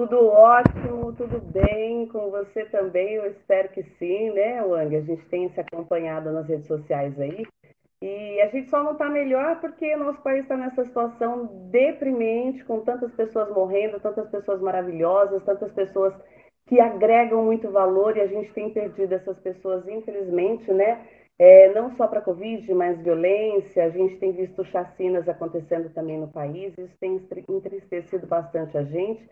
Tudo ótimo, tudo bem com você também, eu espero que sim, né, Wang? A gente tem se acompanhado nas redes sociais aí. E a gente só não está melhor porque nosso país está nessa situação deprimente, com tantas pessoas morrendo, tantas pessoas maravilhosas, tantas pessoas que agregam muito valor e a gente tem perdido essas pessoas, infelizmente, né? É, não só para a Covid, mas violência, a gente tem visto chacinas acontecendo também no país, isso tem entristecido bastante a gente,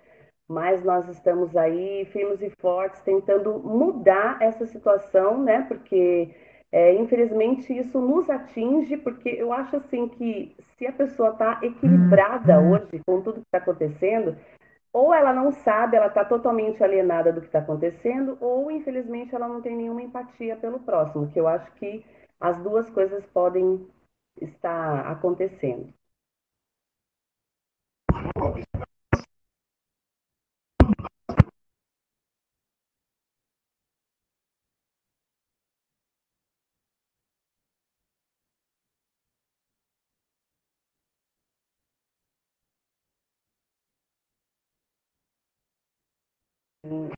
mas nós estamos aí firmes e fortes tentando mudar essa situação, né? Porque é, infelizmente, isso nos atinge, porque eu acho assim que se a pessoa está equilibrada uhum. hoje com tudo que está acontecendo, ou ela não sabe, ela está totalmente alienada do que está acontecendo, ou infelizmente ela não tem nenhuma empatia pelo próximo, que eu acho que as duas coisas podem estar acontecendo. Sim.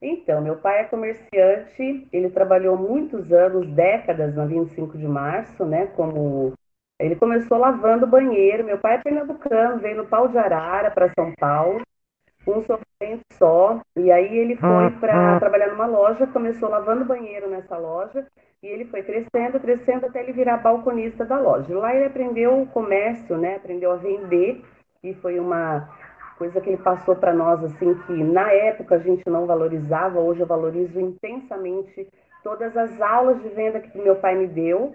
Então, meu pai é comerciante, ele trabalhou muitos anos, décadas na 25 de março, né? Como ele começou lavando banheiro. Meu pai é pernambucano, veio no pau de arara para São Paulo um sofrimento só. E aí ele foi para trabalhar numa loja, começou lavando banheiro nessa loja, e ele foi crescendo, crescendo até ele virar balconista da loja. Lá ele aprendeu o comércio, né? Aprendeu a vender, e foi uma coisa que ele passou para nós assim que na época a gente não valorizava, hoje eu valorizo intensamente todas as aulas de venda que meu pai me deu.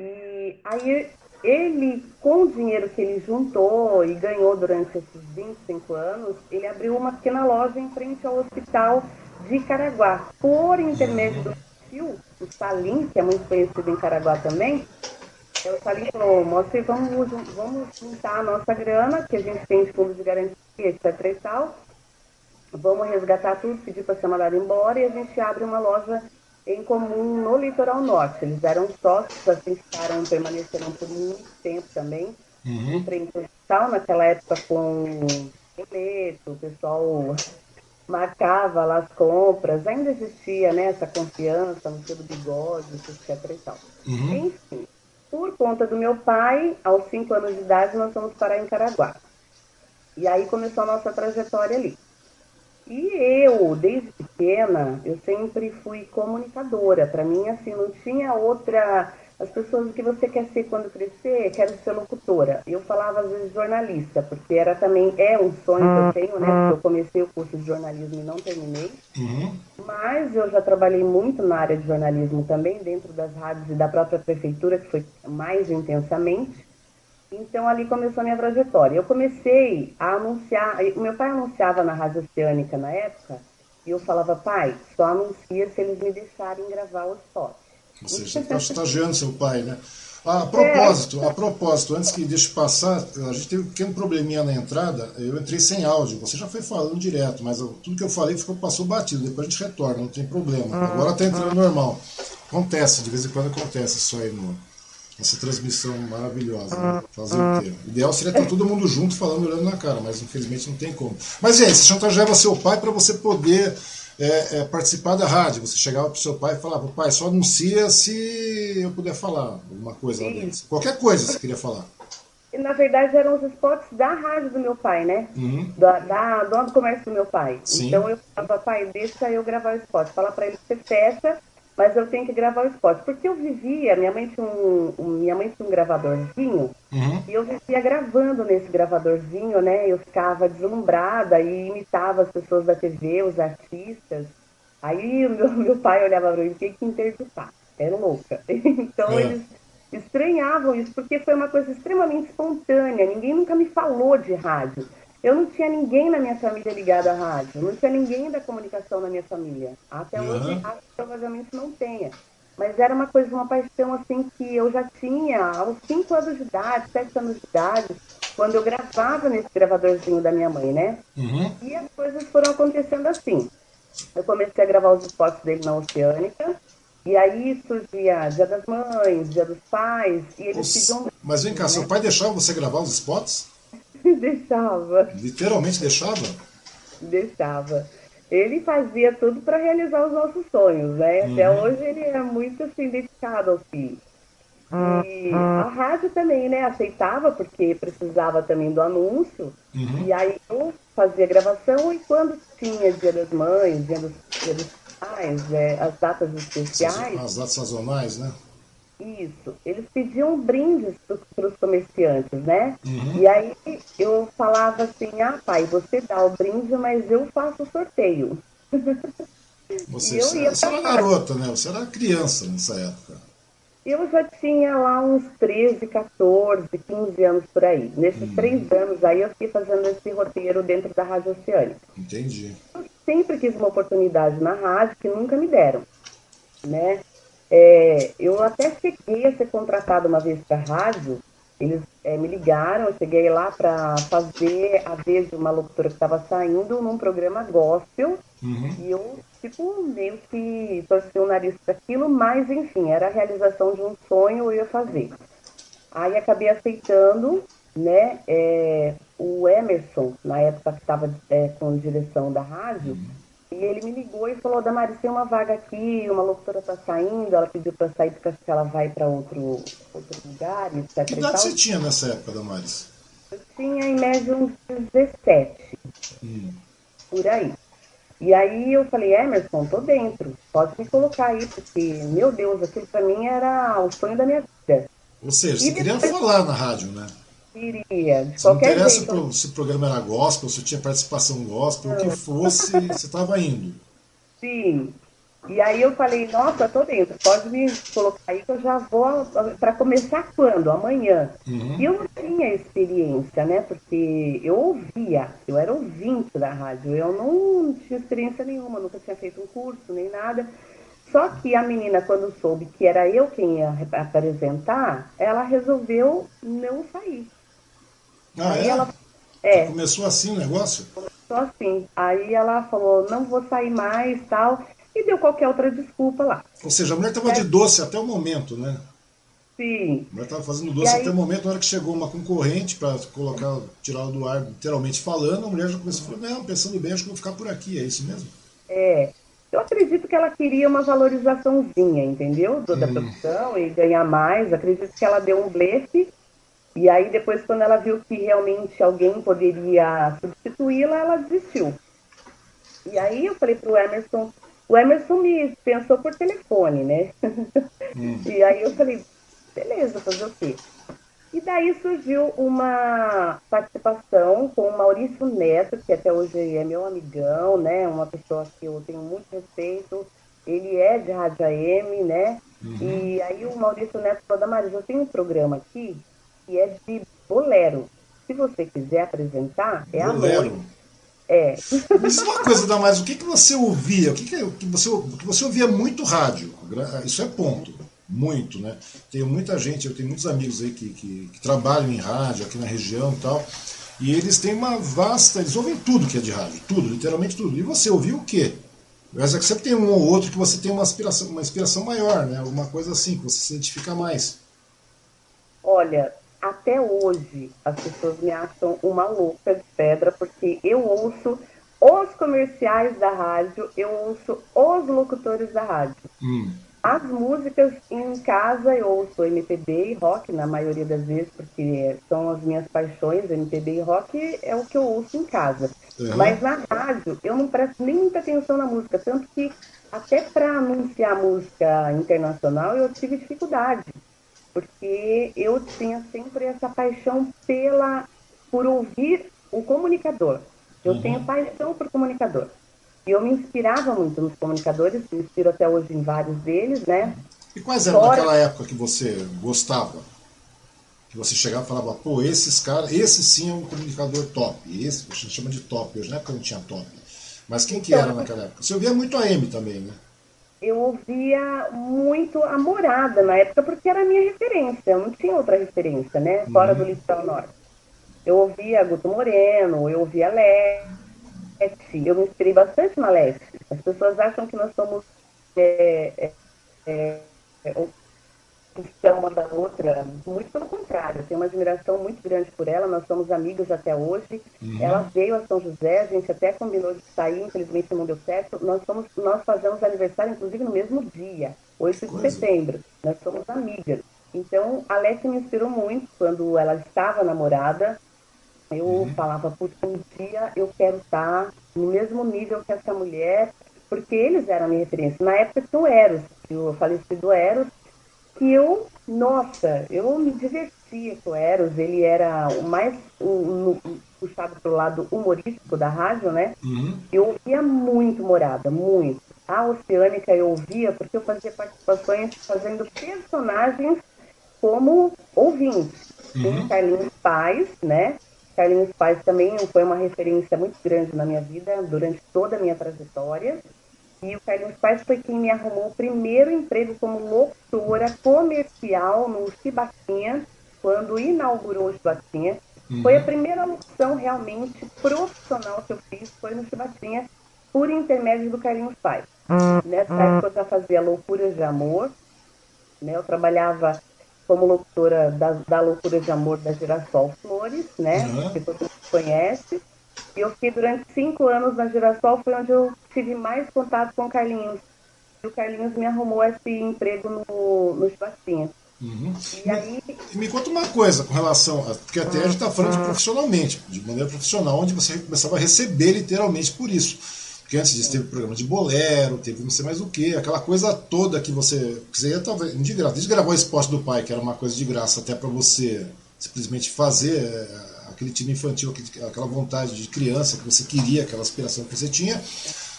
E aí ele, com o dinheiro que ele juntou e ganhou durante esses 25 anos, ele abriu uma pequena loja em frente ao hospital de Caraguá. Por intermédio do tio, o Salim, que é muito conhecido em Caraguá também, o Salim falou, moça, vamos, vamos juntar a nossa grana, que a gente tem de fundo de garantia, etc e tal, vamos resgatar tudo, pedir para ser mandado embora e a gente abre uma loja em comum no litoral norte. Eles eram sócios, assim, ficaram, permaneceram por muito tempo também, uhum. hospital, naquela época com boleto, o pessoal marcava lá as compras, ainda existia né, essa confiança no seu bigode, etc e tal. Uhum. Enfim, por conta do meu pai, aos cinco anos de idade, nós fomos parar em Caraguá. E aí começou a nossa trajetória ali. E eu, desde pequena, eu sempre fui comunicadora. Para mim, assim, não tinha outra. As pessoas, o que você quer ser quando crescer? Quero ser locutora. Eu falava às vezes jornalista, porque era também, é um sonho que eu tenho, né? Porque eu comecei o curso de jornalismo e não terminei. Uhum. Mas eu já trabalhei muito na área de jornalismo também, dentro das rádios e da própria prefeitura, que foi mais intensamente. Então ali começou a minha trajetória. Eu comecei a anunciar, o meu pai anunciava na Rádio Oceânica na época, e eu falava, pai, só anuncia se eles me deixarem gravar o spot. Você já está estagiando seu pai, né? Ah, a propósito, é. a propósito, antes que deixe passar, a gente teve um pequeno probleminha na entrada, eu entrei sem áudio, você já foi falando direto, mas tudo que eu falei ficou, passou batido, depois a gente retorna, não tem problema. Agora está entrando normal. Acontece, de vez em quando acontece isso aí no, Essa transmissão maravilhosa. Né? Fazer o quê? O ideal seria estar todo mundo junto falando olhando na cara, mas infelizmente não tem como. Mas é, você chantageava seu pai para você poder é, é, participar da rádio. Você chegava para o seu pai e falava, pai, só anuncia se eu puder falar alguma coisa lá dentro. Qualquer coisa você queria falar. Na verdade, eram os spots da rádio do meu pai, né? Uhum. Da, da dona do comércio do meu pai. Sim. Então eu falava, pai, deixa eu gravar o spot. Fala para ele que você fecha, mas eu tenho que gravar o spot. Porque eu vivia, minha mãe tinha um, minha mãe tinha um gravadorzinho, uhum. e eu vivia gravando nesse gravadorzinho, né? Eu ficava deslumbrada e imitava as pessoas da TV, os artistas. Aí o meu, meu pai olhava para mim, tem que interditar. Era louca. Então é. eles estranhavam isso, porque foi uma coisa extremamente espontânea. Ninguém nunca me falou de rádio. Eu não tinha ninguém na minha família ligado à rádio, não tinha ninguém da comunicação na minha família. Até uhum. hoje, provavelmente não tenha. Mas era uma coisa, uma paixão assim que eu já tinha aos 5 anos de idade, 7 anos de idade, quando eu gravava nesse gravadorzinho da minha mãe, né? Uhum. E as coisas foram acontecendo assim. Eu comecei a gravar os spots dele na Oceânica, e aí surgia Dia das Mães, Dia dos Pais, e eles pediam. Mas vem cá, né? seu pai deixava você gravar os spots? deixava. Literalmente deixava? Deixava. Ele fazia tudo para realizar os nossos sonhos, né? Uhum. Até hoje ele é muito assim, dedicado ao filho. E a rádio também, né, aceitava, porque precisava também do anúncio. Uhum. E aí eu fazia gravação e quando tinha Dia das Mães, Dia dos, dia dos sazonais, é, as datas especiais. As datas sazonais, né? Isso. Eles pediam brindes para os comerciantes, né? Uhum. E aí eu falava assim, ah, pai, você dá o brinde, mas eu faço o sorteio. Você, você era garota, né? Você era criança nessa época. Eu já tinha lá uns 13, 14, 15 anos por aí. Nesses hum. três anos aí eu fiquei fazendo esse roteiro dentro da Rádio Oceânica. Entendi. Eu sempre quis uma oportunidade na rádio que nunca me deram, né? É, eu até cheguei a ser contratada uma vez para a rádio, eles é, me ligaram, eu cheguei lá para fazer a vez de uma locutora que estava saindo num programa gospel, uhum. e eu, tipo, meio que torci o nariz para aquilo, mas enfim, era a realização de um sonho eu ia fazer. Aí acabei aceitando, né? É, o Emerson, na época que estava é, com direção da rádio, uhum. E ele me ligou e falou: Damaris, tem uma vaga aqui, uma locutora está saindo, ela pediu para sair porque acho que ela vai para outro, outro lugar, etc. Que idade você tinha nessa época, Damaris? Eu tinha em média uns 17, hum. por aí. E aí eu falei, Emerson, tô dentro, pode me colocar aí, porque, meu Deus, aquilo para mim era o sonho da minha vida. Ou seja, você e queria depois... falar na rádio, né? Iria, de não jeito. Pro, se o programa era gospel, se tinha participação gospel, o que fosse, você estava indo. Sim. E aí eu falei, nossa, tô dentro, pode me colocar aí que eu já vou para começar quando? Amanhã. Uhum. E eu não tinha experiência, né? Porque eu ouvia, eu era ouvinte da rádio, eu não tinha experiência nenhuma, nunca tinha feito um curso nem nada. Só que a menina, quando soube que era eu quem ia apresentar, ela resolveu não sair. Ah, aí é? ela. É. Começou assim o negócio? Começou assim. Aí ela falou, não vou sair mais tal. E deu qualquer outra desculpa lá. Ou seja, a mulher estava é. de doce até o momento, né? Sim. A mulher estava fazendo doce aí... até o momento, na hora que chegou uma concorrente para colocar, tirá-la do ar, literalmente falando, a mulher já começou a falar, não, pensando bem, acho que vou ficar por aqui, é isso mesmo? É. Eu acredito que ela queria uma valorizaçãozinha, entendeu? Da hum. profissão e ganhar mais. Acredito que ela deu um blefe e aí depois, quando ela viu que realmente alguém poderia substituí-la, ela desistiu. E aí eu falei pro Emerson, o Emerson me pensou por telefone, né? Hum. E aí eu falei, beleza, fazer o quê? E daí surgiu uma participação com o Maurício Neto, que até hoje é meu amigão, né? Uma pessoa que eu tenho muito respeito. Ele é de Rádio AM, né? Uhum. E aí o Maurício Neto falou, Damaris, eu tenho um programa aqui que é de bolero. Se você quiser apresentar, é bolero. a noite. É. Isso é uma coisa, Damares, o que, que você ouvia? O que, que, que, você, que você ouvia muito rádio? Isso é ponto. Muito, né? Tenho muita gente, eu tenho muitos amigos aí que, que, que trabalham em rádio aqui na região e tal. E eles têm uma vasta. Eles ouvem tudo que é de rádio, tudo, literalmente tudo. E você ouviu o quê? Mas é que sempre tem um ou outro que você tem uma inspiração, uma inspiração maior, né? Alguma coisa assim, que você se identifica mais. Olha, até hoje as pessoas me acham uma louca de pedra porque eu ouço os comerciais da rádio, eu ouço os locutores da rádio. Hum. As músicas em casa eu ouço MPB e rock na maioria das vezes, porque são as minhas paixões, MPB e rock é o que eu ouço em casa. Uhum. Mas na rádio eu não presto nem muita atenção na música, tanto que até para anunciar música internacional eu tive dificuldade, porque eu tinha sempre essa paixão pela por ouvir o comunicador. Eu uhum. tenho paixão por comunicador. E eu me inspirava muito nos comunicadores, me inspiro até hoje em vários deles, né? E quais eram Fora... naquela época que você gostava? Que você chegava e falava, pô, esses caras, esse sim é um comunicador top. Esse, a gente chama de top, hoje não é porque não tinha top. Mas quem que era então, naquela época? Você ouvia muito a M também, né? Eu ouvia muito a Morada na época, porque era a minha referência, eu não tinha outra referência, né? Fora uhum. do Litoral Norte. Eu ouvia Guto Moreno, eu ouvia Lé, eu me inspirei bastante na Leste. As pessoas acham que nós somos é, é, é, é uma da outra. Muito pelo contrário, eu tenho uma admiração muito grande por ela, nós somos amigos até hoje. Uhum. Ela veio a São José, a gente até combinou de sair, infelizmente não deu certo. Nós, somos, nós fazemos aniversário, inclusive, no mesmo dia, 8 de setembro. Nós somos amigas. Então, a Leste me inspirou muito quando ela estava namorada. Eu uhum. falava, putz, um dia eu quero estar no mesmo nível que essa mulher, porque eles eram a minha referência. Na época tinha o Eros, o falecido Eros, que eu, nossa, eu me divertia com o Eros, ele era o mais um, um, puxado para o lado humorístico da rádio, né? Uhum. Eu ouvia muito Morada, muito. A Oceânica eu ouvia porque eu fazia participações fazendo personagens como ouvintes. Uhum. Tem Carlinhos Paz, né? Carlinhos Paz também foi uma referência muito grande na minha vida durante toda a minha trajetória. E o Carlinhos Paz foi quem me arrumou o primeiro emprego como locutora comercial no Chibatinha, quando inaugurou o Chibatinha. Uhum. Foi a primeira locução realmente profissional que eu fiz, foi no Chibatinha, por intermédio do Carlinhos Paz. Uhum. Nessa época eu já fazia Loucuras de Amor, né? eu trabalhava como locutora da, da Loucura de Amor da Girassol Flores, né? Uhum. Que todo mundo conhece. E eu fiquei durante cinco anos na Girassol, foi onde eu tive mais contato com o Carlinhos. E o Carlinhos me arrumou esse emprego no, no Chibastinha. Uhum. E aí... Me conta uma coisa com relação. A, porque até a gente está falando de profissionalmente, de maneira profissional, onde você começava a receber literalmente por isso. Porque antes disso teve programa de bolero, teve não sei mais o que, aquela coisa toda que você. Que você ia talvez. De graça. Desde gravar o esporte do pai, que era uma coisa de graça, até para você simplesmente fazer é, aquele time infantil, aquela vontade de criança que você queria, aquela aspiração que você tinha.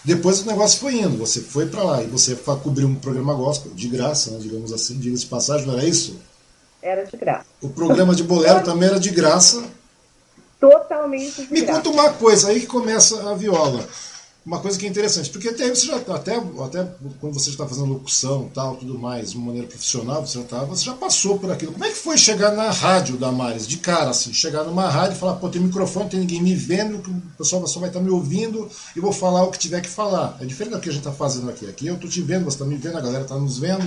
Depois o negócio foi indo, você foi para lá e você cobriu um programa gospel, de graça, né, digamos assim, diga de passagem, não era isso? Era de graça. O programa de bolero também era de graça. Totalmente de Me graça. conta uma coisa, aí que começa a viola uma coisa que é interessante, porque até você já até, até quando você está fazendo locução tal, tudo mais, de uma maneira profissional, você já, tá, você já passou por aquilo. Como é que foi chegar na rádio da Maris, de cara, assim, chegar numa rádio e falar, pô, tem microfone, tem ninguém me vendo, o pessoal só vai estar tá me ouvindo e vou falar o que tiver que falar. É diferente do que a gente está fazendo aqui. Aqui eu estou te vendo, você está me vendo, a galera está nos vendo,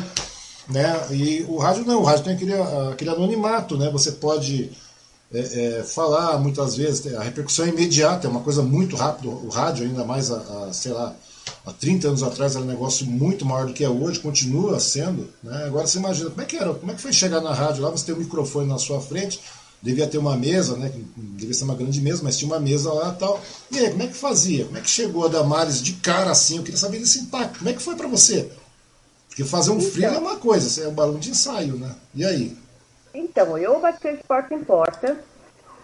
né? E o rádio não, o rádio tem aquele, aquele anonimato, né? Você pode é, é, falar muitas vezes, a repercussão é imediata, é uma coisa muito rápida. O rádio, ainda mais, a, sei lá, há 30 anos atrás era um negócio muito maior do que é hoje, continua sendo. Né? Agora você imagina, como é que era? Como é que foi chegar na rádio lá? Você tem um microfone na sua frente, devia ter uma mesa, né? Devia ser uma grande mesa, mas tinha uma mesa lá e tal. E aí, como é que fazia? Como é que chegou a Damares de cara assim? Eu queria saber desse impacto. Como é que foi para você? Porque fazer um frio é uma coisa, é um balão de ensaio, né? E aí? Então, eu bati de porta em porta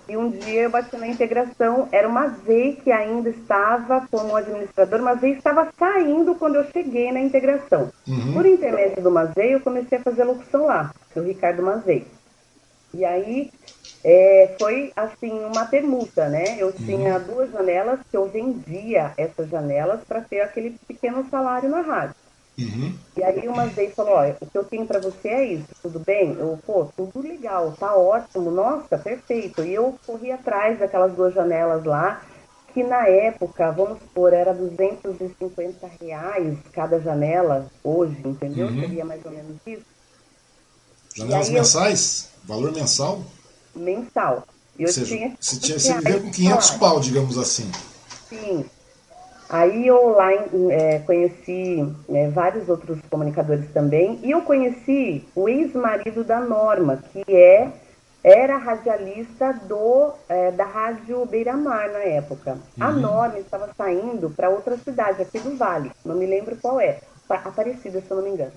e um dia eu bati na integração. Era uma vez que ainda estava como administrador, uma vez estava saindo quando eu cheguei na integração. Uhum. Por intermédio do Mazei, eu comecei a fazer locução lá, o Ricardo Mazei. E aí é, foi assim uma permuta, né? Eu uhum. tinha duas janelas que eu vendia essas janelas para ter aquele pequeno salário na rádio. Uhum. E aí uma vez falou, olha, o que eu tenho para você é isso, tudo bem? Eu, pô, tudo legal, tá ótimo, nossa, perfeito. E eu corri atrás daquelas duas janelas lá, que na época, vamos supor, era 250 reais cada janela, hoje, entendeu? Uhum. Seria mais ou menos isso. Janelas mensais? Eu... Valor mensal? Mensal. Eu você, tinha, você, tinha, você vivia com 500 pau, digamos assim. Sim. Aí eu lá é, conheci é, vários outros comunicadores também, e eu conheci o ex-marido da Norma, que é era radialista do, é, da Rádio Beira-Mar na época. Uhum. A Norma estava saindo para outra cidade, aqui do Vale, não me lembro qual é, Aparecida, se eu não me engano.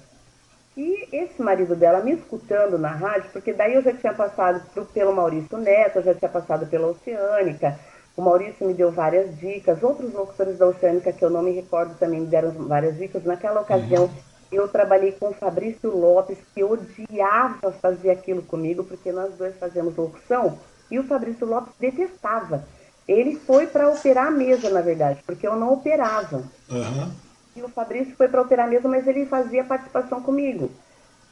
E esse marido dela me escutando na rádio, porque daí eu já tinha passado pro, pelo Maurício Neto, eu já tinha passado pela Oceânica, o Maurício me deu várias dicas, outros locutores da Oceânica que eu não me recordo também me deram várias dicas. Naquela ocasião, uhum. eu trabalhei com o Fabrício Lopes, que odiava fazer aquilo comigo, porque nós dois fazíamos locução, e o Fabrício Lopes detestava. Ele foi para operar a mesa, na verdade, porque eu não operava. Uhum. E o Fabrício foi para operar a mesa, mas ele fazia participação comigo.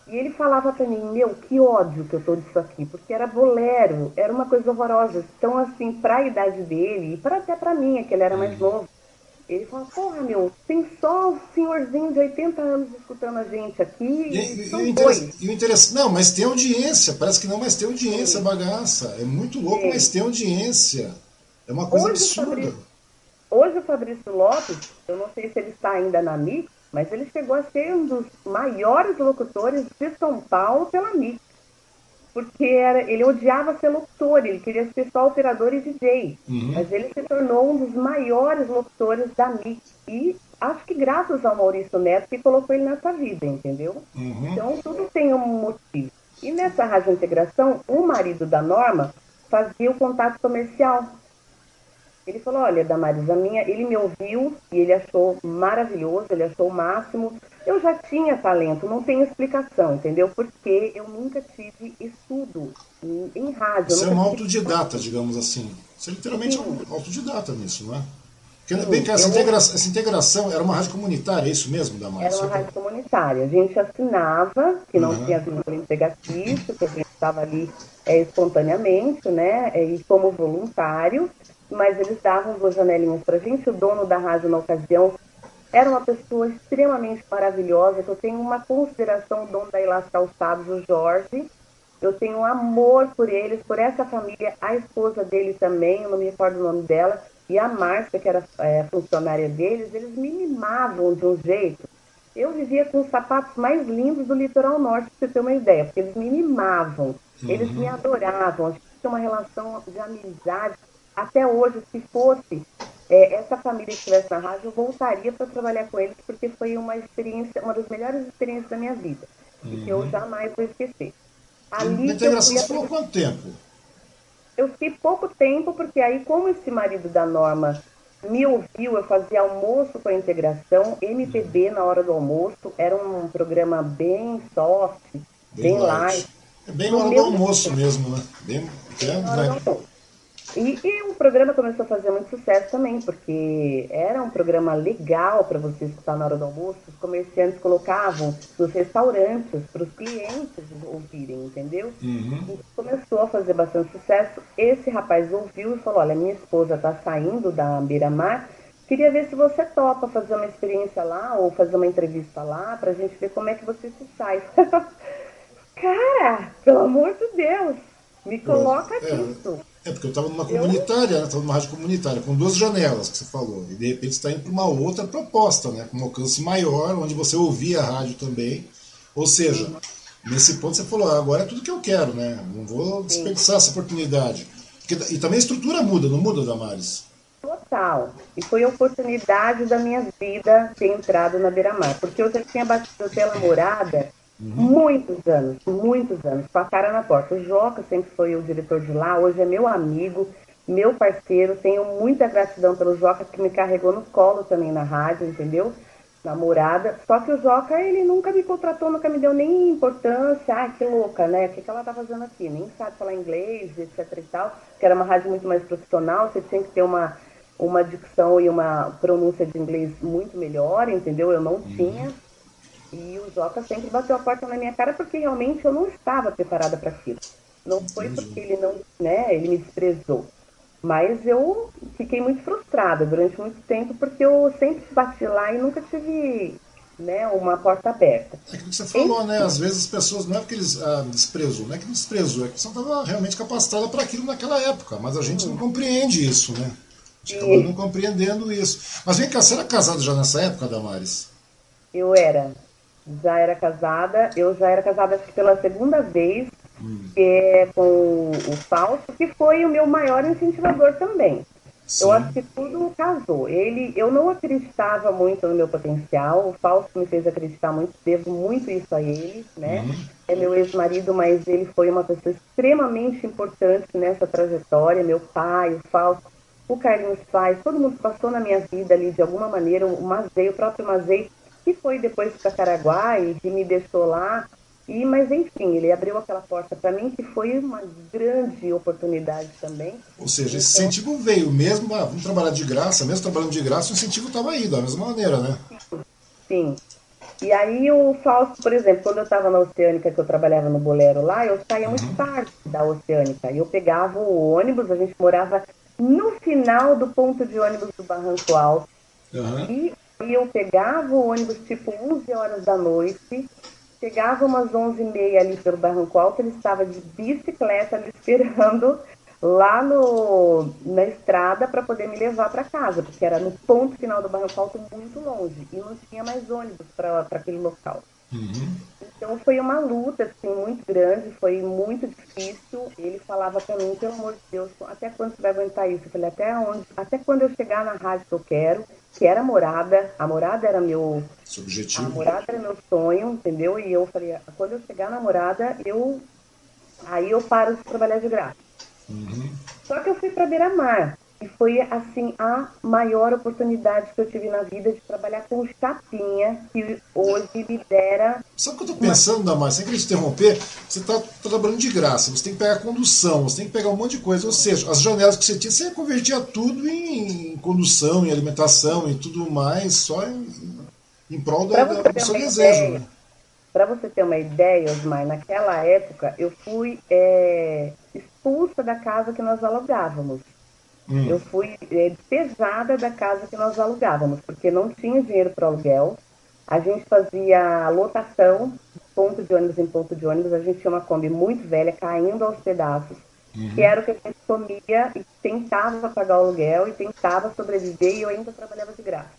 E ele falava para mim, meu, que ódio que eu tô disso aqui, porque era bolero, era uma coisa horrorosa. Então, assim, para a idade dele, e para até para mim, que ele era mais uhum. novo, ele falou, porra, meu, tem só o senhorzinho de 80 anos escutando a gente aqui e, e são e dois. E o interesse, não, mas tem audiência, parece que não, mas tem audiência, Sim. bagaça. É muito louco, Sim. mas tem audiência. É uma coisa hoje absurda. O Fabrício, hoje o Fabrício Lopes, eu não sei se ele está ainda na MIT, mas ele chegou a ser um dos maiores locutores de São Paulo pela MIT. Porque era, ele odiava ser locutor, ele queria ser só operador e DJ. Uhum. Mas ele se tornou um dos maiores locutores da MIT. E acho que graças ao Maurício Neto que colocou ele nessa vida, entendeu? Uhum. Então tudo tem um motivo. E nessa rádio integração, o marido da Norma fazia o contato comercial. Ele falou, olha, Damaris, a minha, ele me ouviu e ele achou maravilhoso, ele achou o máximo. Eu já tinha talento, não tem explicação, entendeu? Porque eu nunca tive estudo em, em rádio. Você é uma autodidata, digamos assim. Você é literalmente Sim. um autodidata nisso, não é? Porque, bem que essa, eu... integração, essa integração era uma rádio comunitária, é isso mesmo, Damaris? Era uma rádio comunitária. A gente assinava, que não uhum. tinha vínculo empregatício, que a gente estava ali é, espontaneamente, né? É, e como voluntário mas eles davam duas janelinhas para a gente. O dono da rádio na ocasião era uma pessoa extremamente maravilhosa, que eu tenho uma consideração, o dono da Ilas Calçados, o Jorge. Eu tenho um amor por eles, por essa família, a esposa dele também, eu não me recordo o nome dela, e a Márcia, que era é, funcionária deles, eles me mimavam de um jeito. Eu vivia com os sapatos mais lindos do litoral norte, para você ter uma ideia, porque eles me mimavam, eles me uhum. adoravam, a gente tinha uma relação de amizade até hoje, se fosse é, essa família que estivesse na rádio, eu voltaria para trabalhar com eles, porque foi uma experiência, uma das melhores experiências da minha vida, uhum. e que eu uhum. jamais vou esquecer. Ali integração você ficou quanto tempo? Eu fiquei pouco tempo, porque aí, como esse marido da Norma me ouviu, eu fazia almoço com a integração, MPB na hora do almoço, era um programa bem soft, bem, bem light. light. É bem na hora do almoço mesmo, né? Bem, é, né? E, e, o programa começou a fazer muito sucesso também, porque era um programa legal para você escutar na hora do almoço. Os comerciantes colocavam nos restaurantes para os clientes ouvirem, entendeu? Uhum. E começou a fazer bastante sucesso. Esse rapaz ouviu e falou: Olha, minha esposa está saindo da Beira-Mar. Queria ver se você topa fazer uma experiência lá ou fazer uma entrevista lá para a gente ver como é que você se sai. Cara, pelo amor de Deus, me coloca é, nisso. É, porque eu estava numa comunitária, estava né? numa rádio comunitária, com duas janelas que você falou. E de repente está indo para uma outra proposta, né? Com um alcance maior, onde você ouvia a rádio também. Ou seja, nesse ponto você falou, ah, agora é tudo que eu quero, né? Não vou desperdiçar essa oportunidade. Porque, e também a estrutura muda, não muda, Damares? Total. E foi a oportunidade da minha vida ter entrado na Beira-Mar. Porque eu já tinha batido pela morada Uhum. Muitos anos, muitos anos, cara na porta. O Joca sempre foi o diretor de lá, hoje é meu amigo, meu parceiro. Tenho muita gratidão pelo Joca, que me carregou no colo também na rádio, entendeu? Namorada. Só que o Joca, ele nunca me contratou, nunca me deu nem importância. Ah, que louca, né? O que, que ela tá fazendo aqui? Nem sabe falar inglês, etc e tal. Que era uma rádio muito mais profissional, você tinha que ter uma, uma dicção e uma pronúncia de inglês muito melhor, entendeu? Eu não uhum. tinha. E o Joca sempre bateu a porta na minha cara porque realmente eu não estava preparada para aquilo. Não foi porque ele não, né, ele me desprezou. Mas eu fiquei muito frustrada durante muito tempo porque eu sempre bati lá e nunca tive né, uma porta aberta. É aquilo que você falou, né? Às vezes as pessoas, não é porque eles ah, desprezam, não é que desprezou, é que você não estava realmente capacitada para aquilo naquela época, mas a gente não compreende isso, né? A gente acaba não compreendendo isso. Mas vem cá, você era casada já nessa época, Damares? Eu era. Já era casada, eu já era casada acho que pela segunda vez, hum. que é com o Fausto, que foi o meu maior incentivador também. Sim. Eu acho que tudo casou. Ele, eu não acreditava muito no meu potencial. O Fausto me fez acreditar muito, devo muito isso a ele, né? Uhum. É meu ex-marido, mas ele foi uma pessoa extremamente importante nessa trajetória. Meu pai, o Fausto, o Carlinhos Paz, todo mundo passou na minha vida ali de alguma maneira. O Mazei, o próprio Mazei, que foi depois para Caraguá e que me deixou lá e, mas enfim, ele abriu aquela porta para mim que foi uma grande oportunidade também. Ou seja, esse então, incentivo veio mesmo, ah, vamos trabalhar de graça, mesmo trabalhando de graça, o incentivo estava aí, da mesma maneira, né? Sim. E aí o Fausto, por exemplo, quando eu estava na Oceânica, que eu trabalhava no Bolero lá, eu saía uhum. muito tarde da Oceânica. Eu pegava o ônibus, a gente morava no final do ponto de ônibus do Barranco Alto. Uhum. E, e eu pegava o ônibus tipo 11 horas da noite Chegava umas 11h30 ali pelo Barranco Alto, ele estava de bicicleta me esperando lá no, na estrada para poder me levar para casa, porque era no ponto final do Barranco Alto, muito longe, e não tinha mais ônibus para aquele local. Uhum. Então foi uma luta assim, muito grande, foi muito difícil. Ele falava para mim, pelo amor de Deus, até quando você vai aguentar isso? Eu falei, até onde? Até quando eu chegar na rádio que eu quero, que era morada, a morada era meu objetivo. A morada era meu sonho, entendeu? E eu falei, quando eu chegar na morada, eu aí eu paro de trabalhar de graça. Uhum. Só que eu fui para Beira-Mar. E foi, assim, a maior oportunidade que eu tive na vida de trabalhar com o Chapinha, que hoje lidera. Sabe o que eu estou pensando, Damar? Sem querer te interromper, você está trabalhando de graça, você tem que pegar condução, você tem que pegar um monte de coisa. Ou seja, as janelas que você tinha, você convertia tudo em condução, em alimentação e tudo mais, só em, em prol da, da, do seu desejo. Né? Para você ter uma ideia, Osmar, naquela época eu fui é, expulsa da casa que nós alugávamos. Hum. Eu fui é, despejada da casa que nós alugávamos, porque não tinha dinheiro para aluguel. A gente fazia lotação, ponto de ônibus em ponto de ônibus. A gente tinha uma Kombi muito velha, caindo aos pedaços, uhum. que era o que a gente comia e tentava pagar o aluguel e tentava sobreviver e eu ainda trabalhava de graça.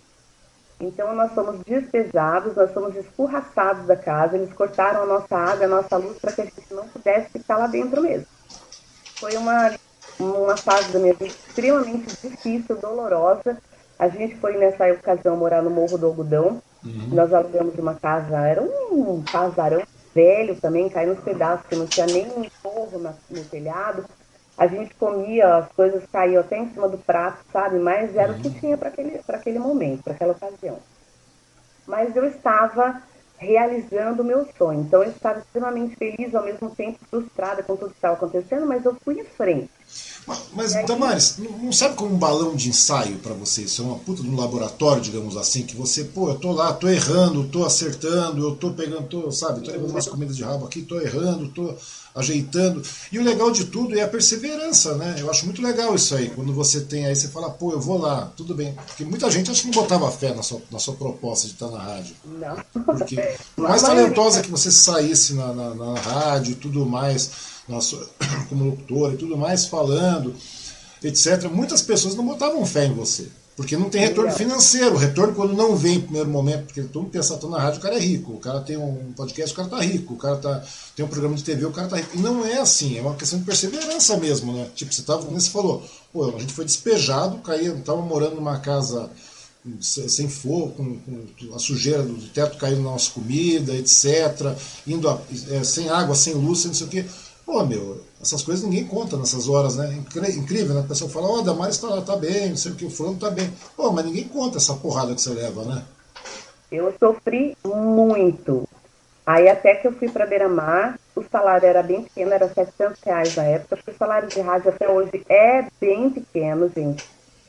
Então nós fomos despejados, nós fomos escurraçados da casa, eles cortaram a nossa água, a nossa luz para que a gente não pudesse ficar lá dentro mesmo. Foi uma uma fase da minha vida extremamente difícil, dolorosa. A gente foi nessa ocasião morar no Morro do Algodão. Uhum. Nós alugamos uma casa, era um casarão velho também, caiu nos pedaços, que não tinha nem um forro no telhado. A gente comia, as coisas caíam até em cima do prato, sabe? Mas era uhum. o que uhum. tinha para aquele, aquele momento, para aquela ocasião. Mas eu estava realizando o meu sonho. Então eu estava extremamente feliz, ao mesmo tempo frustrada com tudo que estava acontecendo, mas eu fui em frente. Mas, aí... Damares, não serve como um balão de ensaio para você? Isso é uma puta de um laboratório, digamos assim, que você, pô, eu tô lá, tô errando, tô acertando, eu tô pegando, tô, sabe, tô levando umas comidas de rabo aqui, tô errando, tô ajeitando. E o legal de tudo é a perseverança, né? Eu acho muito legal isso aí. Quando você tem aí, você fala, pô, eu vou lá, tudo bem. Porque muita gente acho que não botava fé na sua, na sua proposta de estar na rádio. Não. Porque por mais talentosa que você saísse na, na, na rádio e tudo mais, na sua, como locutora e tudo mais, falando, etc., muitas pessoas não botavam fé em você. Porque não tem retorno financeiro. O retorno, quando não vem em primeiro momento, porque todo mundo pensa, tô na rádio, o cara é rico. O cara tem um podcast, o cara tá rico. O cara tá, tem um programa de TV, o cara tá rico. E não é assim, é uma questão de perseverança mesmo, né? Tipo, você tava, como você falou, pô, a gente foi despejado, caía, tava morando numa casa sem fogo, com, com, a sujeira do teto caindo na nossa comida, etc. Indo a, é, sem água, sem luz, sem não sei o quê. Pô, meu, essas coisas ninguém conta nessas horas, né? Incrível, né? A pessoa fala, ó, oh, Damares tá, tá bem, não sei o que, o fulano tá bem. Pô, mas ninguém conta essa porrada que você leva, né? Eu sofri muito. Aí até que eu fui para Beira-Mar, o salário era bem pequeno, era 700 reais na época, porque o salário de rádio até hoje é bem pequeno, gente.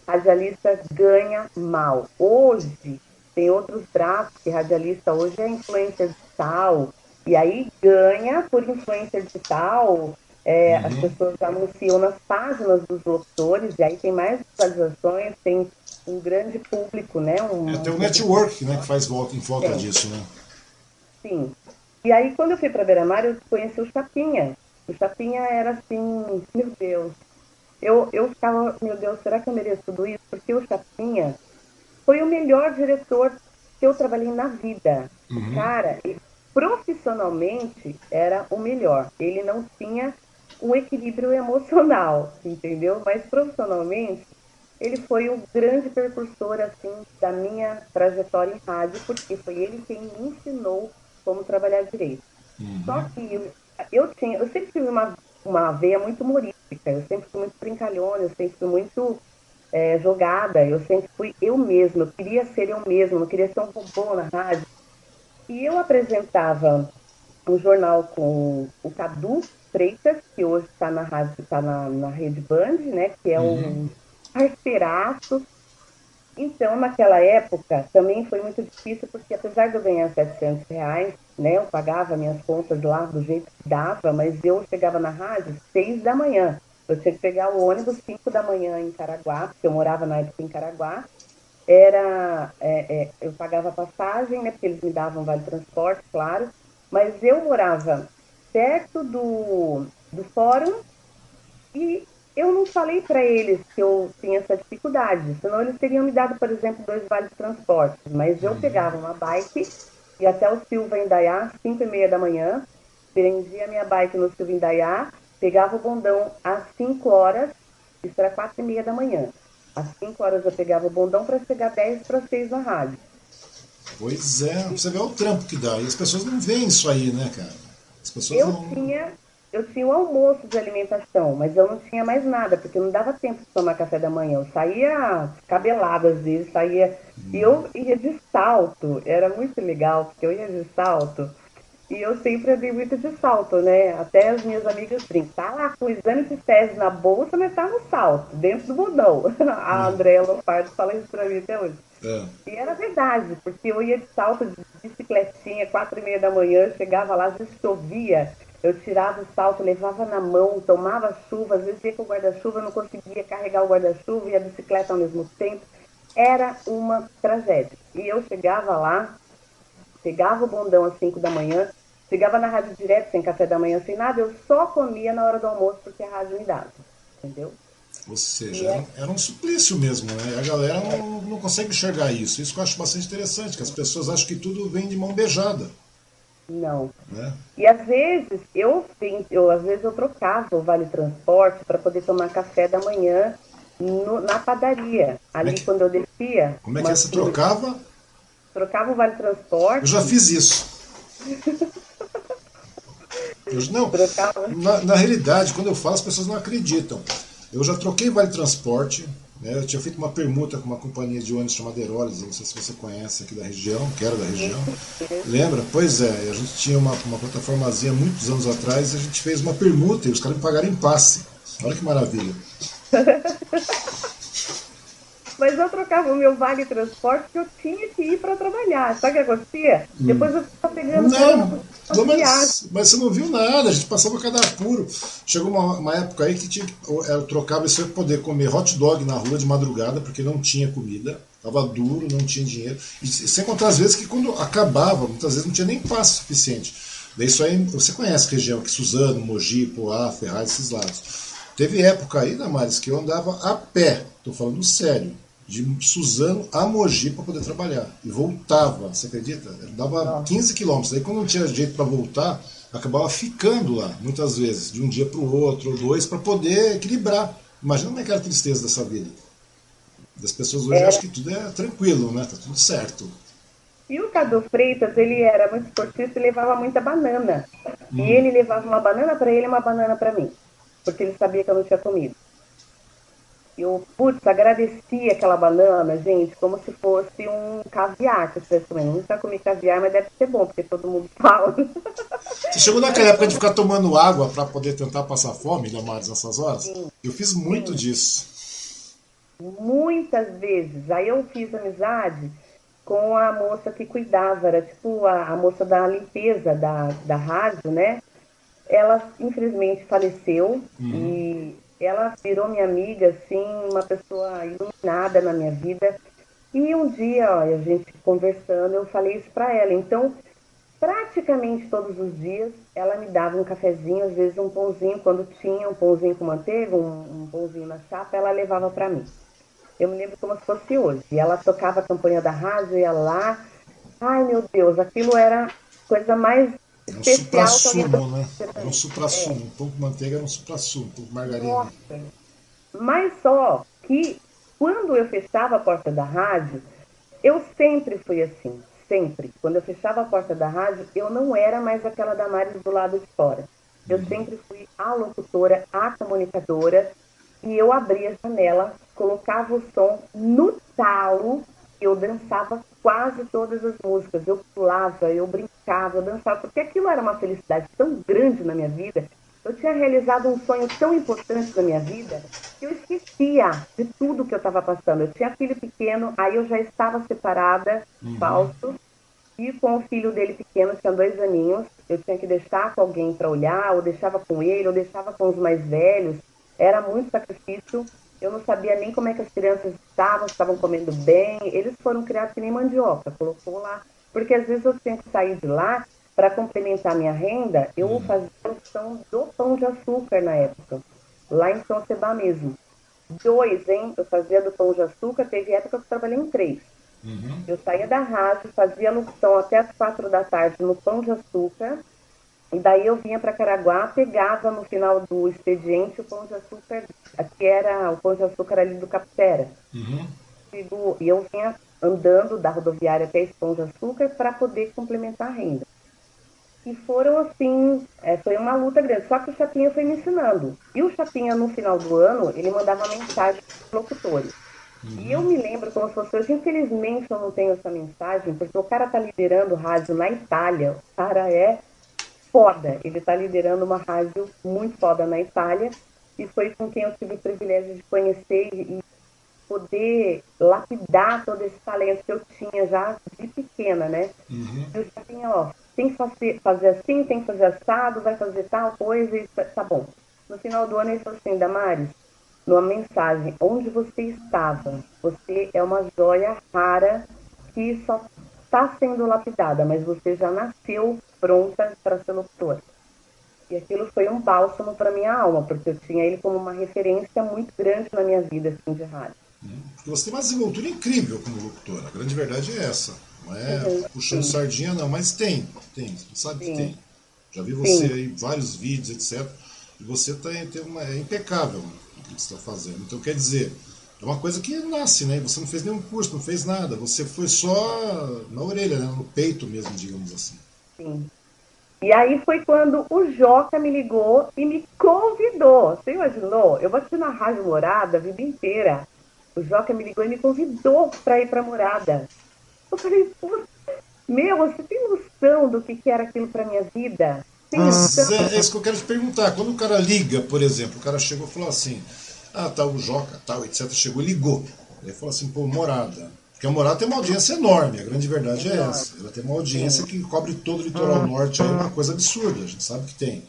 Radialista ganha mal. Hoje, tem outros braços que radialista hoje é influência digital, e aí ganha por influência digital, é, uhum. As pessoas anunciam nas páginas dos locutores, e aí tem mais visualizações, tem um grande público, né? Um, é, tem um network né, que faz volta em volta é. disso, né? Sim. E aí, quando eu fui para Beira-Mar, eu conheci o Chapinha. O Chapinha era assim, meu Deus. Eu, eu ficava, meu Deus, será que eu mereço tudo isso? Porque o Chapinha foi o melhor diretor que eu trabalhei na vida. Uhum. Cara, profissionalmente era o melhor. Ele não tinha um equilíbrio emocional, entendeu? Mas profissionalmente ele foi o grande precursor assim da minha trajetória em rádio, porque foi ele quem me ensinou como trabalhar direito. Uhum. Só que eu, eu, tinha, eu sempre tive uma, uma veia muito humorística, eu sempre fui muito brincalhona, eu sempre fui muito é, jogada, eu sempre fui eu mesma, eu queria ser eu mesma, eu queria ser um robô na rádio. E eu apresentava um jornal com o Cadu Freitas, que hoje está na rádio, está na, na Rede Band, né? Que é uhum. um parceiraço. Então, naquela época, também foi muito difícil, porque apesar de eu ganhar 700 reais, né, eu pagava minhas contas lá do jeito que dava, mas eu chegava na rádio 6 da manhã. Eu tinha que pegar o ônibus 5 da manhã em Caraguá, porque eu morava na época em Caraguá. Era, é, é, eu pagava passagem, né, porque eles me davam vale transporte, claro, mas eu morava perto do, do fórum e eu não falei para eles que eu tinha essa dificuldade, senão eles teriam me dado, por exemplo, dois vales de transporte. Mas eu uhum. pegava uma bike e até o Silva Indaiá, 5 e meia da manhã, prendia minha bike no Silva Indaiá, pegava o bondão às 5 horas, isso era 4 e meia da manhã. Às 5 horas eu pegava o bondão para chegar 10 para 6 na rádio. Pois é, você vê o trampo que dá. E as pessoas não veem isso aí, né, cara? As pessoas eu não... tinha eu tinha o almoço de alimentação, mas eu não tinha mais nada, porque não dava tempo de tomar café da manhã. Eu saía cabelada às vezes, saía. E eu ia de salto, era muito legal, porque eu ia de salto. E eu sempre andei muito de salto, né? Até as minhas amigas brincam, tá lá com o exame de fezes na bolsa, mas tá no salto, dentro do bodão. A Andréa Lopardo fala isso pra mim até hoje. É. E era verdade, porque eu ia de salto de bicicletinha, quatro e meia da manhã, chegava lá, às vezes chovia, eu tirava o salto, levava na mão, tomava chuva, às vezes ia com o guarda-chuva, não conseguia carregar o guarda-chuva e a bicicleta ao mesmo tempo. Era uma tragédia. E eu chegava lá, pegava o bondão às 5 da manhã, chegava na rádio direto, sem café da manhã, sem nada, eu só comia na hora do almoço porque a rádio me dava. Entendeu? Ou seja, é... era um suplício mesmo, né? A galera não, não consegue enxergar isso. Isso que eu acho bastante interessante, que as pessoas acham que tudo vem de mão beijada. Não. Né? E às vezes eu, eu às vezes eu trocava o vale transporte para poder tomar café da manhã no, na padaria. Ali é que, quando eu descia. Como é que é? Você trocava? Trocava o vale transporte. Eu já fiz isso. não, na, na realidade, quando eu falo, as pessoas não acreditam. Eu já troquei vale transporte, né? Eu tinha feito uma permuta com uma companhia de ônibus chamada Heroles, não sei se você conhece aqui da região, que era da região. Lembra? Pois é, a gente tinha uma, uma plataformazinha muitos anos atrás e a gente fez uma permuta e os caras me pagaram em passe. Olha que maravilha. Mas eu trocava o meu vale transporte porque eu tinha que ir para trabalhar. Sabe o que acontecia? Hum. Depois eu ficava pegando. Não mas, mas, você não viu nada, a gente passava cada apuro. Chegou uma, uma época aí que tinha, eu trocava isso para poder comer hot dog na rua de madrugada, porque não tinha comida. Estava duro, não tinha dinheiro. E sem contar as vezes que quando acabava, muitas vezes não tinha nem passe suficiente. Daí isso aí, você conhece a região aqui, Suzano, Mogi, Poá, Ferraz, esses lados. Teve época aí, Damares, que eu andava a pé, estou falando sério, de Suzano a Mogi para poder trabalhar. E voltava, você acredita? Dava 15 quilômetros. Aí quando não tinha jeito para voltar, acabava ficando lá, muitas vezes, de um dia para o outro, ou dois, para poder equilibrar. Imagina como é que era a tristeza dessa vida. Das pessoas hoje é. acham que tudo é tranquilo, né? Tá tudo certo. E o Cadu Freitas, ele era muito esportista e levava muita banana. Hum. E ele levava uma banana para ele e uma banana para mim. Porque ele sabia que eu não tinha comido. Eu, putz, agradeci aquela banana, gente, como se fosse um caviar que vocês comendo. Nunca comi caviar, mas deve ser bom, porque todo mundo fala. Você chegou naquela época de ficar tomando água para poder tentar passar fome, Damares, nessas horas? Sim. Eu fiz muito Sim. disso. Muitas vezes. Aí eu fiz amizade com a moça que cuidava, era tipo a, a moça da limpeza da, da rádio, né? Ela infelizmente faleceu uhum. e ela virou minha amiga, assim, uma pessoa iluminada na minha vida. E um dia, ó, a gente conversando, eu falei isso para ela. Então, praticamente todos os dias, ela me dava um cafezinho, às vezes um pãozinho, quando tinha um pãozinho com manteiga, um, um pãozinho na chapa, ela levava para mim. Eu me lembro como se fosse hoje. Ela tocava a campanha da rádio, ia lá. Ai, meu Deus, aquilo era coisa mais é um supra-sumo, né? É um supra-sumo. É. Um pouco de manteiga era um supra-sumo, um pouco de margarina. Nossa. Mas só que quando eu fechava a porta da rádio, eu sempre fui assim, sempre. Quando eu fechava a porta da rádio, eu não era mais aquela da Maris do lado de fora. Eu uhum. sempre fui a locutora, a comunicadora, e eu abria a janela, colocava o som no talo, eu dançava quase todas as músicas, eu pulava, eu brincava, eu dançava, porque aquilo era uma felicidade tão grande na minha vida. Eu tinha realizado um sonho tão importante na minha vida que eu esquecia de tudo que eu estava passando. Eu tinha filho pequeno, aí eu já estava separada, uhum. falso, e com o filho dele pequeno, tinha dois aninhos, eu tinha que deixar com alguém para olhar, ou deixava com ele, ou deixava com os mais velhos. Era muito sacrifício. Eu não sabia nem como é que as crianças estavam, estavam comendo bem. Eles foram criados que nem mandioca, colocou lá. Porque às vezes eu tinha que sair de lá para complementar minha renda. Eu uhum. fazia produção do pão de açúcar na época, lá em São Sebá mesmo. Dois, hein? Eu fazia do pão de açúcar, teve época que eu trabalhei em três. Uhum. Eu saía da rádio, fazia locução até as quatro da tarde no pão de açúcar e daí eu vinha para Caraguá, pegava no final do expediente o pão de açúcar, que era o pão de açúcar ali do Capitera. Uhum. E eu vinha andando da rodoviária até esse pão de açúcar para poder complementar a renda. E foram assim, é, foi uma luta grande. Só que o Chapinha foi me ensinando. E o Chapinha, no final do ano, ele mandava mensagem para os locutores. Uhum. E eu me lembro como se fosse hoje, infelizmente eu não tenho essa mensagem, porque o cara tá liderando rádio na Itália, o cara é foda. Ele está liderando uma rádio muito foda na Itália e foi com quem eu tive o privilégio de conhecer e poder lapidar todo esse talento que eu tinha já de pequena, né? Uhum. Eu já tinha, ó, tem que fazer, fazer assim, tem que fazer assado, vai fazer tal coisa e tá, tá bom. No final do ano ele falou assim, Damares, numa mensagem, onde você estava? Você é uma joia rara que só está sendo lapidada, mas você já nasceu pronta para ser locutora. E aquilo foi um bálsamo para minha alma, porque eu tinha ele como uma referência muito grande na minha vida assim, de rádio. Você tem uma desenvoltura incrível como locutora. A grande verdade é essa. Não é uhum, puxando sim. sardinha, não, mas tem. Tem, você sabe sim. que tem. Já vi você sim. aí, vários vídeos, etc. E você tá, tem uma, é impecável o que você está fazendo. Então, quer dizer, é uma coisa que nasce, né? Você não fez nenhum curso, não fez nada. Você foi só na orelha, né? no peito mesmo, digamos assim. Sim. E aí foi quando o Joca me ligou e me convidou. Você imaginou? Eu vou assistir na Rádio Morada a vida inteira. O Joca me ligou e me convidou para ir para Morada. Eu falei, meu, você tem noção do que, que era aquilo para minha vida? Tem noção? É, é isso que eu quero te perguntar. Quando o cara liga, por exemplo, o cara chegou e falou assim, ah, tá o Joca, tal, etc. Chegou, ligou. Ele falou assim, pô, Morada porque a Morada tem uma audiência enorme, a grande verdade é, é essa. Ela tem uma audiência que cobre todo o litoral norte, aí é uma coisa absurda, a gente sabe que tem.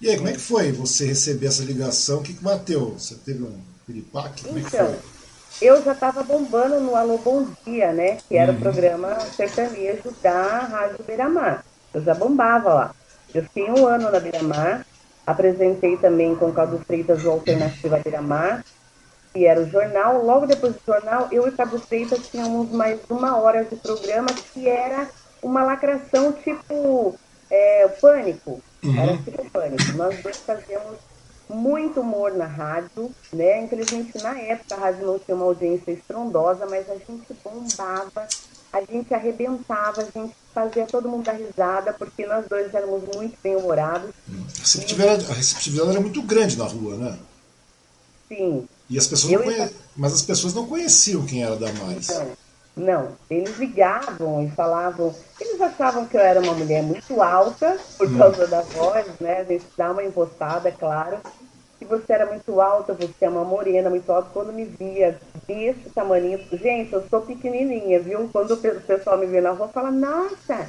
E aí, como é que foi você receber essa ligação? O que, que bateu? Você teve um piripaque? Como então, é que foi? Eu já estava bombando no Alô Bom Dia, né? Que era uhum. o programa sertanejo da Rádio Beira-Mar. Eu já bombava lá. Eu fiquei um ano na Beira-Mar, apresentei também com o Caldo Freitas o Alternativa Beira-Mar, que era o jornal. Logo depois do jornal, eu e Cabo Freitas tínhamos mais uma hora de programa que era uma lacração tipo é, pânico. Uhum. Era tipo pânico. Nós dois fazíamos muito humor na rádio, né? Infelizmente, na época, a rádio não tinha uma audiência estrondosa, mas a gente bombava, a gente arrebentava, a gente fazia todo mundo dar risada, porque nós dois éramos muito bem-humorados. A receptividade, a receptividade era muito grande na rua, né? Sim. E as pessoas não conhe... Mas as pessoas não conheciam quem era Damares. Não, não, eles ligavam e falavam. Eles achavam que eu era uma mulher muito alta, por hum. causa da voz, né? A gente dá uma impostada, é claro. Que você era muito alta, você é uma morena muito alta. Quando me via desse tamanho, gente, eu sou pequenininha, viu? Quando o pessoal me vê na rua, fala: Nossa,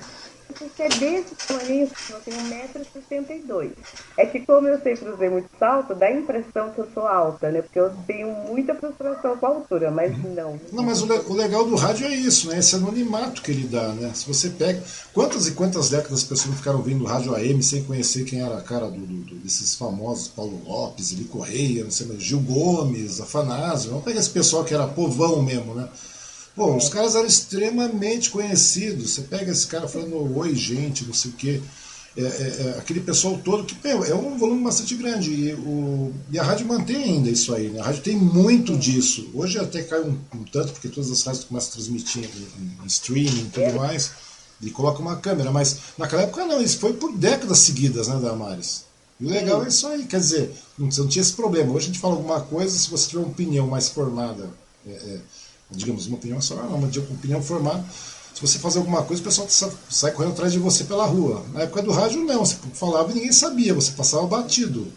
porque é desse tamanho, eu tenho 1,62m. É que como eu sempre usei muito salto, dá a impressão que eu sou alta, né? Porque eu tenho muita frustração com a altura, mas não. Não, mas o, o legal do rádio é isso, né? Esse anonimato que ele dá, né? Se você pega. Quantas e quantas décadas as pessoas ficaram ouvindo rádio AM sem conhecer quem era a cara do, do, desses famosos Paulo Lopes, Eli Correia, não sei mais, Gil Gomes, Afanásio. Vamos pegar esse pessoal que era povão mesmo, né? Bom, os caras eram extremamente conhecidos. Você pega esse cara falando oi, gente, não sei o quê. É, é, é, aquele pessoal todo que meu, é um volume bastante grande. E, o, e, a rádio mantém ainda isso aí. Né? A rádio tem muito disso. Hoje até cai um, um tanto, porque todas as rádios começam a transmitir em, em streaming e tudo mais. E coloca uma câmera. Mas naquela época não, isso foi por décadas seguidas, né, Damares? E o legal é isso aí, quer dizer, não, você não tinha esse problema. Hoje a gente fala alguma coisa, se você tiver uma opinião mais formada. É, é digamos, uma opinião só, não, uma opinião formada. Se você fazer alguma coisa, o pessoal sai correndo atrás de você pela rua. Na época do rádio, não. Você falava e ninguém sabia, você passava batido.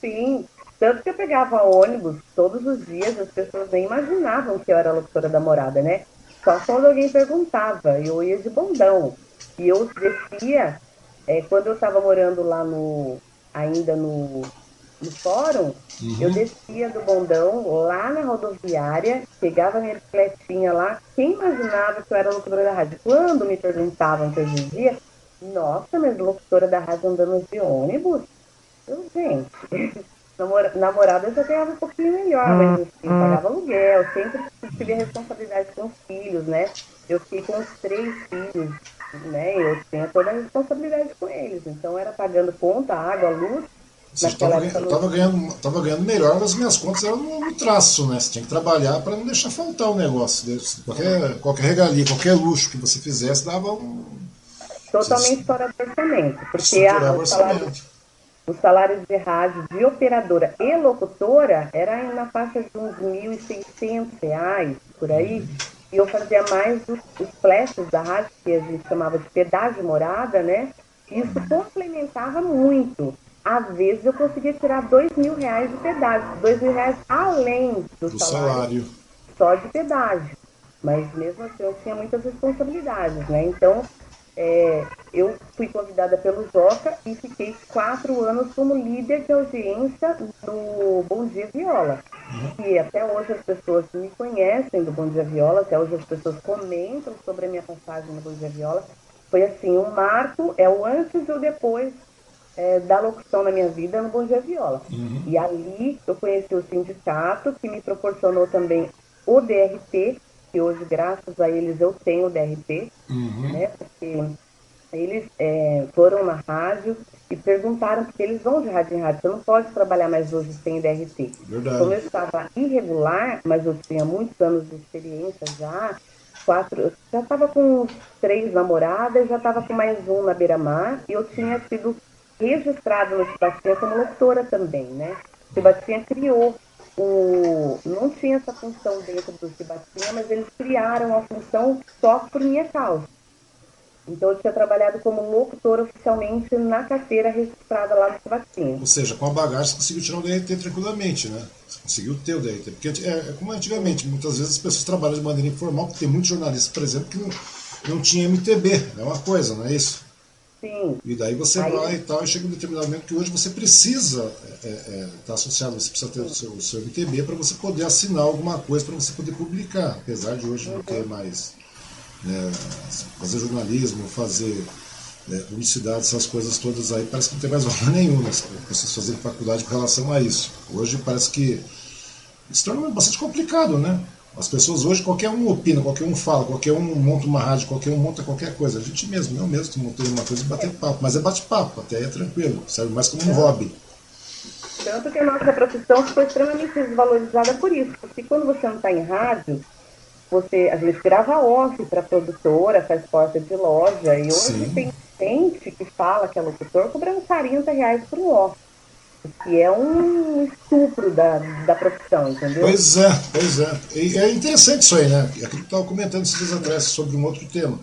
Sim, tanto que eu pegava ônibus todos os dias, as pessoas nem imaginavam que eu era locutora da morada, né? Só quando alguém perguntava, eu ia de bondão. E eu descia, é, quando eu estava morando lá no, ainda no no fórum, uhum. eu descia do bondão lá na rodoviária, pegava minha bicicletinha lá. Quem imaginava que eu era locutora da rádio? Quando me perguntavam que eu dizia, nossa, mas locutora da rádio andando de ônibus? Eu, gente, namorada eu já ganhava um pouquinho melhor, mas assim, pagava aluguel, sempre tive a responsabilidade com os filhos, né? Eu fiquei com os três filhos, né? Eu tinha toda a responsabilidade com eles. Então era pagando conta, água, luz você estava ganhando, tava ganhando melhor, mas as minhas contas eram no, no traço, né? Você tinha que trabalhar para não deixar faltar o negócio. Qualquer, qualquer regalia, qualquer luxo que você fizesse dava um. Totalmente você... fora do orçamento. Porque a, o, salário, o salário de rádio de operadora e locutora era na faixa de uns R$ 1.600, por aí. Uhum. E eu fazia mais os, os flashes da rádio, que a gente chamava de pedágio morada, né? Isso complementava muito às vezes eu conseguia tirar dois mil reais de pedágio, dois mil reais além do, do salário, salário, só de pedágio. Mas mesmo assim eu tinha muitas responsabilidades, né? Então é, eu fui convidada pelo Joca e fiquei quatro anos como líder de audiência do Bom Dia Viola. Uhum. E até hoje as pessoas me conhecem do Bom Dia Viola, até hoje as pessoas comentam sobre a minha passagem no Bom Dia Viola. Foi assim, um marco, é o antes e o depois é, da locução na minha vida no Bom Dia Viola. Uhum. E ali eu conheci o sindicato, que me proporcionou também o DRT, que hoje, graças a eles, eu tenho o DRT, uhum. né? Porque eles é, foram na rádio e perguntaram, porque eles vão de rádio em rádio, você não pode trabalhar mais hoje sem DRT. Verdade. Como eu estava irregular, mas eu tinha muitos anos de experiência já, quatro, já estava com três namoradas, já estava com mais um na beira-mar, e eu tinha sido registrado no Sebastião como locutora também, né? O Sebastião criou o... não tinha essa função dentro do Sebastião, mas eles criaram a função só por minha causa. Então eu tinha trabalhado como locutora oficialmente na carteira registrada lá no Sebastião. Ou seja, com a bagagem você conseguiu tirar o DRT tranquilamente, né? Você conseguiu ter o DRT. Porque é, é como antigamente, muitas vezes as pessoas trabalham de maneira informal, porque tem muitos jornalistas, por exemplo, que não, não tinha MTB, é uma coisa, não é isso? Sim. E daí você Aí... vai e tal, e chega um determinado momento que hoje você precisa estar é, é, tá associado, você precisa ter o seu, o seu MTB para você poder assinar alguma coisa, para você poder publicar. Apesar de hoje uhum. não ter mais. Né, fazer jornalismo, fazer né, publicidade, essas coisas todas aí, parece que não tem mais valor nenhum, né, vocês fazerem faculdade com relação a isso. Hoje parece que se torna bastante complicado, né? As pessoas hoje, qualquer um opina, qualquer um fala, qualquer um monta uma rádio, qualquer um monta qualquer coisa. A gente mesmo, eu mesmo montei uma coisa e bater papo. Mas é bate-papo, até é tranquilo, serve mais como um é. hobby. Tanto que a nossa profissão ficou extremamente desvalorizada por isso. Porque quando você não está em rádio, você, a gente grava off para produtora, faz porta de loja. E hoje Sim. tem gente que fala que é locutor cobrando 40 reais por um off que é um estupro da, da profissão, entendeu? Pois é, pois é. E é interessante isso aí, né? Aquilo que eu estava comentando esses dias sobre um outro tema.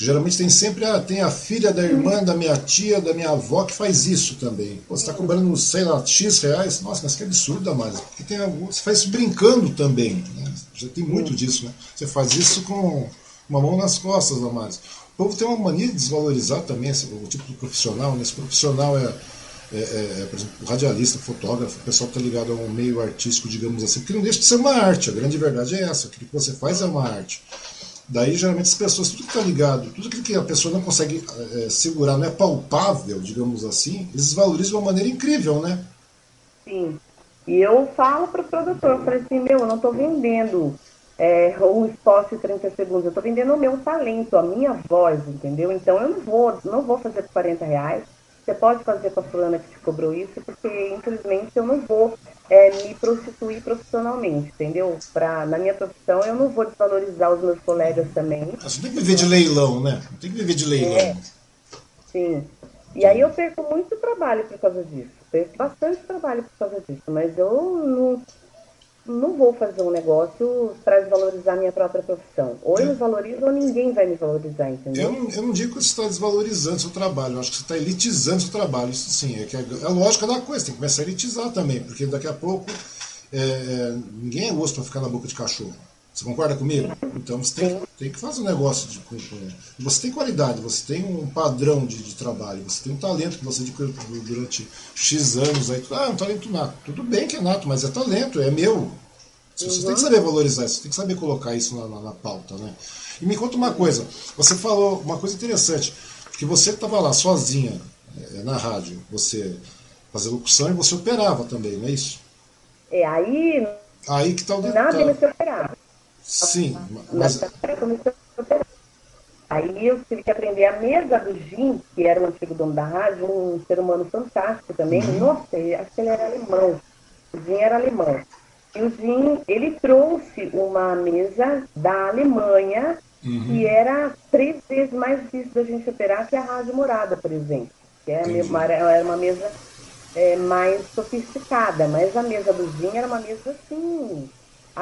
Geralmente tem sempre a, tem a filha da irmã, da minha tia, da minha avó que faz isso também. Pô, você está cobrando, sei lá, X reais. Nossa, mas que absurdo, Damares. Porque tem, você faz isso brincando também. Né? Já tem muito disso, né? Você faz isso com uma mão nas costas, Damares. povo tem uma mania de desvalorizar também esse, o tipo de profissional. Né? Esse profissional é, é, é, por exemplo, o radialista, fotógrafo, o pessoal que está ligado a um meio artístico, digamos assim, porque não deixa de ser uma arte. A grande verdade é essa: aquilo que você faz é uma arte. Daí, geralmente, as pessoas, tudo que está ligado, tudo que a pessoa não consegue é, segurar, não é palpável, digamos assim, eles valorizam de uma maneira incrível, né? Sim. E eu falo para o produtor, eu falei assim, meu, eu não estou vendendo é, spot de 30 segundos, eu estou vendendo o meu talento, a minha voz, entendeu? Então eu não vou, não vou fazer por 40 reais, você pode fazer com a fulana que te cobrou isso, porque infelizmente eu não vou é, me prostituir profissionalmente, entendeu? Pra, na minha profissão eu não vou desvalorizar os meus colegas também. Você tem que viver de leilão, né? Tem que viver de leilão. É, sim. E aí eu perco muito trabalho por causa disso. Perco bastante trabalho por causa disso. Mas eu não não vou fazer um negócio para desvalorizar minha própria profissão. Ou eu valorizo ou ninguém vai me valorizar, entendeu? Eu não, eu não digo que você está desvalorizando seu trabalho, eu acho que você está elitizando seu trabalho. Isso sim, é, que é, é lógica da coisa, tem que começar a elitizar também, porque daqui a pouco é, é ninguém é osso para ficar na boca de cachorro. Você concorda comigo? Então você tem, tem que fazer um negócio. De, você tem qualidade, você tem um padrão de, de, trabalho, você tem um talento que você adquiriu durante X anos. Aí, ah, é um talento nato. Tudo bem que é nato, mas é talento, é meu. Você tem que saber valorizar isso, você tem que saber colocar isso na, na, na pauta. Né? E me conta uma coisa: você falou uma coisa interessante, que você estava lá sozinha é, na rádio, você fazia locução e você operava também, não é isso? É, aí. Aí que está o detalhe. Nada me operar. Sim, mas... Aí eu tive que aprender a mesa do Jim, que era o antigo dono da rádio, um ser humano fantástico também. Uhum. Nossa, acho que ele era alemão. O Jim era alemão. E o Jim, ele trouxe uma mesa da Alemanha, uhum. que era três vezes mais difícil da gente operar que a Rádio Morada, por exemplo. Que era, uma, era uma mesa é, mais sofisticada, mas a mesa do Jim era uma mesa assim,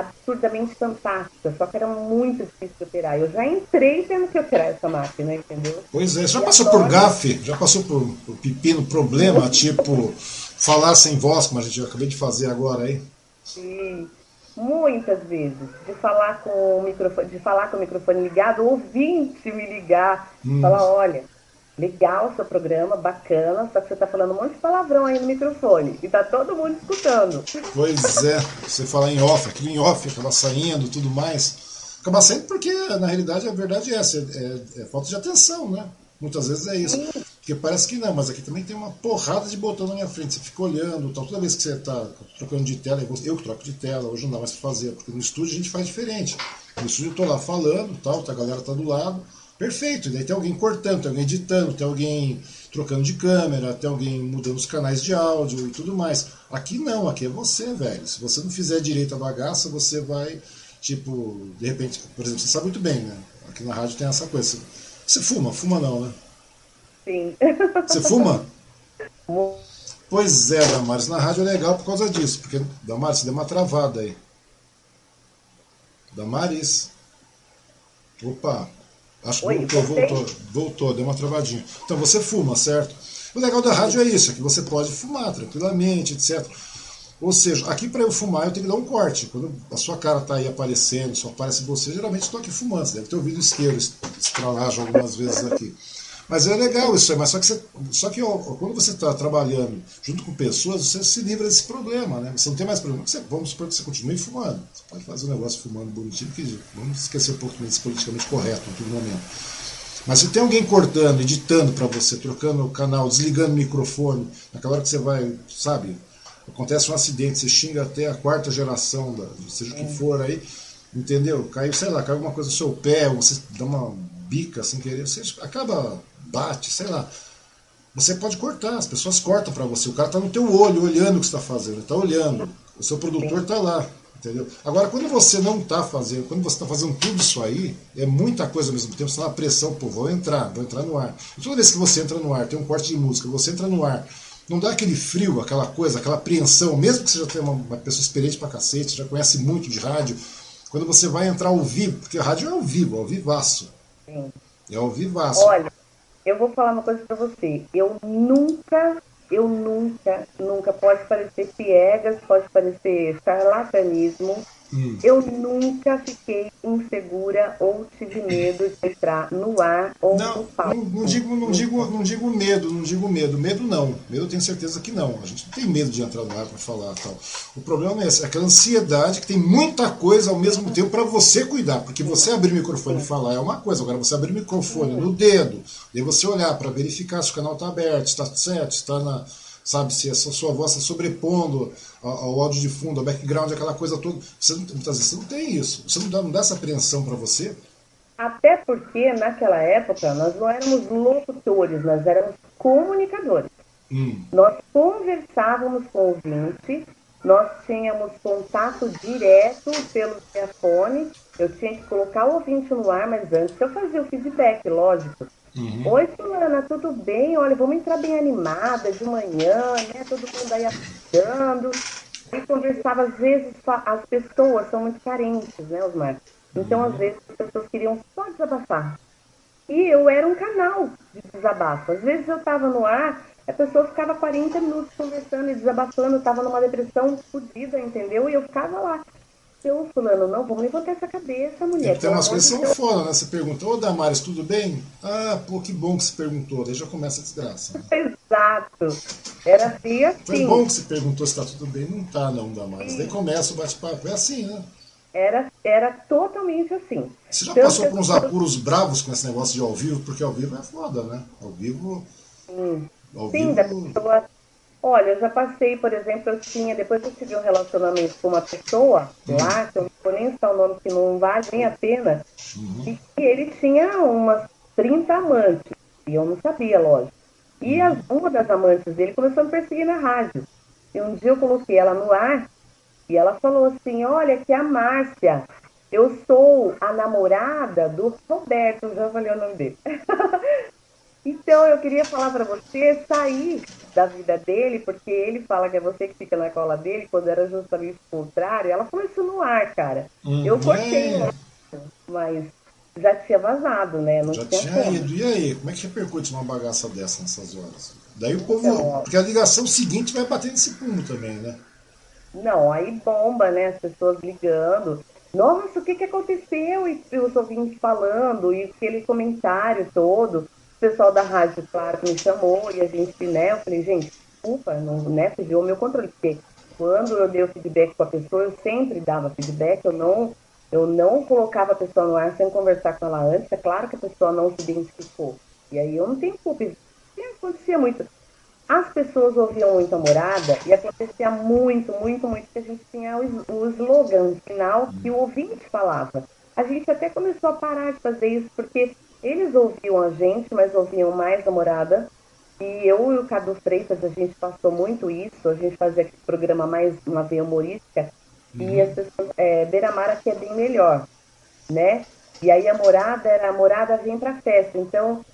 absurdamente fantástica, só que era muito difícil de operar. Eu já entrei tendo que operar essa máquina, entendeu? Pois é, já passou por gafe, já passou por, por pepino, problema, tipo falar sem voz, como a gente acabei de fazer agora aí. Sim, muitas vezes. De falar com o microfone, de falar com o microfone ligado, ouvinte me ligar, hum. falar, olha, legal o seu programa, bacana, só que você está falando um monte de palavrão aí no microfone. E tá todo mundo escutando. Pois é, você fala em off, aquilo em off, acaba saindo tudo mais. Acaba saindo porque, na realidade, a verdade é essa, é, é, é falta de atenção, né? Muitas vezes é isso. Sim. Porque parece que não, mas aqui também tem uma porrada de botão na minha frente. Você fica olhando, tal. toda vez que você está trocando de tela, eu que troco de tela, hoje não dá mais para fazer, porque no estúdio a gente faz diferente. No estúdio eu estou lá falando, tal, a galera está do lado, perfeito. E daí tem alguém cortando, tem alguém editando, tem alguém trocando de câmera, tem alguém mudando os canais de áudio e tudo mais. Aqui não, aqui é você, velho. Se você não fizer direito a bagaça, você vai, tipo, de repente, por exemplo, você sabe muito bem, né? Aqui na rádio tem essa coisa. Você fuma, fuma não, né? Sim. Você fuma? Pois é, Damares, na rádio é legal por causa disso, porque, Damares, você deu uma travada aí. Damares. Opa, acho que Oi, voltou, voltou, voltou, deu uma travadinha. Então você fuma, certo? O legal da rádio é isso, é que você pode fumar tranquilamente, etc. Ou seja, aqui para eu fumar eu tenho que dar um corte. Quando a sua cara está aí aparecendo, só aparece você, geralmente estou aqui fumando. Você deve ter ouvido isqueiro estralar já algumas vezes aqui. Mas é legal isso aí, mas só que, você, só que ó, quando você está trabalhando junto com pessoas, você se livra desse problema, né? Você não tem mais problema. Você, vamos supor que você continue fumando. Você pode fazer um negócio fumando bonitinho, que vamos esquecer um pouco desse politicamente correto em todo momento. Mas se tem alguém cortando, editando para você, trocando o canal, desligando o microfone, naquela hora que você vai, sabe, acontece um acidente, você xinga até a quarta geração, da, seja o que for aí, entendeu? Caiu, sei lá, caiu alguma coisa no seu pé, você dá uma bica sem querer, você acaba bate, sei lá. Você pode cortar, as pessoas cortam para você. O cara está no teu olho, olhando o que está fazendo, está olhando. O seu produtor está lá, entendeu? Agora, quando você não está fazendo, quando você está fazendo tudo isso aí, é muita coisa ao mesmo tempo, você dá uma pressão, pô, vou entrar, vou entrar no ar. E toda vez que você entra no ar, tem um corte de música, você entra no ar, não dá aquele frio, aquela coisa, aquela apreensão, mesmo que você já tenha uma, uma pessoa experiente pra cacete, já conhece muito de rádio, quando você vai entrar ao vivo, porque a rádio é ao vivo, ao vivaço. É ao vivaço. Olha, eu vou falar uma coisa para você. Eu nunca, eu nunca, nunca, pode parecer piegas, pode parecer charlatanismo, Hum. Eu nunca fiquei insegura ou tive medo de entrar no ar ou não, no palco. Não, não, digo, não, digo, não digo medo, não digo medo. Medo não. Medo eu tenho certeza que não. A gente não tem medo de entrar no ar para falar tal. O problema é esse, é aquela ansiedade que tem muita coisa ao mesmo tempo para você cuidar. Porque você abrir o microfone e falar é uma coisa, agora você abrir o microfone no dedo, e você olhar para verificar se o canal está aberto, está certo, está na sabe? Se essa sua voz está sobrepondo ao, ao, áudio de fundo, ao background, aquela coisa toda. Você não, muitas vezes você não tem isso. Você não dá, não dá essa apreensão para você. Até porque, naquela época, nós não éramos locutores, nós éramos comunicadores. Hum. Nós conversávamos com o ouvinte, nós tínhamos contato direto pelo telefone, eu tinha que colocar o ouvinte no ar, mas antes eu fazia o feedback, lógico. Uhum. Oi, Fulana, tudo bem? Olha, vamos entrar bem animada de manhã, né? Todo mundo aí assistindo. E conversava, às vezes, as pessoas são muito carentes, né, Osmar? Então, às uhum. vezes, as pessoas queriam só desabafar. E eu era um canal de desabafo. Às vezes eu estava no ar, a pessoa ficava 40 minutos conversando e desabafando, estava numa depressão fodida, entendeu? E eu ficava lá seu fulano, não, vamos levantar essa cabeça, mulher. Tem umas coisas que são foda, né? Você pergunta, ô Damares, tudo bem? Ah, pô, que bom que você perguntou, daí já começa a desgraça. Né? Exato. Era assim, assim. Foi bom que você perguntou se tá tudo bem, não tá não, Damares. Sim. Daí começa o bate-papo, é assim, né? Era, era totalmente assim. Você já passou por uns apuros bravos com esse negócio de ao vivo? Porque ao vivo é foda, né? Ao vivo. Sim, ao Sim vivo... da pessoa Olha, eu já passei, por exemplo, eu tinha, depois eu tive um relacionamento com uma pessoa uhum. lá, que eu não vou nem citar o nome, que não vale nem a pena, uhum. e que ele tinha umas 30 amantes, e eu não sabia, lógico. E uhum. as, uma das amantes dele começou a me perseguir na rádio. E um dia eu coloquei ela no ar, e ela falou assim, olha, que a Márcia, eu sou a namorada do Roberto, já falei o nome dele. Então, eu queria falar para você sair da vida dele, porque ele fala que é você que fica na cola dele, quando era justamente o contrário. Ela começou no ar, cara. Uhum. Eu cortei, mas já tinha vazado, né? Não já tinha, tinha ido. E aí, como é que repercute uma bagaça dessa nessas horas? Daí o povo. Então, porque a ligação seguinte vai bater nesse pulo também, né? Não, aí bomba, né? As pessoas ligando. Nossa, o que, que aconteceu? E os ouvintes falando, e aquele comentário todo. O pessoal da rádio, claro, me chamou e a gente, né, eu falei, gente, desculpa, não, né, fugiu o meu controle, porque quando eu dei o feedback com a pessoa, eu sempre dava feedback, eu não, eu não colocava a pessoa no ar sem conversar com ela antes, é claro que a pessoa não se identificou. E aí eu não tenho culpa, e acontecia muito. As pessoas ouviam muito a morada e acontecia muito, muito, muito que a gente tinha o, o slogan final que o ouvinte falava. A gente até começou a parar de fazer isso, porque eles ouviam a gente, mas ouviam mais a morada. E eu e o Cadu Freitas, a gente passou muito isso. A gente fazia aquele programa mais uma veia humorística. Uhum. E as pessoas, é, Beira-Mar aqui é bem melhor, né? E aí a morada era, a morada vem pra festa. Então,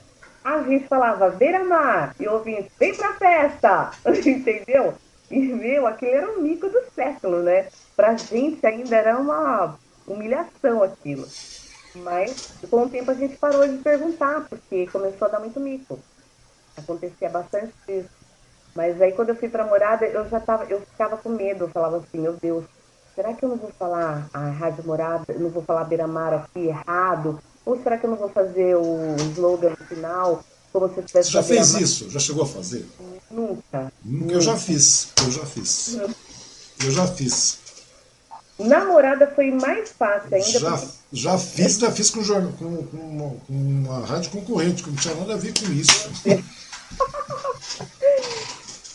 a gente falava Beira-Mar e ouvinte, vem pra festa! Entendeu? E, meu, aquele era um mico do século, né? Pra gente ainda era uma humilhação aquilo. Mas com o tempo a gente parou de perguntar, porque começou a dar muito mico. Acontecia bastante isso. Mas aí quando eu fui pra morada, eu já tava, eu ficava com medo, eu falava assim, meu Deus, será que eu não vou falar a Rádio Morada, eu não vou falar Beira-Mar aqui errado? Ou será que eu não vou fazer o slogan no final? Como se tivesse Você já fez isso? Já chegou a fazer? Nunca. Nunca. Eu já fiz, eu já fiz. Eu já fiz. Namorada foi mais fácil ainda. Já, porque... já fiz, já fiz com, com, com, uma, com uma rádio concorrente, que não tinha nada a ver com isso.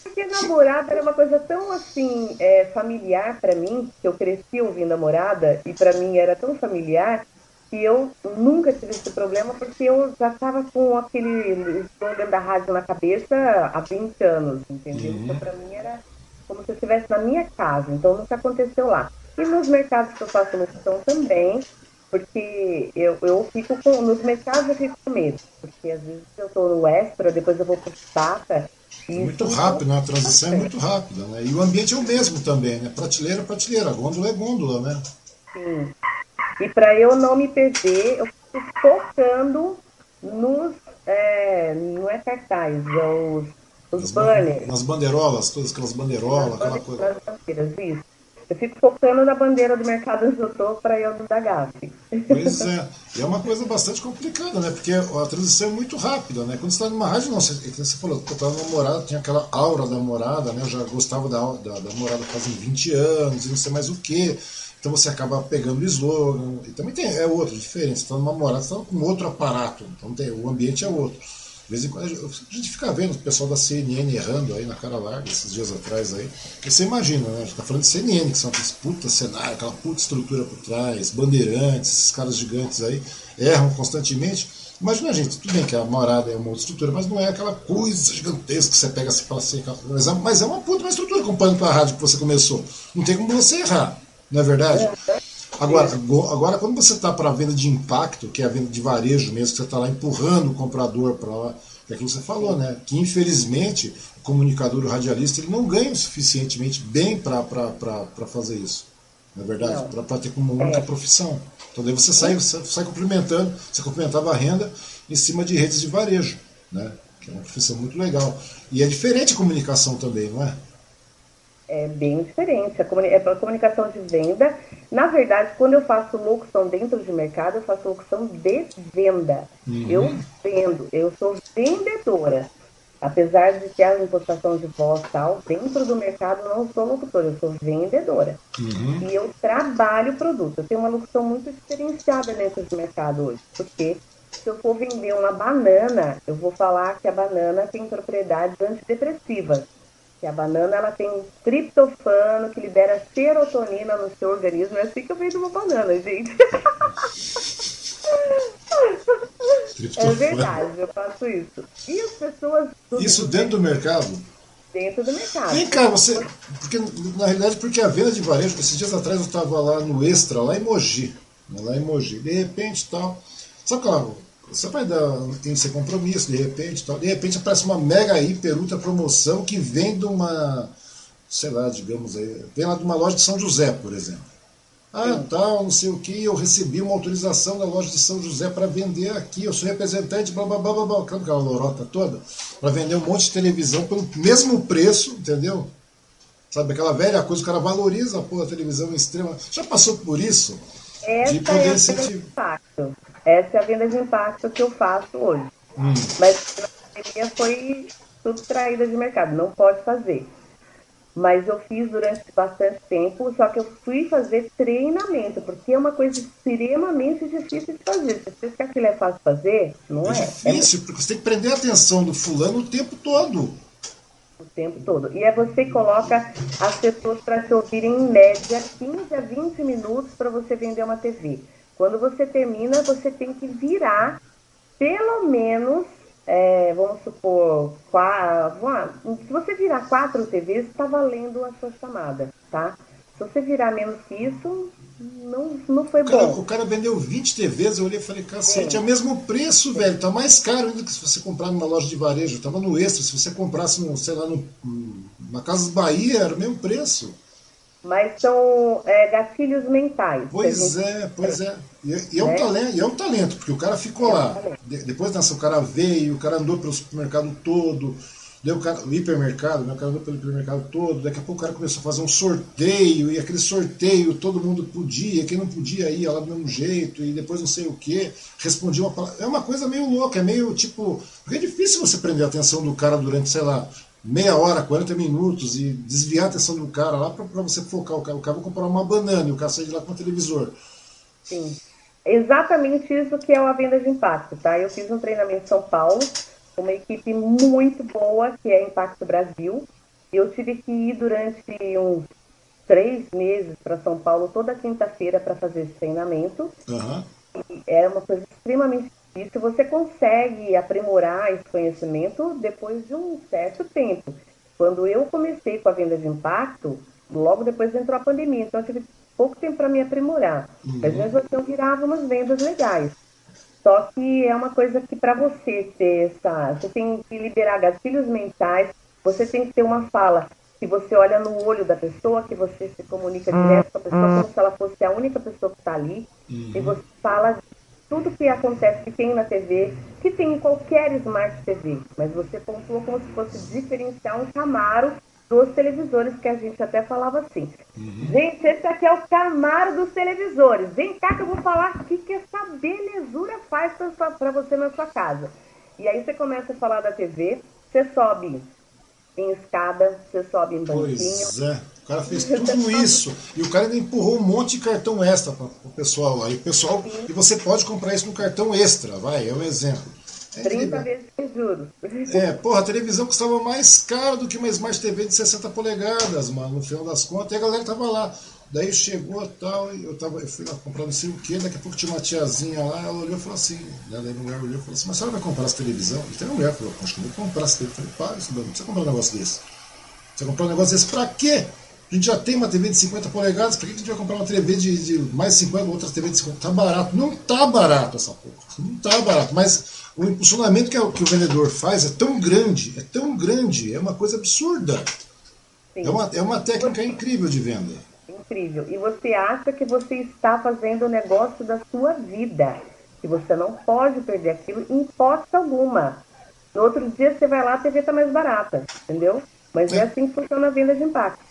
porque namorada era uma coisa tão assim é, familiar para mim, que eu cresci ouvindo namorada, e para mim era tão familiar, que eu nunca tive esse problema, porque eu já estava com aquele slogan da rádio na cabeça há 20 anos, entendeu? Uhum. Então para mim era como se eu estivesse na minha casa, então nunca aconteceu lá. E nos mercados que eu faço locução também, porque eu, eu fico com. Nos mercados eu fico com medo, porque às vezes eu estou no extra, depois eu vou para o Tata. Muito rápido, né? a transição é muito rápida, né? E o ambiente é o mesmo também, né? Prateleira é prateleira, gôndola é gôndola, né? Sim. E para eu não me perder, eu fico focando nos. É, não é cartaz, é os, os banners. Nas bandeirolas, todas aquelas bandeirolas, aquela coisa. Nas bandeiras, isso. Eu fico focando na bandeira do mercado onde eu estou para eu não dar gafe. Pois é. E é uma coisa bastante complicada, né? Porque a transição é muito rápida, né? Quando você está numa rádio, não, você, você falou, eu estava namorada, tinha aquela aura da morada, né? Eu já gostava da, da, da morada fazem 20 anos e não sei mais o quê. Então você acaba pegando o slogan. E também tem, é outro, diferente. Você está numa morada, você está com outro aparato. Então tem, o ambiente é outro. De vez em quando a gente fica vendo o pessoal da CNN errando aí na cara larga esses dias atrás aí. Porque você imagina, né? A gente tá falando de CNN, que são aqueles puta cenário, aquela puta estrutura por trás, bandeirantes, esses caras gigantes aí, erram constantemente. Imagina, gente, tudo bem que a morada é uma outra estrutura, mas não é aquela coisa gigantesca que você pega assim e fala assim, mas é, é uma puta uma estrutura comparando com a rádio que você começou. Não tem como você errar, não é verdade? Agora, agora quando você está para a venda de impacto, que é a venda de varejo mesmo, que você está lá empurrando o comprador para lá, é aquilo que você falou, né? Que infelizmente o comunicador, o radialista, ele não ganha o suficientemente bem para fazer isso. Não é verdade? Para ter como única profissão. Então daí você sai, você sai complementando, você complementava a renda em cima de redes de varejo, né? Que é uma profissão muito legal. E é diferente a comunicação também, não é? É bem diferente. É a comunicação de venda, na verdade, quando eu faço locução dentro de mercado, eu faço locução de venda. Uhum. Eu vendo, eu sou vendedora. Apesar de ter a impostação de voz tal, dentro do mercado eu não sou locutora, eu sou vendedora. Uhum. E eu trabalho o produto. Eu tenho uma locução muito diferenciada dentro do mercado hoje, porque se eu for vender uma banana, eu vou falar que a banana tem propriedades antidepressivas que a banana ela tem triptofano que libera serotonina no seu organismo. É assim que eu vendo uma banana, gente. é verdade, eu faço isso. E as pessoas. Isso dentro do mercado? Dentro do mercado. Vem cá, você. Porque, na realidade, porque a venda de varejo, esses dias atrás eu estava lá no Extra, lá em Mogi. Né, lá em Mogi. De repente tal. Sabe qual você vai dar, tem que ser compromisso, de repente, tal. de repente aparece uma mega hiper ultra promoção que vem de uma, sei lá, digamos aí, vem lá de uma loja de São José, por exemplo. Ah, tal, não sei o que, eu recebi uma autorização da loja de São José para vender aqui, eu sou representante, blá blá blá blá, blá aquela lorota toda, para vender um monte de televisão pelo mesmo preço, entendeu? Sabe, aquela velha coisa, o cara valoriza a televisão extrema. Já passou por isso? Essa de poder é sentir. Essa é a venda de impacto que eu faço hoje. Hum. Mas na pandemia foi subtraída de mercado, não pode fazer. Mas eu fiz durante bastante tempo, só que eu fui fazer treinamento, porque é uma coisa extremamente difícil de fazer. Se você pensa que aquilo é fácil de fazer, não é. É difícil, é... porque você tem que prender a atenção do fulano o tempo todo. O tempo todo. E aí você coloca as pessoas para te ouvirem em média 15 a 20 minutos para você vender uma TV. Quando você termina, você tem que virar pelo menos, é, vamos supor, quatro, se você virar quatro TVs, está valendo a sua chamada, tá? Se você virar menos que isso, não, não foi o cara, bom. O cara vendeu 20 TVs, eu olhei e falei, cacete, é, é o mesmo preço, velho. Tá mais caro ainda que se você comprar numa loja de varejo. Tava no extra, se você comprasse, no, sei lá, no, numa Casa Bahia, era o mesmo preço. Mas são é, gatilhos mentais. Pois gente... é, pois é. E, e é, um né? talento, e é um talento, porque o cara ficou é lá. De, depois dessa, o cara veio, o cara andou pelo supermercado todo, deu o, cara, o hipermercado, né, o cara andou pelo hipermercado todo, daqui a pouco o cara começou a fazer um sorteio, e aquele sorteio todo mundo podia, quem não podia ia lá do mesmo jeito, e depois não sei o que, respondia uma palavra. É uma coisa meio louca, é meio tipo. Porque é difícil você prender a atenção do cara durante, sei lá, meia hora, 40 minutos e desviar a atenção do cara lá para você focar o cara. O cara vai comprar uma banana e o cara sai de lá com o televisor. Sim. Exatamente isso que é uma venda de impacto, tá? Eu fiz um treinamento em São Paulo, uma equipe muito boa, que é Impacto Brasil. Eu tive que ir durante uns três meses para São Paulo toda quinta-feira para fazer esse treinamento. Uhum. Era uma coisa extremamente isso você consegue aprimorar esse conhecimento depois de um certo tempo. Quando eu comecei com a venda de impacto, logo depois entrou a pandemia, então eu tive pouco tempo para me aprimorar. Uhum. Mas mesmo assim eu virava umas vendas legais. Só que é uma coisa que para você ter essa. Você tem que liberar gatilhos mentais, você tem que ter uma fala que você olha no olho da pessoa, que você se comunica direto com a pessoa, como se ela fosse a única pessoa que está ali, uhum. e você fala tudo que acontece que tem na TV, que tem em qualquer Smart TV, mas você pontuou como se fosse diferenciar um Camaro dos televisores, que a gente até falava assim. Uhum. Gente, esse aqui é o Camaro dos televisores. Vem cá que eu vou falar o que, que essa belezura faz para você na sua casa. E aí você começa a falar da TV, você sobe em escada, você sobe em banquinho. Pois é, o cara fez tudo isso. E o cara ainda empurrou um monte de cartão extra para o pessoal. Aí pessoal. Sim. E você pode comprar isso no cartão extra, vai, é um exemplo. É 30 vezes sem juros. É, porra, a televisão custava mais caro do que uma Smart TV de 60 polegadas, mano, no final das contas. E a galera tava lá. Daí chegou tal, e eu, tava, eu fui lá comprar não sei o que, daqui a pouco tinha uma tiazinha lá, ela olhou e falou assim, né, daí a mulher olhou e falou assim, mas a senhora vai comprar essa televisão? E tem uma mulher falou, acho que eu vou comprar essa televisão. Eu falei, para, você não precisa comprar um negócio desse. Você comprar um negócio desse pra quê? A gente já tem uma TV de 50 polegadas, por que a gente vai comprar uma TV de, de mais 50, outra TV de 50? Tá barato. Não tá barato essa porra. Não tá barato. Mas o impulsionamento que, é, que o vendedor faz é tão grande, é tão grande, é uma coisa absurda. É uma, é uma técnica incrível de venda. Incrível. E você acha que você está fazendo o negócio da sua vida. Que você não pode perder aquilo em hipótese alguma. No outro dia você vai lá, a TV está mais barata, entendeu? Mas é, é assim que funciona a venda de impacto.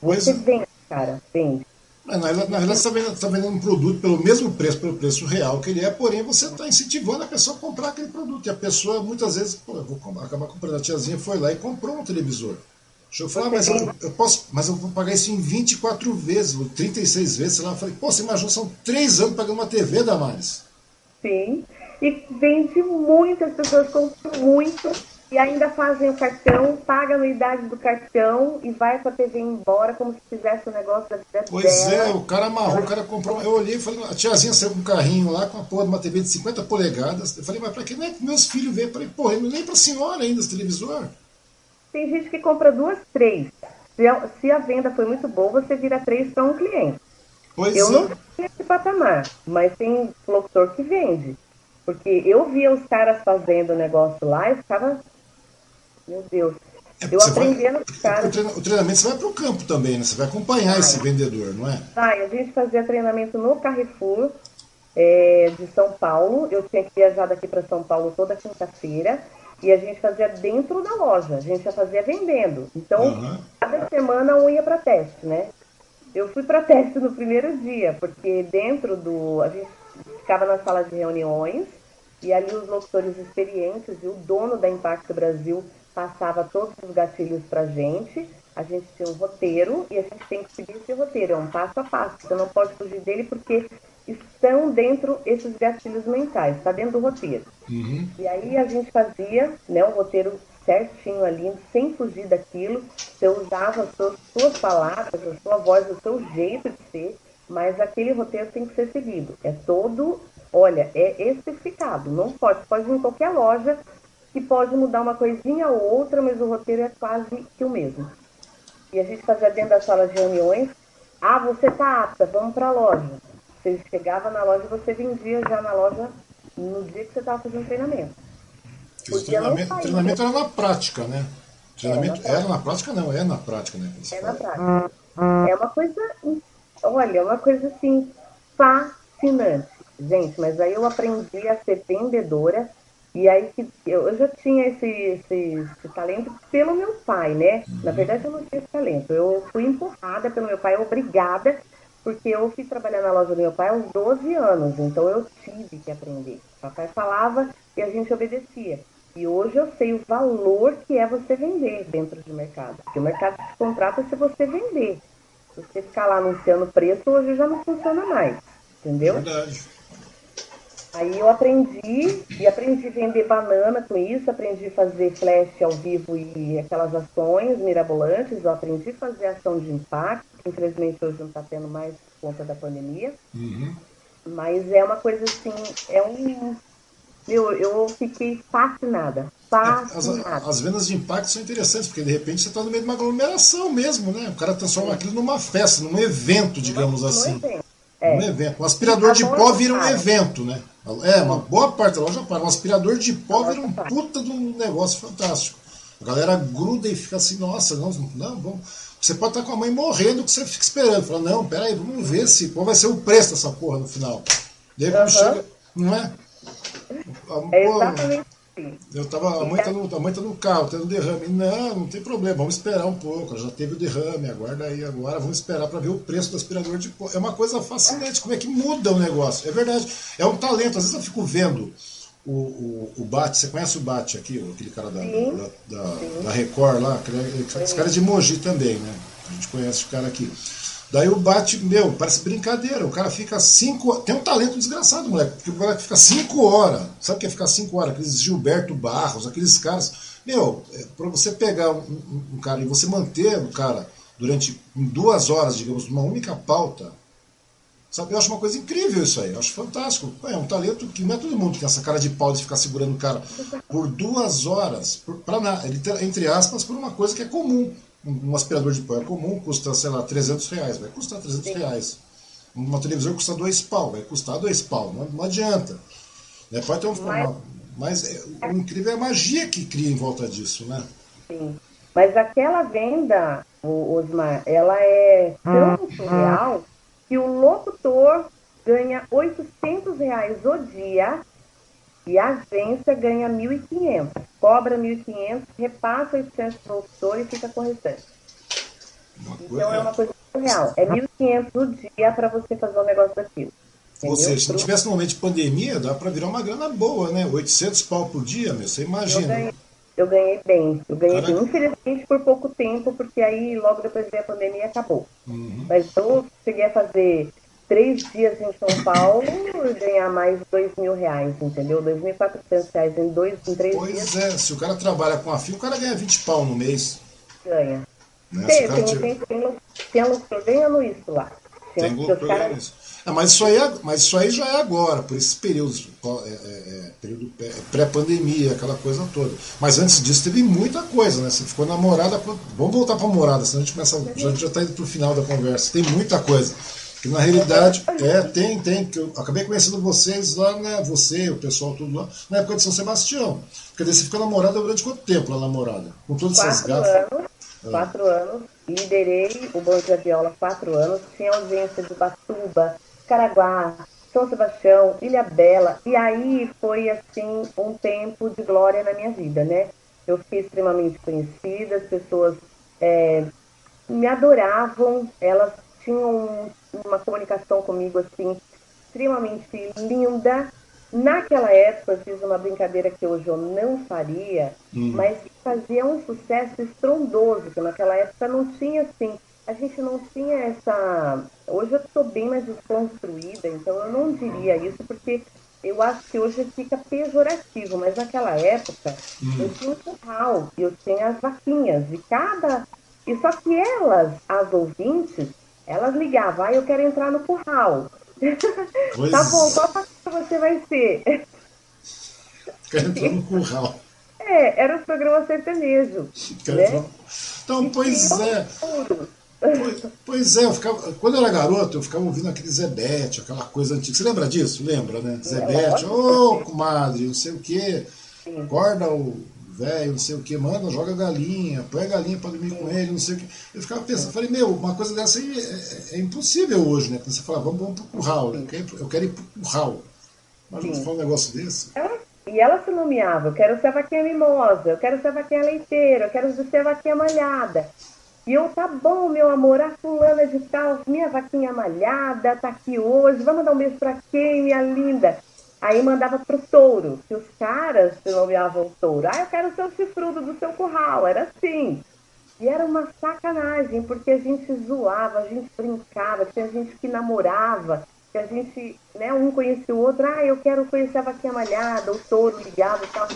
Pois você vende, cara, vende. Mas na, na realidade, você está vendendo, tá vendendo um produto pelo mesmo preço, pelo preço real que ele é, porém você está incentivando a pessoa a comprar aquele produto. E a pessoa, muitas vezes, pô, eu vou acabar comprando. A tiazinha foi lá e comprou um televisor. Deixa eu falar, mas eu, eu, posso, mas eu vou pagar isso em 24 vezes, 36 vezes, sei lá. Eu falei, pô, você imagina, são três anos pagando uma TV, Damares. Sim, e vende muito, as pessoas compram muito e ainda fazem o cartão, paga a anuidade do cartão e vai com a TV embora como se fizesse o um negócio da vida Pois dela. é, o cara amarrou, o cara comprou. Eu olhei e falei, a tiazinha saiu com um carrinho lá com a porra de uma TV de 50 polegadas. Eu falei, mas pra que nem é que meus filhos veem? Eu falei, porra, nem pra senhora ainda esse televisor. Tem gente que compra duas, três. Se a, se a venda foi muito boa, você vira três para um cliente. Pois eu é. não sei esse patamar, mas tem locutor que vende. Porque eu via os caras fazendo o negócio lá e ficava meu Deus. É, eu aprendendo vai, cara. O treinamento você vai para o campo também, né? Você vai acompanhar vai. esse vendedor, não é? Vai, a gente fazia treinamento no Carrefour é, de São Paulo. Eu tinha que viajar daqui para São Paulo toda quinta-feira. E a gente fazia dentro da loja, a gente já fazia vendendo. Então, uhum. cada semana um ia para teste, né? Eu fui para teste no primeiro dia, porque dentro do. A gente ficava na sala de reuniões, e ali os locutores experientes e o dono da Impacto Brasil passava todos os gatilhos para a gente. A gente tinha um roteiro e a gente tem que seguir esse roteiro, é um passo a passo. Você não pode fugir dele porque estão dentro esses gatilhos mentais, está dentro do roteiro. Uhum. E aí a gente fazia né, o roteiro certinho ali, sem fugir daquilo. Você usava as suas, suas palavras, a sua voz, o seu jeito de ser, mas aquele roteiro tem que ser seguido. É todo, olha, é especificado. Não pode, pode ir em qualquer loja que pode mudar uma coisinha ou outra, mas o roteiro é quase que o mesmo. E a gente fazia dentro da sala de reuniões, ah, você tá apta, vamos para a loja. Você chegava na loja e você vendia já na loja no dia que você estava fazendo treinamento. O treinamento, treinamento era na prática, né? Treinamento era na, era na, prática, não, é na prática, né? É na prática. É uma coisa, olha, é uma coisa assim, fascinante. Gente, mas aí eu aprendi a ser vendedora e aí que eu, já tinha esse, esse, esse, talento pelo meu pai, né? Na uhum. verdade, eu não tinha esse talento. Eu fui empurrada pelo meu pai, obrigada, porque eu fui trabalhar na loja do meu pai aos 12 anos, então eu tive que aprender. Papai falava e a gente obedecia. E hoje eu sei o valor que é você vender dentro do mercado. Porque o mercado te contrata se você vender. Se você ficar lá anunciando preço, hoje já não funciona mais. Entendeu? Verdade. Aí eu aprendi, e aprendi a vender banana com isso, aprendi a fazer flash ao vivo e aquelas ações mirabolantes, eu aprendi a fazer ação de impacto, que infelizmente hoje não está tendo mais por conta da pandemia. Uhum. Mas é uma coisa assim, é um. Meu, eu fiquei fascinada. fascinada. As, as, vendas de impacto são interessantes, porque de repente você está no meio de uma aglomeração mesmo, né? O cara transforma aquilo numa festa, num evento, digamos assim. Evento. É. Um evento. Um aspirador de pó vira um evento, né? É, uma boa parte da loja para. Um aspirador de pó vira um puta de um negócio fantástico. A galera gruda e fica assim, nossa, não, não, vamos. Você pode estar com a mãe morrendo que você fica esperando. Fala, não, peraí, vamos ver se qual vai ser o preço dessa porra no final. Daí uhum. chega. Não é? É exatamente Eu tava, a mãe tá no, a mãe tá no carro, tendo derrame. Não, não tem problema, vamos esperar um pouco. Já teve o derrame, aguarda aí agora, vamos esperar para ver o preço do aspirador de pó. É uma coisa fascinante, como é que muda o negócio. É verdade, é um talento. Às vezes eu fico vendo o, o, o Bate, você conhece o Bate aqui, aquele cara da, da, da, da, Record lá? Esse cara é de Mogi também, né? A gente conhece o cara aqui. Daí o bate, meu, parece brincadeira. O cara fica cinco. Tem um talento desgraçado, moleque. Porque o cara fica cinco horas. Sabe o que é ficar cinco horas? Aqueles Gilberto Barros, aqueles caras. Meu, é, para você pegar um, um, um, cara e você manter o cara durante duas horas, digamos, numa única pauta. Sabe, eu acho uma coisa incrível isso aí. Eu acho fantástico. É um talento que não é todo mundo que tem essa cara de pau de ficar segurando o cara por duas horas, por, pra, entre aspas, por uma coisa que é comum um aspirador de pó é comum custa, sei lá, 300 reais, vai custar 300 Sim. reais. Uma televisão custa dois pau, vai custar dois pau, não, não adianta. Né? Pode ter um, mas, uma, mas é, o incrível é a magia que cria em volta disso, né? Sim. Mas aquela venda, Osmar, ela é tão hum, surreal hum. que o locutor ganha 800 reais o dia e a agência ganha 1.500, cobra 1.500, repassa 800 para o locutor e fica com o restante. Então é uma coisa real. É 1.500 o dia para você fazer um negócio daquilo. Ou seja, se não tivesse no momento de pandemia, dá para virar uma grana boa, né? 800 pau por dia, meu, você imagina. Eu ganhei, eu ganhei bem. Eu ganhei bem, infelizmente, por pouco tempo, porque aí logo depois veio a pandemia acabou. Uhum. Mas eu cheguei a fazer três dias em São Paulo e ganhar mais dois mil reais, entendeu? Dois mil e quatrocentos reais em, dois, em três pois dias. Pois é, se o cara trabalha com a o cara ganha 20 pau no mês. Ganha. Né? Tem, tem, tem, tem, tem, tem lucro ganhando isso lá. Tem, tem lucro ganhando isso. Ah, mas, isso aí, é, mas isso aí já é agora, por esses períodos, é, é, é período pré-pandemia, aquela coisa toda. Mas antes disso teve muita coisa, né? Você ficou namorada. Vamos voltar para morada, senão a gente começa. A gente já está indo para o final da conversa. Tem muita coisa. Que na realidade, é, tem, tem. Que eu acabei conhecendo vocês lá, né? Você, o pessoal tudo lá, na época de São Sebastião. Porque daí você ficou namorada durante quanto tempo lá namorada? Com todas essas gafas? Anos, ah. Quatro anos. Liderei o Bom Dia Viola quatro anos. Tinha ausência de Batuba, Caraguá, São Sebastião, Ilha Bela. E aí foi, assim, um tempo de glória na minha vida, né? Eu fiquei extremamente conhecida, as pessoas é, me adoravam, elas tinham uma comunicação comigo assim extremamente linda. Naquela época eu fiz uma brincadeira que hoje eu não faria, hum. mas fazia um sucesso estrondoso, que naquela época não tinha assim, a gente não tinha essa. Hoje eu estou bem mais desconstruída, então eu não diria isso, porque eu acho que hoje fica pejorativo, mas naquela época hum. eu tinha um curral, eu tinha as vaquinhas, e cada. E só que elas, as ouvintes, elas ligavam, ah, eu quero entrar no curral. Pois... tá bom, qual pastor você vai ser? Quero entrar no curral. É, era o programa sertanejo. Né? Então, pois é. Pois, pois, é, eu ficava, quando eu era garoto, eu ficava ouvindo aquele Zebete, aquela coisa antiga. Você lembra disso? Lembra, né? Zebete, ô, oh, comadre, não sei o quê. Acorda o velho, não sei o que, manda, joga galinha, põe a galinha para dormir com ele, não sei o que. Eu ficava pensando, falei, meu, uma coisa dessa aí é, é, é impossível hoje, né? Quando você fala, vamos, vamos pro curral, eu quero, eu quero ir pro curral. Mas você fala um negócio desse. Ela, e ela se nomeava, eu quero ser a vaquinha mimosa, eu quero ser a vaquinha leiteira, eu quero ser a vaquinha malhada. E eu, tá bom, meu amor, a fulana de tal, minha vaquinha malhada, tá aqui hoje, vamos dar um beijo pra quem, minha linda? Aí mandava pro touro, que os caras nomeavam o touro. Ah, eu quero ser o chifrudo do seu curral. Era assim. E era uma sacanagem, porque a gente zoava, a gente brincava, tinha gente que namorava, que a gente, né, um conhecia o outro, ah, eu quero conhecer a vaquinha malhada, o touro ligado e tal.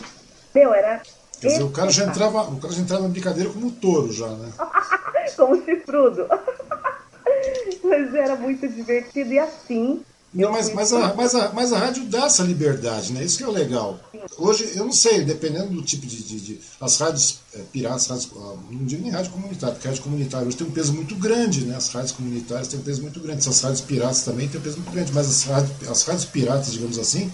Meu, era. Quer dizer, o cara, já entrava, o cara já entrava na brincadeira como touro já, né? como chifrudo. Mas era muito divertido e assim não, mas, mas, a, mas, a, mas a rádio dá essa liberdade, né? Isso que é o legal. Hoje, eu não sei, dependendo do tipo de. de, de as rádios é, piratas, rádios, ah, não digo nem rádio comunitária, porque rádio comunitária hoje tem um peso muito grande, né? As rádios comunitárias têm um peso muito grande. Essas rádios piratas também têm um peso muito grande, mas as rádios, as rádios piratas, digamos assim,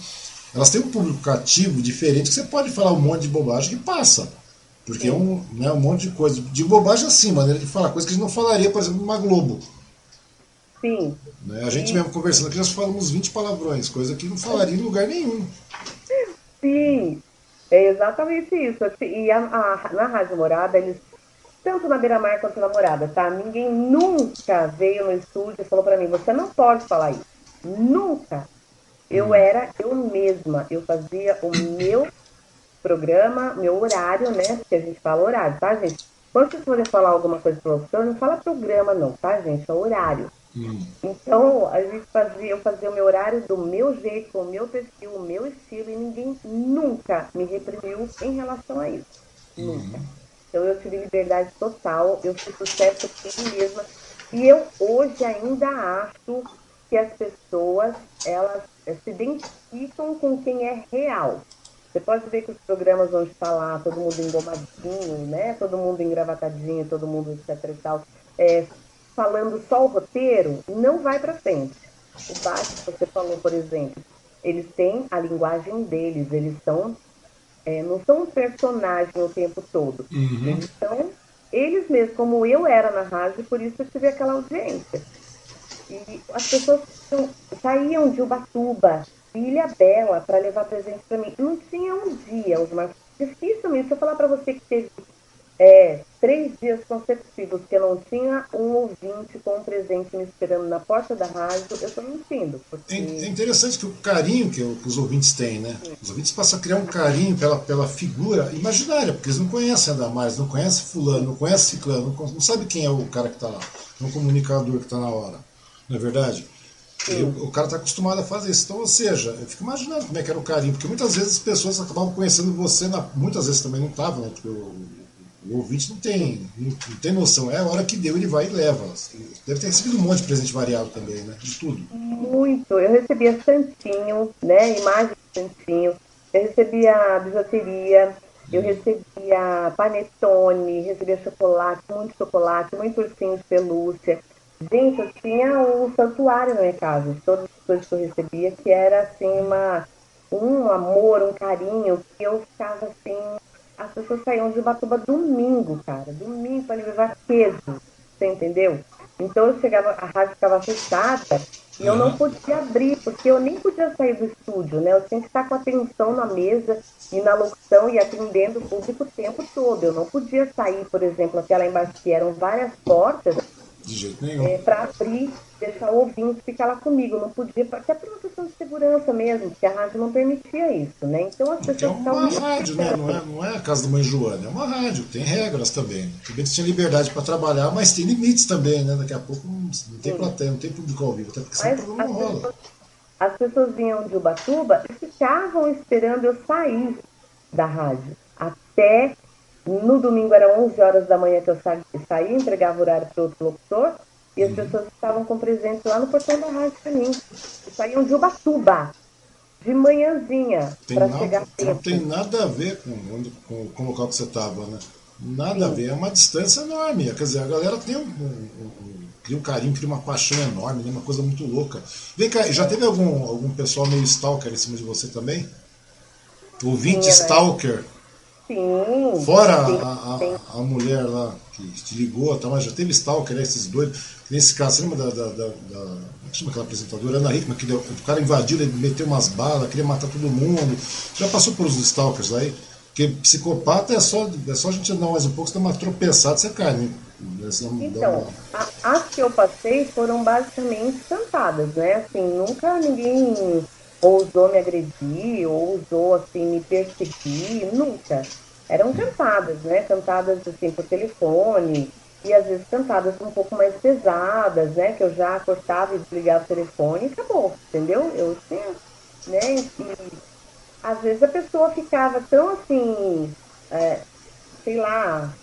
elas têm um público cativo diferente que você pode falar um monte de bobagem que passa. Porque é um, né, um monte de coisa. De bobagem assim, maneira de falar, coisa que a gente não falaria, por exemplo, numa Globo. Sim. Né? A gente Sim. mesmo conversando aqui, nós falamos 20 palavrões, coisa que não falaria em lugar nenhum. Sim. É exatamente isso. E a, a, na Rádio Morada, eles, tanto na Beira Mar quanto na Morada, tá? Ninguém nunca veio no estúdio e falou para mim, você não pode falar isso. Nunca. Eu hum. era eu mesma. Eu fazia o meu programa, meu horário, né? Que a gente fala horário, tá, gente? Quando vocês forem falar alguma coisa para você, não fala programa, não, tá, gente? É horário. Então, a gente fazia, eu fazia o meu horário do meu jeito, com o meu perfil, o meu estilo, e ninguém nunca me reprimiu em relação a isso. Nunca. Então, eu tive liberdade total, eu fiz sucesso comigo mesma. E eu hoje ainda acho que as pessoas, elas se identificam com quem é real. Você pode ver que os programas onde está lá, todo mundo engomadinho, né? Todo mundo engravatadinho, todo mundo etc e tal, é, falando só o roteiro, não vai para frente. O Bate, que você falou, por exemplo, eles têm a linguagem deles, eles são, é, não são um personagem o tempo todo. Uhum. Eles são eles mesmos, como eu era na rádio, por isso eu tive aquela audiência. E as pessoas saíam de Ubatuba, Ilha Bela para levar presente para mim. Não tinha um dia, Osmar. Dificilmente, se eu falar para você que teve é, três dias consecutivos que eu não tinha um ouvinte com um presente me esperando na porta da rádio, eu estou mentindo. Porque... É, é, interessante que o carinho que, os ouvintes têm, né? Os ouvintes passam a criar um carinho pela, pela figura imaginária, porque eles não conhecem ainda mais, não conhecem fulano, não conhecem ciclano, não, não sabe quem é o cara que está lá, não é o comunicador que está na hora. Não é verdade? o, o, cara está acostumado a fazer isso. Então, ou seja, eu fico imaginando como é que era o carinho, porque muitas vezes as pessoas acabavam conhecendo você, na, muitas vezes também não estavam, né? Porque o, o ouvinte não tem, não, não, tem noção. É a hora que deu, ele vai e leva. Deve ter recebido um monte de presente variado também, né? De tudo. Muito. Eu recebia santinho, né? Imagem de santinho. Eu recebia bijuteria. Eu recebia panetone, recebia chocolate, muito chocolate, muito ursinho de pelúcia. Gente, eu tinha um santuário na minha casa, todas as coisas que eu recebia, que era assim uma, um amor, um carinho, que eu ficava assim. As pessoas saíam de Ubatuba domingo, cara, domingo para levar peso, você entendeu? Então eu chegava, a rádio ficava fechada e eu não podia abrir, porque eu nem podia sair do estúdio, né? Eu tinha que estar com atenção na mesa e na locução e atendendo o público o tempo todo. Eu não podia sair, por exemplo, aquela embaixo que eram várias portas de jeito nenhum. É, para abrir, deixar o ouvinte ficar lá comigo. Não podia, até por uma questão de segurança mesmo, porque a rádio não permitia isso, né? Então as pessoas. É uma rádio, né? Não é, não é a casa da mãe Joana, é uma rádio, tem regras também. Tudo bem que tinha liberdade para trabalhar, mas tem limites também, né? Daqui a pouco não, não tem plateia, não tem público ao vivo, até porque mas programa não rola. As pessoas vinham de Ubatuba e ficavam esperando eu sair da rádio. Até no domingo era 11 horas da manhã que eu sa saía, entregava o horário para outro locutor, e as pessoas estavam com presente lá no portão da rádio para mim. E saíam de Ubatuba, de manhãzinha, para chegar tempo. Não tem nada a ver com, com, com o local que você estava, né? Nada Sim. a ver, é uma distância enorme. Quer dizer, a galera tem um, um, um, cria um carinho, cria uma paixão enorme, né? uma coisa muito louca. Vem cá, já teve algum, algum pessoal meio stalker em cima de você também? Ouvinte Sim, stalker? Sim. Fora sim, a, a, a, mulher lá que te ligou, tá, mas já teve stalker, né, esses dois. Nesse caso, você lembra da. da, da, da chama aquela apresentadora? Ana Hickman, que deu, o cara invadiu, ele meteu umas balas, queria matar todo mundo. Já passou por os stalkers aí? Porque psicopata é só, é só a gente andar mais um pouco, você dá uma tropeçada, você cai, né? Então, a, as que eu passei foram basicamente cantadas, né? Assim, nunca ninguém ousou me agredir, ou ousou assim me perseguir, nunca. Eram cantadas, né? Cantadas assim por telefone e às vezes cantadas um pouco mais pesadas, né? Que eu já cortava e desligava o telefone e acabou, entendeu? Eu tinha, né? E às vezes a pessoa ficava tão assim, é, sei lá,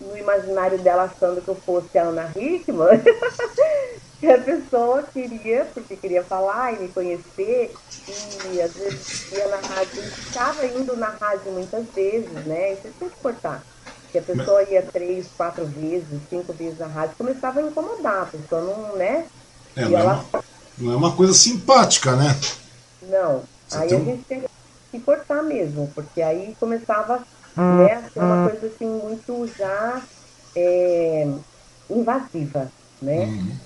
no imaginário dela achando que eu fosse a Ana Hickman, que a pessoa queria, porque queria falar e me conhecer, e às vezes ia na rádio, estava indo na rádio muitas vezes, né? Isso tem que cortar. Que a pessoa ia três, quatro vezes, cinco vezes na rádio, começava a incomodar, a pessoa não, né? É, não, ela... é uma, não é uma coisa simpática, né? Não. Você aí a um... gente tem que cortar mesmo, porque aí começava né, a ser uma coisa assim muito já é, invasiva, né? Uhum.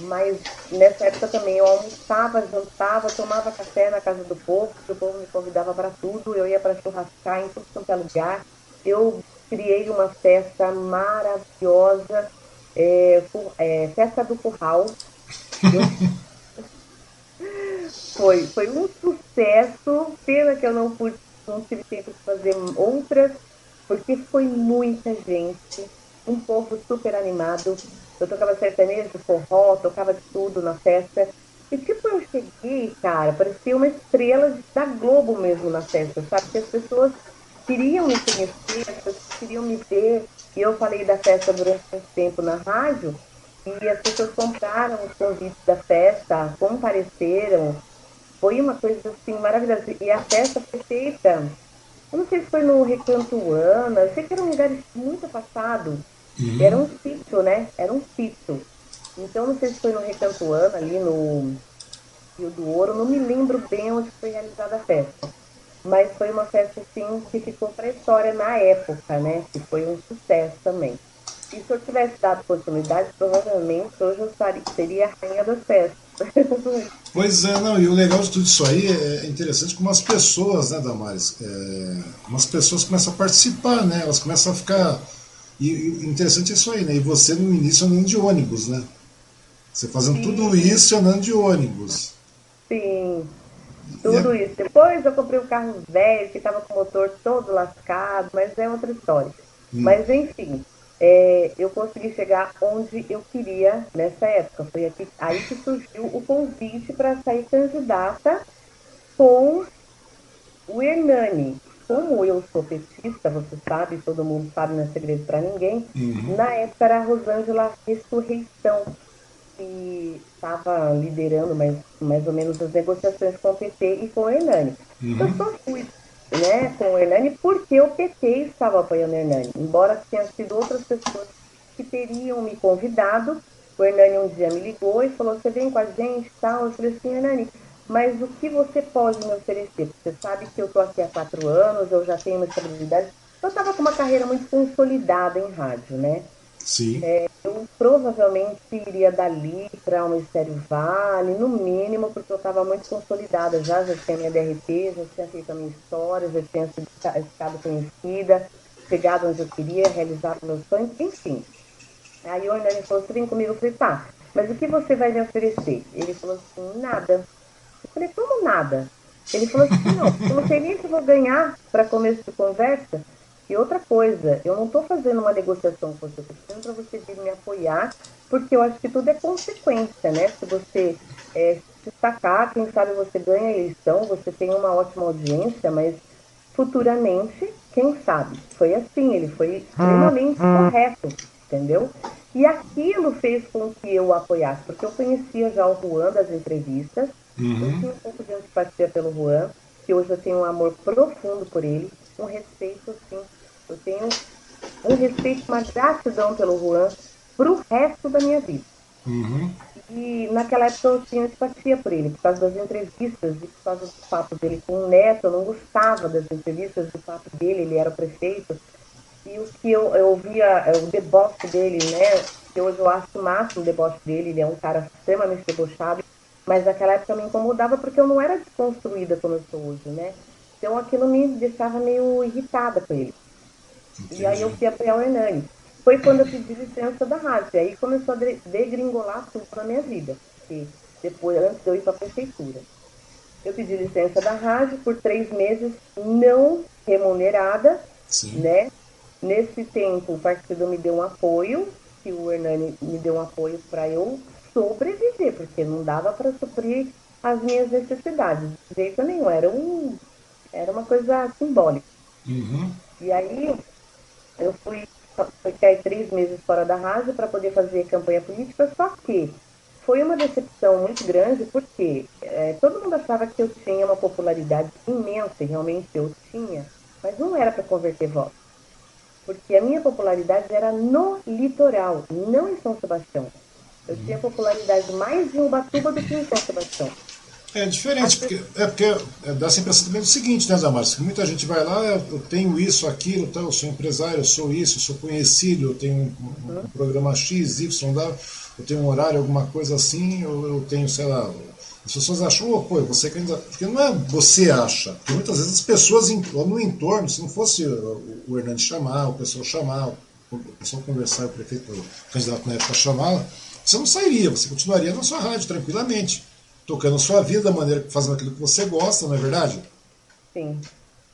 Mas nessa época também eu almoçava, jantava, tomava café na casa do povo, o povo me convidava para tudo, eu ia para churrascar em tudo quanto é lugar. Eu criei uma festa maravilhosa, é, é, festa do curral. foi, foi um sucesso, pena que eu não pude, não tive tempo de fazer outras, porque foi muita gente, um povo super animado. Eu tocava sertanejo, forró, tocava de tudo na festa. E tipo, eu cheguei, cara, parecia uma estrela da Globo mesmo na festa, sabe? Que as pessoas queriam me conhecer, as pessoas queriam me ver. E eu falei da festa durante muito tempo na rádio, e as pessoas compraram os convites da festa, compareceram. Foi uma coisa assim maravilhosa. E a festa foi feita, eu não sei se foi no Recanto Ana, eu sei que era um lugar muito afastado. Uhum. Era um sítio, né? Era um sítio. Então, não sei se foi no Recanto Ana, ali no Rio do Ouro, não me lembro bem onde foi realizada a festa. Mas foi uma festa, assim, que ficou para a história na época, né? Que foi um sucesso também. E se eu tivesse dado continuidade, provavelmente hoje eu seria a rainha das festas. Pois é, não, e o legal de tudo isso aí é interessante como as pessoas, né, Damares? É, como as pessoas começam a participar, né? Elas começam a ficar. E, e interessante é isso aí, né? E você no início andando de ônibus, né? Você fazendo Sim. tudo isso andando de ônibus. Sim, tudo é... isso. Depois eu comprei um carro velho que estava com o motor todo lascado, mas é outra história. Hum. Mas enfim, é, eu consegui chegar onde eu queria nessa época. Foi aqui, aí que surgiu o convite para sair candidata com o Hernani. Como eu sou petista, você sabe, todo mundo sabe, não é segredo para ninguém. Uhum. Na época era a Rosângela Ressurreição, que estava liderando mais, mais ou menos as negociações com o PT e com o Hernani. Uhum. Eu só fui né, com o Hernani, porque o PT estava apoiando o Hernani. Embora tenham sido outras pessoas que teriam me convidado, o Hernani um dia me ligou e falou, você vem com a gente e tal? Eu falei assim, Hernani, mas o que você pode me oferecer? Você sabe que eu estou aqui há quatro anos, eu já tenho uma estabilidade. Eu estava com uma carreira muito consolidada em rádio, né? Sim. É, eu provavelmente iria dali para o Ministério Vale, no mínimo, porque eu estava muito consolidada já, já tinha minha DRT, já tinha feito a minha história, já tinha ficado conhecida, chegado onde eu queria, realizado meus sonhos, enfim. Aí o Hernani falou, vem comigo? Eu falei, tá, mas o que você vai me oferecer? Ele falou assim, nada. Eu falei, como nada? Ele falou assim, não, eu não sei nem se vou ganhar para começo de conversa, e outra coisa, eu não estou fazendo uma negociação com você, estou para você vir me apoiar, porque eu acho que tudo é consequência, né? Se você é, se destacar, quem sabe você ganha a eleição, você tem uma ótima audiência, mas futuramente, quem sabe? Foi assim, ele foi extremamente correto, entendeu? E aquilo fez com que eu o apoiasse, porque eu conhecia já o Juan das entrevistas, uhum. eu tinha um pouco de antipatia pelo Juan, que hoje eu tenho um amor profundo por ele, um respeito, assim, eu tenho um respeito, uma gratidão pelo Juan pro resto da minha vida. Uhum. E naquela época eu tinha simpatia por ele, por causa das entrevistas e por causa do papo dele com o neto. Eu não gostava das entrevistas, do papo dele, ele era o prefeito. E o que eu, eu ouvia, é, o deboche dele, né? Que hoje eu acho o máximo o deboche dele, ele é um cara extremamente debochado. Mas naquela época me incomodava porque eu não era desconstruída como eu sou hoje, né? Então aquilo me deixava meio irritada com ele. Entendi. E aí eu fui apoiar o Hernani. Foi quando eu pedi licença da rádio. E aí começou a degringolar tudo na minha vida. Porque depois, antes de eu ir para a prefeitura. Eu pedi licença da rádio por três meses, não remunerada, Sim. né? Nesse tempo, o partido me deu um apoio, que o Hernani me deu um apoio para eu sobreviver, porque não dava para suprir as minhas necessidades. De jeito nenhum, era, um, era uma coisa simbólica. Uhum. E aí, eu fui, fiquei três meses fora da rádio para poder fazer campanha política, só que foi uma decepção muito grande porque é, todo mundo achava que eu tinha uma popularidade imensa, e realmente eu tinha, mas não era para converter votos. Porque a minha popularidade era no litoral, não em São Sebastião. Eu tinha popularidade mais em Ubatuba do que em São Sebastião. É diferente, porque, é porque é, dá também do seguinte, né, Damares? Que muita gente vai lá, eu tenho isso, aquilo, tal, eu sou empresário, eu sou isso, eu sou conhecido, eu tenho um, um programa X, Y, eu tenho um horário, alguma coisa assim, ou eu tenho, sei lá. As pessoas acham, oh, pô, você que ainda. Porque não é você acha, porque muitas vezes as pessoas no entorno, se não fosse o Hernandes chamar, o pessoal chamar, o pessoal conversar, o prefeito, o candidato na época chamar, você não sairia, você continuaria na sua rádio tranquilamente, tocando a sua vida da maneira, fazendo aquilo que você gosta, não é verdade? Sim.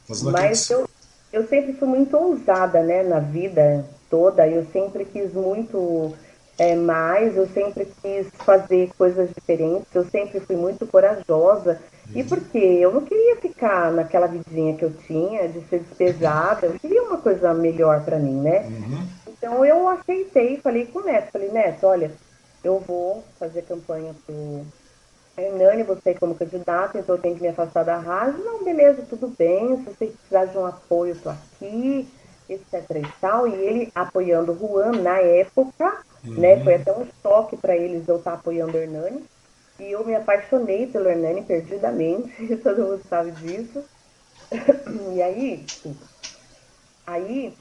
Fazendo Mas eu, eu sempre fui muito ousada, né, na vida toda. Eu sempre quis muito é, mais, eu sempre quis fazer coisas diferentes, eu sempre fui muito corajosa. E uhum. por quê? Eu não queria ficar naquela vidinha que eu tinha, de ser despejada, eu queria uma coisa melhor para mim, né? Uhum. Então eu aceitei, falei com o Neto, falei, Neto, olha, eu vou fazer campanha pro Hernani, você como candidato, então eu tenho que me afastar da rádio. Não, beleza, tudo bem, se você precisar de um apoio, eu tô aqui, etc e tal. E ele apoiando o Juan na época, uhum. né? Foi até um choque para eles eu estar tá apoiando o Hernani. E eu me apaixonei pelo Hernani perdidamente, todo mundo sabe disso. E aí, aí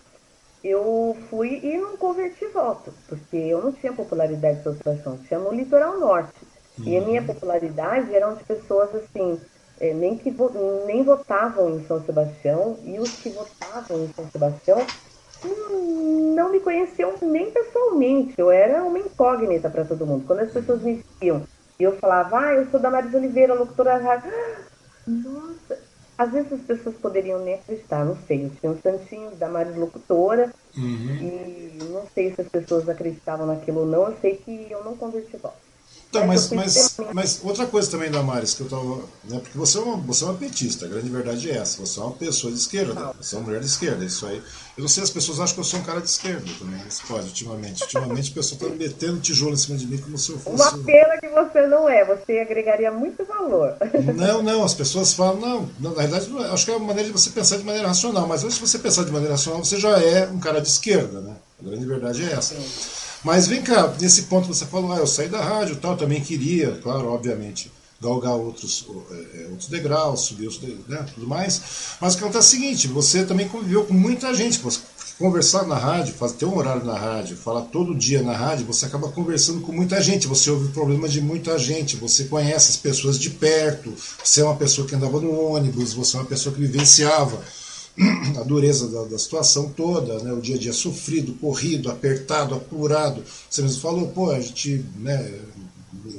eu fui e não converti voto, porque eu não tinha popularidade de associação, tinha no litoral norte. Uhum. E a minha popularidade eram de pessoas assim, é, nem que nem votavam em São Sebastião, e os que votavam em São Sebastião hum, não me conheciam nem pessoalmente, eu era uma incógnita para todo mundo. Quando as pessoas me viam e eu falava, ah, eu sou da Marisa Oliveira, locutora rádio. Nossa, às vezes as pessoas poderiam nem acreditar, não sei. Eu tinha um santinho da Marisa Locutora uhum. e não sei se as pessoas acreditavam naquilo ou não. Eu sei que eu não converti voto. Tá, mas, mas, mas outra coisa também, Damares, que eu tava. Né, porque você é, uma, você é uma petista, a grande verdade é essa. Você é uma pessoa de esquerda, você é uma mulher de esquerda. Isso aí. Eu não sei, as pessoas acham que eu sou um cara de esquerda também. Isso pode, ultimamente. Ultimamente a pessoa está metendo tijolo em cima de mim como se eu fosse. Uma pena que você não é, você agregaria muito valor. Não, não, as pessoas falam, não, não na verdade, é, acho que é uma maneira de você pensar de maneira racional, mas antes de você pensar de maneira racional, você já é um cara de esquerda, né? A grande verdade é essa. Sim. Mas vem cá, nesse ponto você falou, ah, eu saí da rádio tal, também queria, claro, obviamente, galgar outros, é, outros degraus, subir os né, tudo mais. Mas o que acontece é o seguinte, você também conviveu com muita gente, você conversar na rádio, fazer, ter um horário na rádio, falar todo dia na rádio, você acaba conversando com muita gente, você ouve problemas de muita gente, você conhece as pessoas de perto, você é uma pessoa que andava no ônibus, você é uma pessoa que vivenciava a dureza da, da, situação toda, né, o dia a dia sofrido, corrido, apertado, apurado. Você mesmo falou, pô, a gente né,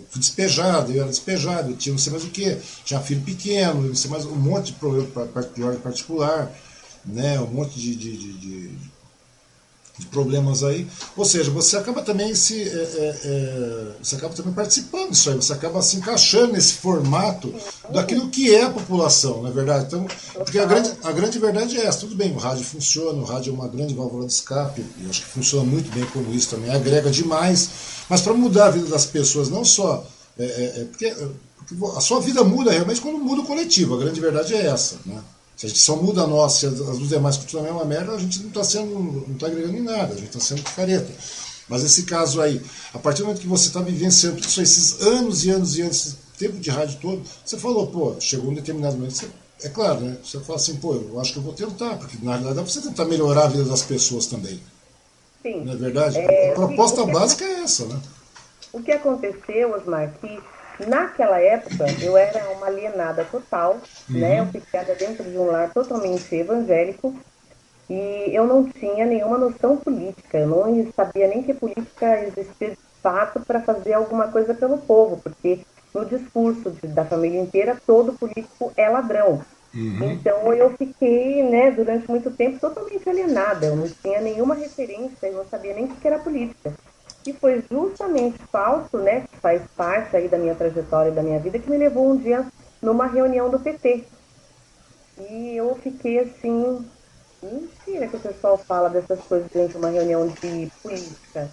fui despejado, eu era despejado, eu tinha não sei mais o que, tinha filho pequeno, não sei mais um monte de problema ordem particular, né, um monte de, de, de, de de problemas aí. Ou seja, você acaba também se. É, é, é, você acaba também participando disso aí, você acaba se encaixando nesse formato daquilo que é a população, não é verdade? Então, porque a grande, a grande verdade é essa, tudo bem, o rádio funciona, o rádio é uma grande válvula de escape, e acho que funciona muito bem como isso também, agrega demais, mas para mudar a vida das pessoas, não só. É, é, é porque, porque a sua vida muda realmente quando muda o coletivo, a grande verdade é essa. Né? Se a gente só muda a nossa, se as duas demais continuam a mesma merda, a gente não está sendo, não está agregando em nada, a gente está sendo careta. Mas esse caso aí, a partir do momento que você está vivenciando isso, esses anos e anos e anos, esse tempo de rádio todo, você falou, pô, chegou um determinado momento, você, é claro, né? Você fala assim, pô, eu acho que eu vou tentar, porque na realidade dá para você tentar melhorar a vida das pessoas também. Sim. Não é verdade? É, a proposta básica é essa, né? O que aconteceu, Osmar, que Naquela época, eu era uma alienada total, uhum. né? Eu fui criada dentro de um lar totalmente evangélico e eu não tinha nenhuma noção política. Eu não sabia nem que política existia de fato para fazer alguma coisa pelo povo, porque no discurso de, da família inteira, todo político é ladrão. Uhum. Então eu fiquei, né, durante muito tempo totalmente alienada. Eu não tinha nenhuma referência, eu não sabia nem o que era política. E foi justamente falso, né, que faz parte aí da minha trajetória e da minha vida, que me levou um dia numa reunião do PT. E eu fiquei assim, mentira que o pessoal fala dessas coisas durante uma reunião de política.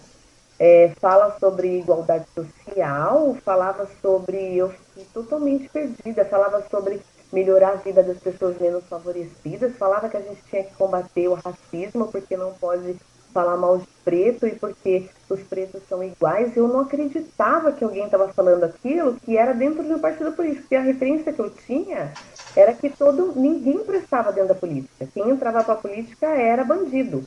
É, fala sobre igualdade social, falava sobre. Eu fiquei totalmente perdida, falava sobre melhorar a vida das pessoas menos favorecidas, falava que a gente tinha que combater o racismo, porque não pode falar mal de preto e porque os pretos são iguais. Eu não acreditava que alguém estava falando aquilo que era dentro de um partido político. Porque a referência que eu tinha era que todo ninguém prestava dentro da política. Quem entrava para a política era bandido.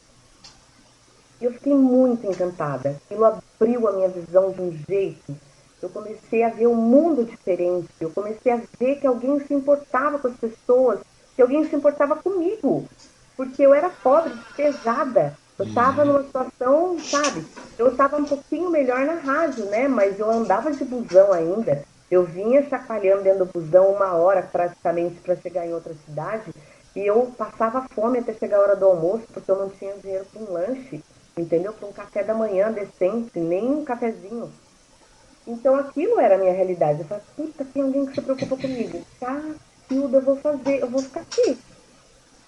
E eu fiquei muito encantada. Aquilo abriu a minha visão de um jeito. Eu comecei a ver um mundo diferente. Eu comecei a ver que alguém se importava com as pessoas, que alguém se importava comigo. Porque eu era pobre, pesada. Eu estava uhum. numa situação, sabe? Eu estava um pouquinho melhor na rádio, né? Mas eu andava de busão ainda. Eu vinha chacoalhando dentro do busão uma hora praticamente para chegar em outra cidade. E eu passava fome até chegar a hora do almoço, porque eu não tinha dinheiro para um lanche, entendeu? Para um café da manhã decente, nem um cafezinho. Então aquilo era a minha realidade. Eu falei, puta, tem alguém que se preocupa comigo. Tá, Hilda, eu vou fazer, eu vou ficar aqui.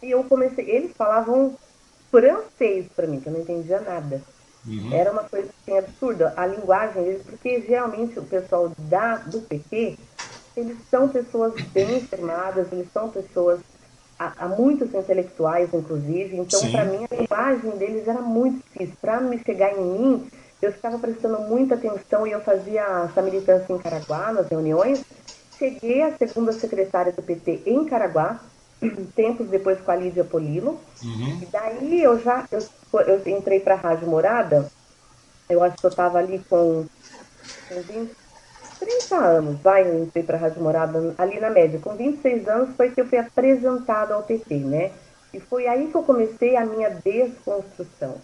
E eu comecei, eles falavam francês para mim, que eu não entendia nada. Uhum. Era uma coisa assim absurda. A linguagem deles, porque geralmente o pessoal da, do PT, eles são pessoas bem informadas, eles são pessoas há, há muitos intelectuais, inclusive. Então, para mim, a linguagem deles era muito difícil. Para me chegar em mim, eu ficava prestando muita atenção e eu fazia essa militância em Caraguá, nas reuniões. Cheguei a segunda secretária do PT em Caraguá, tempos depois com a Lídia Polilo. Uhum. E daí eu já eu, eu entrei para a Rádio Morada, eu acho que eu estava ali com, com 20, 30 anos, vai, eu entrei para a Rádio Morada ali na média. Com 26 anos foi que eu fui apresentada ao PT, né? E foi aí que eu comecei a minha desconstrução.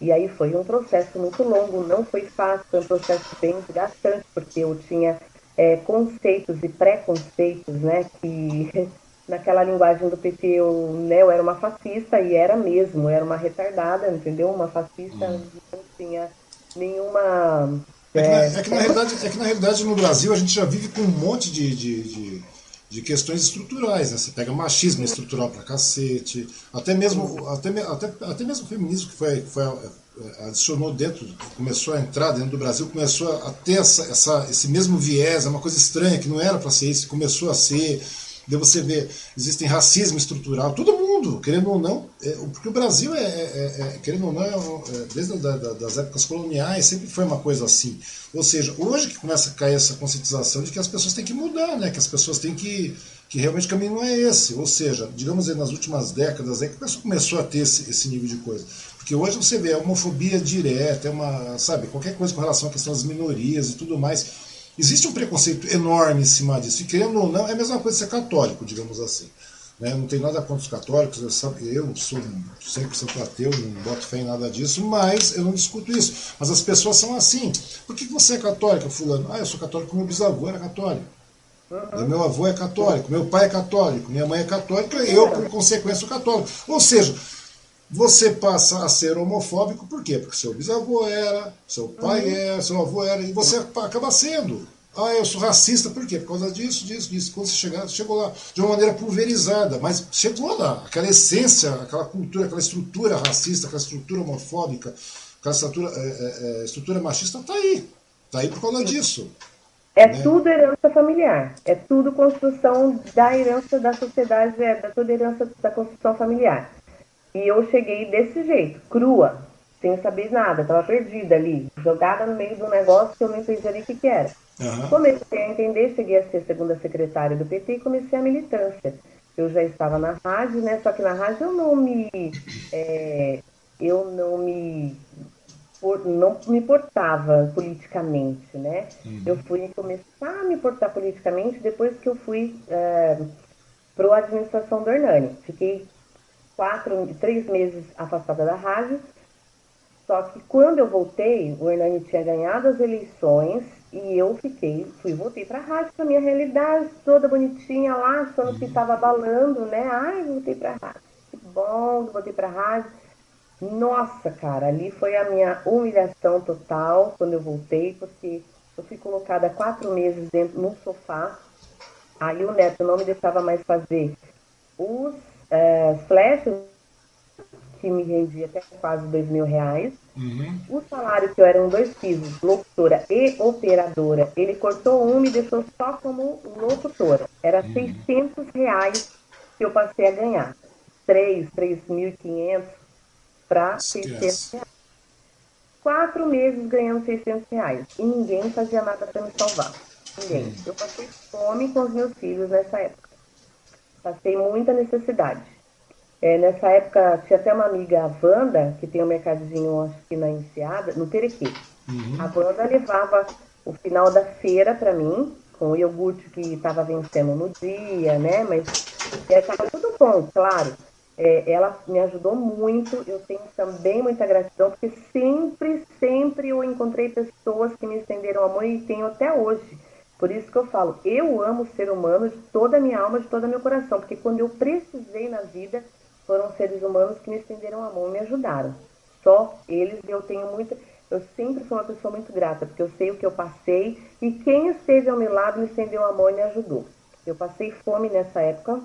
E aí foi um processo muito longo, não foi fácil, foi um processo bem desgastante, porque eu tinha é, conceitos e preconceitos, né, que naquela linguagem do PT eu, né, eu era uma fascista e era mesmo, era uma retardada, entendeu? Uma fascista hum. não tinha nenhuma. É que, na, é, que na realidade, é que na realidade no Brasil a gente já vive com um monte de, de, de, de questões estruturais, né? Você pega machismo estrutural pra cacete, até mesmo, até, até, até mesmo o feminismo que foi, foi é, adicionou dentro, começou a entrar dentro do Brasil, começou a ter essa, essa, esse mesmo viés, é uma coisa estranha que não era para ser isso, começou a ser de você ver, existem racismo estrutural, todo mundo, querendo ou não, é, porque o Brasil é, é, é, é querendo ou não, é, desde da, da, das épocas coloniais, sempre foi uma coisa assim. Ou seja, hoje que começa a cair essa conscientização de que as pessoas têm que mudar, né? que as pessoas têm que. que realmente o caminho não é esse. Ou seja, digamos aí, nas últimas décadas é que começou a ter esse, esse nível de coisa. Porque hoje você vê a homofobia direta, é uma, sabe, qualquer coisa com relação à questão das minorias e tudo mais Existe um preconceito enorme em cima disso. E querendo ou não, é a mesma coisa ser católico, digamos assim. Né? Não tem nada contra os católicos, eu, eu sou 100% ateu, não boto fé em nada disso, mas eu não discuto isso. Mas as pessoas são assim. Por que você é católico, fulano? Ah, eu sou católico, meu bisavô era católico. Uhum. Meu avô é católico, meu pai é católico, minha mãe é católica, eu, por consequência, sou católico. Ou seja, você passa a ser homofóbico por quê? Porque seu bisavô era, seu pai uhum. era, seu avô era, e você acaba sendo. Ah, eu sou racista, por quê? Por causa disso, disso, disso. Quando você chegar, chegou lá de uma maneira pulverizada, mas chegou lá. Aquela essência, aquela cultura, aquela estrutura racista, aquela estrutura homofóbica, aquela estrutura, é, é, é estrutura machista está aí. Está aí por causa disso. É né? tudo herança familiar. É tudo construção da herança da sociedade, é da toda herança da construção familiar. E eu cheguei desse jeito, crua, sem saber nada, estava perdida ali, jogada no meio de um negócio que eu não entendia nem o que, que era. Uhum. Comecei a entender, cheguei a ser segunda secretária do PT e comecei a militância. Eu já estava na rádio, né? Só que na rádio eu não me. É, eu não me. Não me portava politicamente, né? Uhum. Eu fui começar a me portar politicamente depois que eu fui é, para a administração do Hernani. Fiquei quatro, três meses afastada da rádio. Só que quando eu voltei, o Hernani tinha ganhado as eleições e eu fiquei, fui voltei para a rádio, para minha realidade, toda bonitinha lá, achando que estava abalando, né? Ai, voltei para a rádio. Que bom, voltei para a rádio. Nossa, cara, ali foi a minha humilhação total quando eu voltei, porque eu fui colocada quatro meses dentro no sofá. Aí o neto não me deixava mais fazer os é, que me rendia até quase dois mil reais. Uhum. O salário que eu era um dois pisos, locutora e operadora, ele cortou um e me deixou só como locutora. Era uhum. 600 reais que eu passei a ganhar. 3, 3.500 para 600 reais. Quatro meses ganhando 600 reais. E ninguém fazia nada para me salvar. Ninguém. Uhum. Eu passei fome com os meus filhos nessa época. Passei muita necessidade. É, nessa época tinha até uma amiga, a Wanda, que tem um mercadinho, acho que na Enseada, no Perequê. Uhum. A Wanda levava o final da feira para mim, com o iogurte que estava vencendo no dia, né? Mas estava é, tudo bom, claro. É, ela me ajudou muito, eu tenho também muita gratidão, porque sempre, sempre eu encontrei pessoas que me estenderam amor e tenho até hoje. Por isso que eu falo, eu amo o ser humano de toda a minha alma, de todo o meu coração, porque quando eu precisei na vida, foram seres humanos que me estenderam a mão e me ajudaram. Só eles, eu tenho muita. Eu sempre fui uma pessoa muito grata, porque eu sei o que eu passei e quem esteve ao meu lado me estendeu a mão e me ajudou. Eu passei fome nessa época,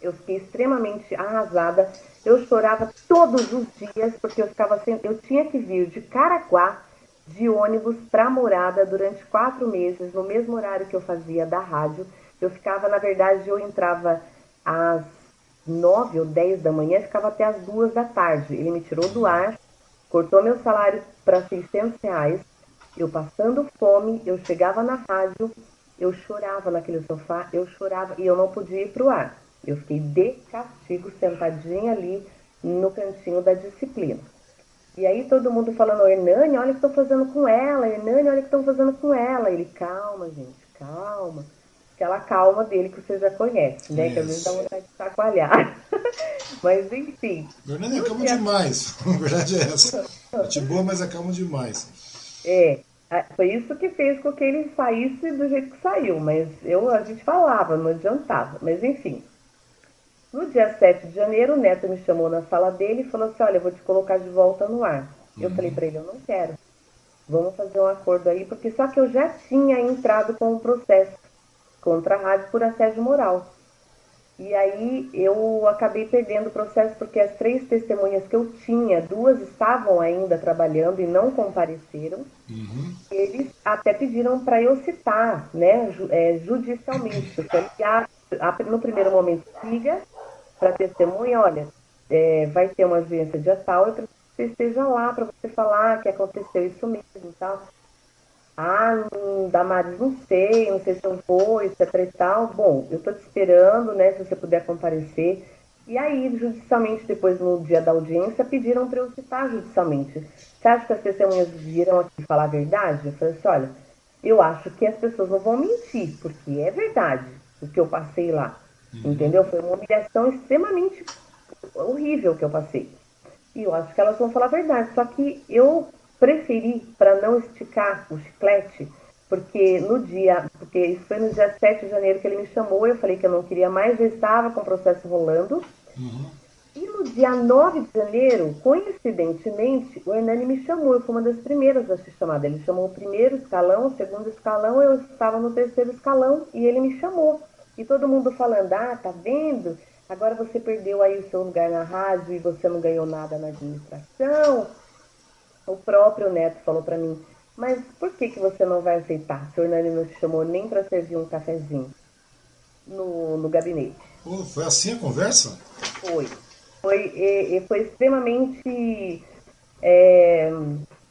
eu fiquei extremamente arrasada. Eu chorava todos os dias porque eu ficava sem, eu tinha que vir de Caraguá de ônibus para morada durante quatro meses no mesmo horário que eu fazia da rádio. Eu ficava, na verdade, eu entrava às nove ou dez da manhã, ficava até às duas da tarde. Ele me tirou do ar, cortou meu salário para 600 reais. Eu passando fome, eu chegava na rádio, eu chorava naquele sofá, eu chorava e eu não podia ir para o ar. Eu fiquei de castigo, sentadinha ali no cantinho da disciplina. E aí todo mundo falando, Hernani, olha o que estão fazendo com ela, Hernani, olha o que estão fazendo com ela. Ele, calma, gente, calma. Aquela calma dele que você já conhece, né? Isso. Que às vezes dá vontade de chacoalhar. mas enfim. Hernani é calmo demais. A verdade é essa. Gente boa, mas é calmo demais. É. Foi isso que fez com que ele saísse do jeito que saiu, mas eu, a gente falava, não adiantava. Mas enfim, no dia 7 de janeiro, o Neto me chamou na sala dele e falou assim: Olha, eu vou te colocar de volta no ar. Uhum. Eu falei para ele: Eu não quero. Vamos fazer um acordo aí, porque só que eu já tinha entrado com um processo contra a rádio por assédio moral. E aí eu acabei perdendo o processo porque as três testemunhas que eu tinha, duas estavam ainda trabalhando e não compareceram. Uhum. Eles até pediram para eu citar, né, é, judicialmente. Eu falei, ah, no primeiro momento, siga para testemunha, olha, é, vai ter uma audiência dia tal, eu preciso que você esteja lá para você falar que aconteceu isso mesmo e tal. Ah, hum, Damares, não sei, não sei se eu vou, etc e tal. Bom, eu estou te esperando, né, se você puder comparecer. E aí, judicialmente, depois no dia da audiência, pediram para eu citar judicialmente. Você acha que as testemunhas viram aqui falar a verdade? Eu falei assim, olha, eu acho que as pessoas não vão mentir, porque é verdade o que eu passei lá. Uhum. Entendeu? Foi uma humilhação extremamente horrível que eu passei. E eu acho que elas vão falar a verdade. Só que eu preferi, para não esticar o chiclete, porque no dia, porque isso foi no dia 7 de janeiro que ele me chamou, eu falei que eu não queria mais, já estava com o processo rolando. Uhum. E no dia 9 de janeiro, coincidentemente, o Hernani me chamou, eu fui uma das primeiras a ser chamada. Ele chamou o primeiro escalão, o segundo escalão, eu estava no terceiro escalão e ele me chamou. E todo mundo falando, ah, tá vendo? Agora você perdeu aí o seu lugar na rádio e você não ganhou nada na administração. O próprio Neto falou para mim, mas por que, que você não vai aceitar? O senhor Nani não te chamou nem para servir um cafezinho no, no gabinete. Foi assim a conversa? Foi. Foi, e, foi extremamente é,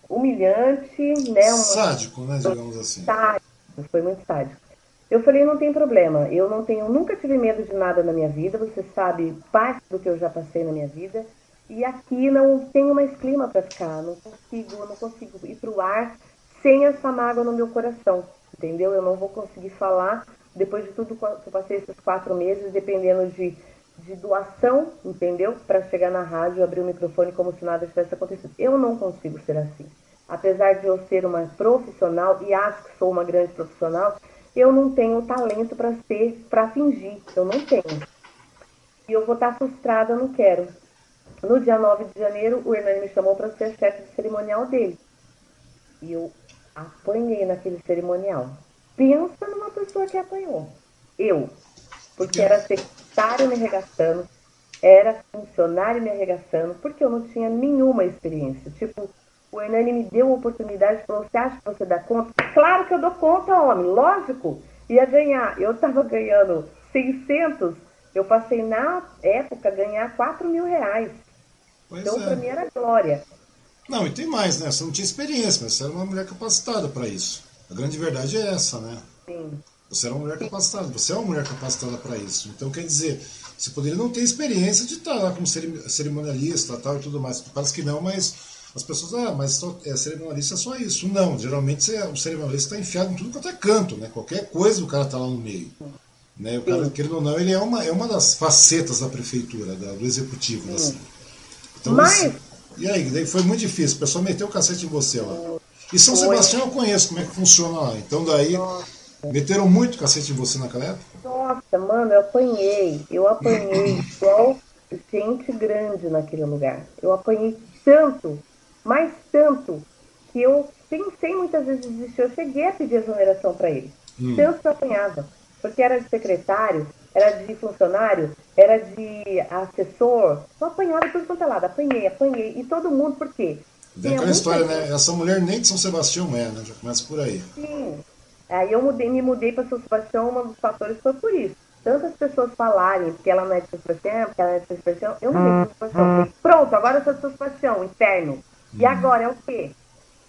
humilhante, né? Uma, sádico, né, digamos assim. Sádico, foi muito sádico. Eu falei, não tem problema, eu não tenho, nunca tive medo de nada na minha vida, você sabe parte do que eu já passei na minha vida, e aqui não tenho mais clima para ficar, não consigo, não consigo ir para o ar sem essa mágoa no meu coração, entendeu? Eu não vou conseguir falar depois de tudo que eu passei esses quatro meses, dependendo de, de doação, entendeu? Para chegar na rádio, abrir o microfone como se nada tivesse acontecido. Eu não consigo ser assim. Apesar de eu ser uma profissional, e acho que sou uma grande profissional, eu não tenho talento para ser, para fingir, eu não tenho. E eu vou estar frustrada, eu não quero. No dia 9 de janeiro, o Hernani me chamou para ser chefe de cerimonial dele. E eu apanhei naquele cerimonial. Pensa numa pessoa que apanhou. Eu. Porque era secretário me arregaçando, era funcionário me arregaçando, porque eu não tinha nenhuma experiência. Tipo, o Hernani me deu a oportunidade e falou: Você acha que você dá conta? Claro que eu dou conta, homem, lógico. Ia ganhar. Eu estava ganhando 600, eu passei na época ganhar 4 mil reais. Pois então, é. para mim era glória. Não, e tem mais, né? Você não tinha experiência, mas você era uma mulher capacitada para isso. A grande verdade é essa, né? Sim. Você era uma mulher capacitada, você é uma mulher capacitada para isso. Então, quer dizer, Você poderia não ter experiência de estar lá como cerimonialista tal e tudo mais. Parece que não, mas as pessoas, ah, mas só, é, cerimonialista é só isso. Não, geralmente o cerimonialista está enfiado em tudo quanto é canto, né? Qualquer coisa o cara está lá no meio. Né? O cara, querendo ou não, ele é uma, é uma das facetas da prefeitura, da, do executivo. Assim. Então, mas... e aí, daí foi muito difícil. O pessoal meteu o cacete em você lá. E São Sebastião eu conheço como é que funciona lá. Então daí. Nossa Meteram muito cacete em você naquela época? Nossa, mano, eu apanhei. Eu apanhei igual gente grande naquele lugar. Eu apanhei tanto, mais tanto, que eu pensei muitas vezes em desistir. Eu cheguei a pedir exoneração para ele. Hum. Tanto que eu apanhava. Porque era de secretário, era de funcionário, era de assessor. Eu apanhava tudo quanto é lado. Apanhei, apanhei. E todo mundo, por quê? Vem aquela história, né? Essa mulher nem de São Sebastião é, né? Já começa por aí. Sim. Aí eu mudei, me mudei para São Sebastião, um dos fatores foi por isso. Tantas pessoas falarem que ela não é de São Sebastião, porque ela é de São Sebastião, eu mudei para São Sebastião. Falei, pronto, agora eu sou de São Sebastião, interno. E agora é o quê?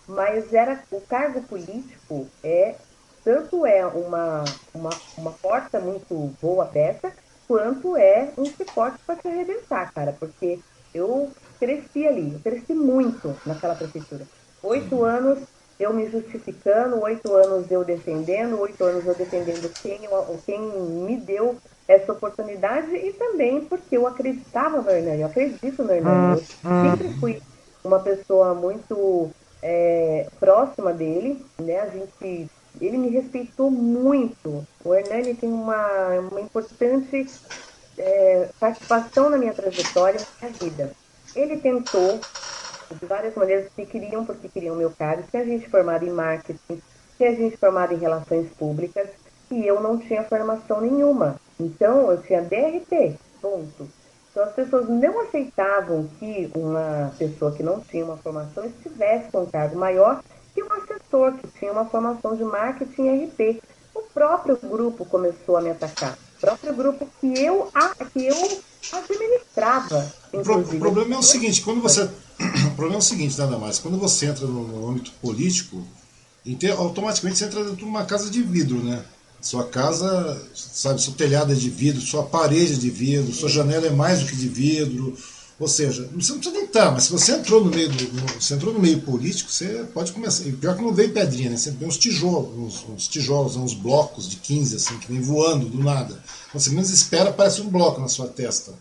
Mas era o cargo político é tanto é uma, uma, uma porta muito boa dessa, quanto é um suporte para te arrebentar, cara. Porque eu cresci ali, eu cresci muito naquela prefeitura. Oito anos eu me justificando, oito anos eu defendendo, oito anos eu defendendo quem, quem me deu essa oportunidade e também porque eu acreditava no Hernani, eu acredito no Hernani. Eu ah, sempre fui uma pessoa muito é, próxima dele, né? A gente, ele me respeitou muito. O Hernani tem uma, uma importante é, participação na minha trajetória, na minha vida. Ele tentou de várias maneiras que queriam, porque queriam meu cargo. Tinha gente formada em marketing, tinha gente formada em relações públicas, e eu não tinha formação nenhuma. Então, eu tinha DRT, ponto. Então, as pessoas não aceitavam que uma pessoa que não tinha uma formação estivesse com um cargo maior que um assessor que tinha uma formação de marketing e RP. O próprio grupo começou a me atacar. O próprio grupo que eu, que eu administrava. Pro, o problema é o seguinte, quando você o problema é o seguinte, nada mais. Quando você entra no, no âmbito político, automaticamente você entra dentro de uma casa de vidro, né? Sua casa, sabe, seu telhado é de vidro, sua parede é de vidro, sua janela é mais do que de vidro. Ou seja, você não precisa nem estar, mas se você entrou no meio do, você entrou no meio político, você pode começar. E pior que não veio pedrinha, né? Você vê uns tijolos, uns, uns, tijolos, uns blocos de 15, assim, que vem voando do nada. Você menos espera, aparece um bloco na sua testa.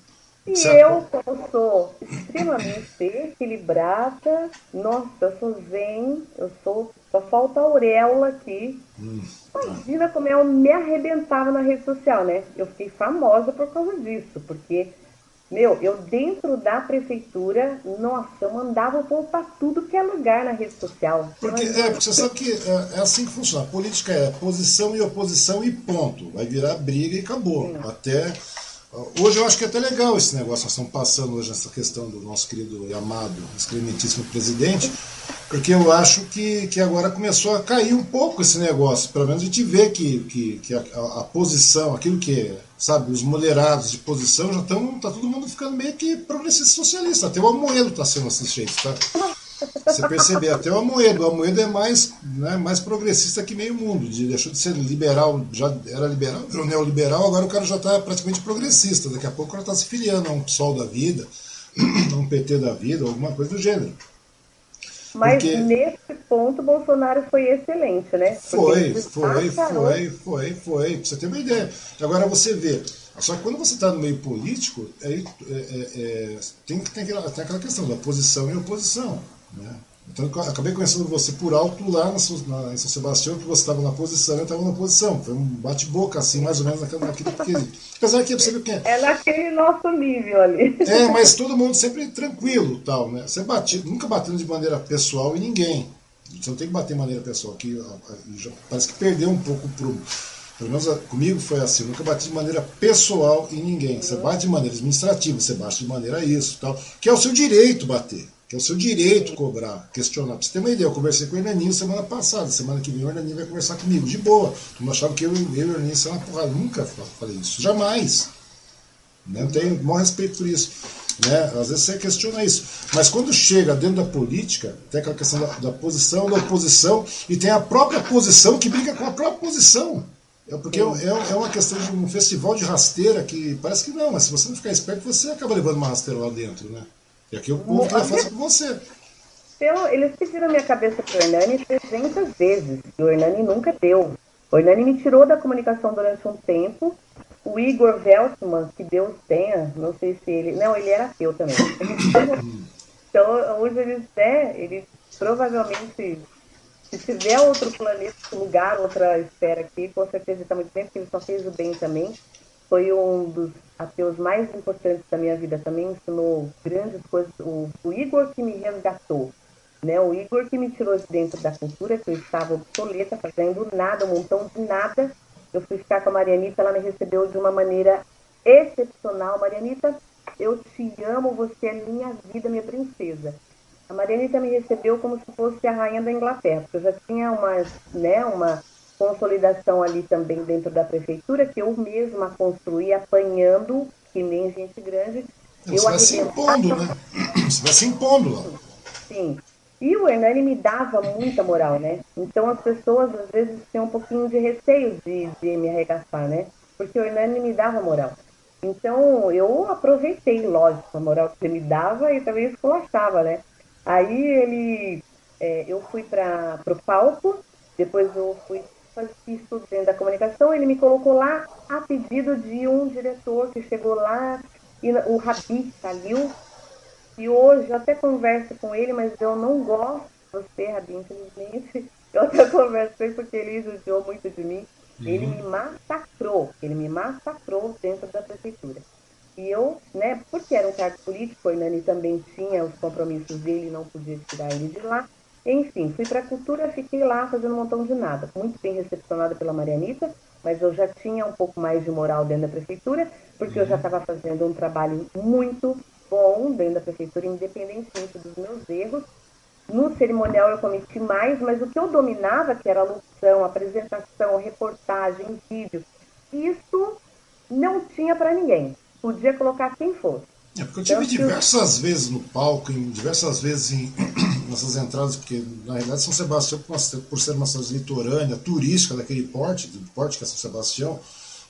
E eu, como sou extremamente equilibrada, nossa, eu sou zen, eu sou. Só falta a auréola aqui. Hum. Imagina como eu me arrebentava na rede social, né? Eu fiquei famosa por causa disso, porque, meu, eu dentro da prefeitura, nossa, eu mandava o povo pra tudo que é lugar na rede social. Porque, é, porque você sabe que é, é, assim que funciona. A política é posição e oposição e ponto. Vai virar briga e acabou. Até Hoje eu acho que é até legal esse negócio, nós estamos passando hoje essa questão do nosso querido e amado, excrementíssimo presidente, porque eu acho que, que agora começou a cair um pouco esse negócio. Pelo menos a gente vê que, que, que a, a, posição, aquilo que, sabe, os mulherados de posição já estão, tá todo mundo ficando meio que progressista socialista. Até o Amoedo está sendo jeito, tá? Você perceber, até o Amoedo. O Amoedo é mais, né, mais progressista que meio mundo. De, deixou de ser liberal, já era liberal, virou neoliberal, agora o cara já está praticamente progressista. Daqui a pouco o cara está se filiando a um PSOL da vida, a um PT da vida, alguma coisa do gênero. Mas Porque... nesse ponto, Bolsonaro foi excelente, né? Foi, foi, foi, foi, foi. Pra você ter uma ideia. Agora você vê. Só que quando você está no meio político, aí, é, é, é, tem, tem, aquela, tem aquela questão da posição e oposição. Né? Então eu acabei conhecendo você por alto lá na, na, em São Sebastião, que você estava na posição eu estava na posição. Foi um bate-boca, assim, mais ou menos naquele, naquele quesito. Apesar que você viu quem é. É naquele nosso nível ali. É, mas todo mundo sempre tranquilo tal, né? Você bate, nunca batendo de maneira pessoal em ninguém. Você não tem que bater de maneira pessoal. Já, parece que perdeu um pouco pro. Pelo menos comigo foi assim, eu nunca bati de maneira pessoal em ninguém. Você bate de maneira administrativa, você bate de maneira isso, tal, que é o seu direito bater que é o seu direito cobrar, questionar. Pra você ter uma ideia, eu conversei com o Hernaninho semana passada, semana que vem o Hernaninho vai conversar comigo, de boa. Tu não achava que eu, eu e o Hernaninho são uma porrada. Nunca falei isso, jamais. Né? Tenho o maior respeito por isso. Né? Às vezes você questiona isso. Mas quando chega dentro da política, tem aquela questão da, da posição, da oposição, e tem a própria posição que briga com a própria posição. É porque é, é, uma questão de um festival de rasteira que parece que não, mas se você não ficar esperto, você acaba levando uma rasteira lá dentro, né? E aqui o povo quer fazer com você. Pelo, eles pediram minha cabeça pro Hernani 300 vezes, e o Hernani nunca deu. O Hernani me tirou da comunicação durante um tempo. O Igor Veltman, que Deus tenha, não sei se ele. Não, ele era ateu também. então, hoje ele, né, ele provavelmente, se tiver outro planeta, lugar, outra esfera aqui, com certeza está muito bem, porque ele só fez o bem também. Foi um dos ateus mais importantes da minha vida também, ensinou grandes coisas. O, o Igor que me resgatou né? O Igor que me tirou de dentro da cultura, que eu estava obsoleta, fazendo nada, um montão de nada. Eu fui ficar com a Marianita, ela me recebeu de uma maneira excepcional. Marianita, eu te amo, você é minha vida, minha princesa. A Marianita me recebeu como se fosse a rainha da Inglaterra, porque eu já tinha uma, né, uma consolidação ali também dentro da prefeitura, que eu mesma construí apanhando, que nem gente grande. Você eu vai se impondo, né? Você vai se impondo lá. Sim. E o Hernani me dava muita moral, né? Então as pessoas às vezes tinham um pouquinho de receio de, de me arregaçar, né? Porque o Hernani me dava moral. Então eu aproveitei, lógico, a moral que ele me dava e também esculachava, né? Aí ele, é, eu fui para o palco, depois eu fui estudo dentro da comunicação, ele me colocou lá a pedido de um diretor que chegou lá, e o Rabi Salil, e hoje eu até converso com ele, mas eu não gosto de você, Rabi, infelizmente. Eu até converso com ele porque ele judiou muito de mim. Uhum. Ele me massacrou, ele me massacrou dentro da prefeitura. E eu, né, porque era um cargo político, o Hernani também tinha os compromissos dele, não podia tirar ele de lá. Enfim, fui para a cultura, fiquei lá fazendo um montão de nada. Muito bem recepcionada pela Marianita, mas eu já tinha um pouco mais de moral dentro da prefeitura, porque uhum. eu já estava fazendo um trabalho muito bom dentro da prefeitura, independentemente dos meus erros. No cerimonial eu cometi mais, mas o que eu dominava, que era a locução, apresentação, reportagem, vídeo, isso não tinha para ninguém. Podia colocar quem fosse. É porque eu tive então, diversas eu... vezes no palco, em, diversas vezes em, nessas entradas, porque na realidade São Sebastião, por ser uma cidade litorânea, turística daquele porte, do porte que é São Sebastião,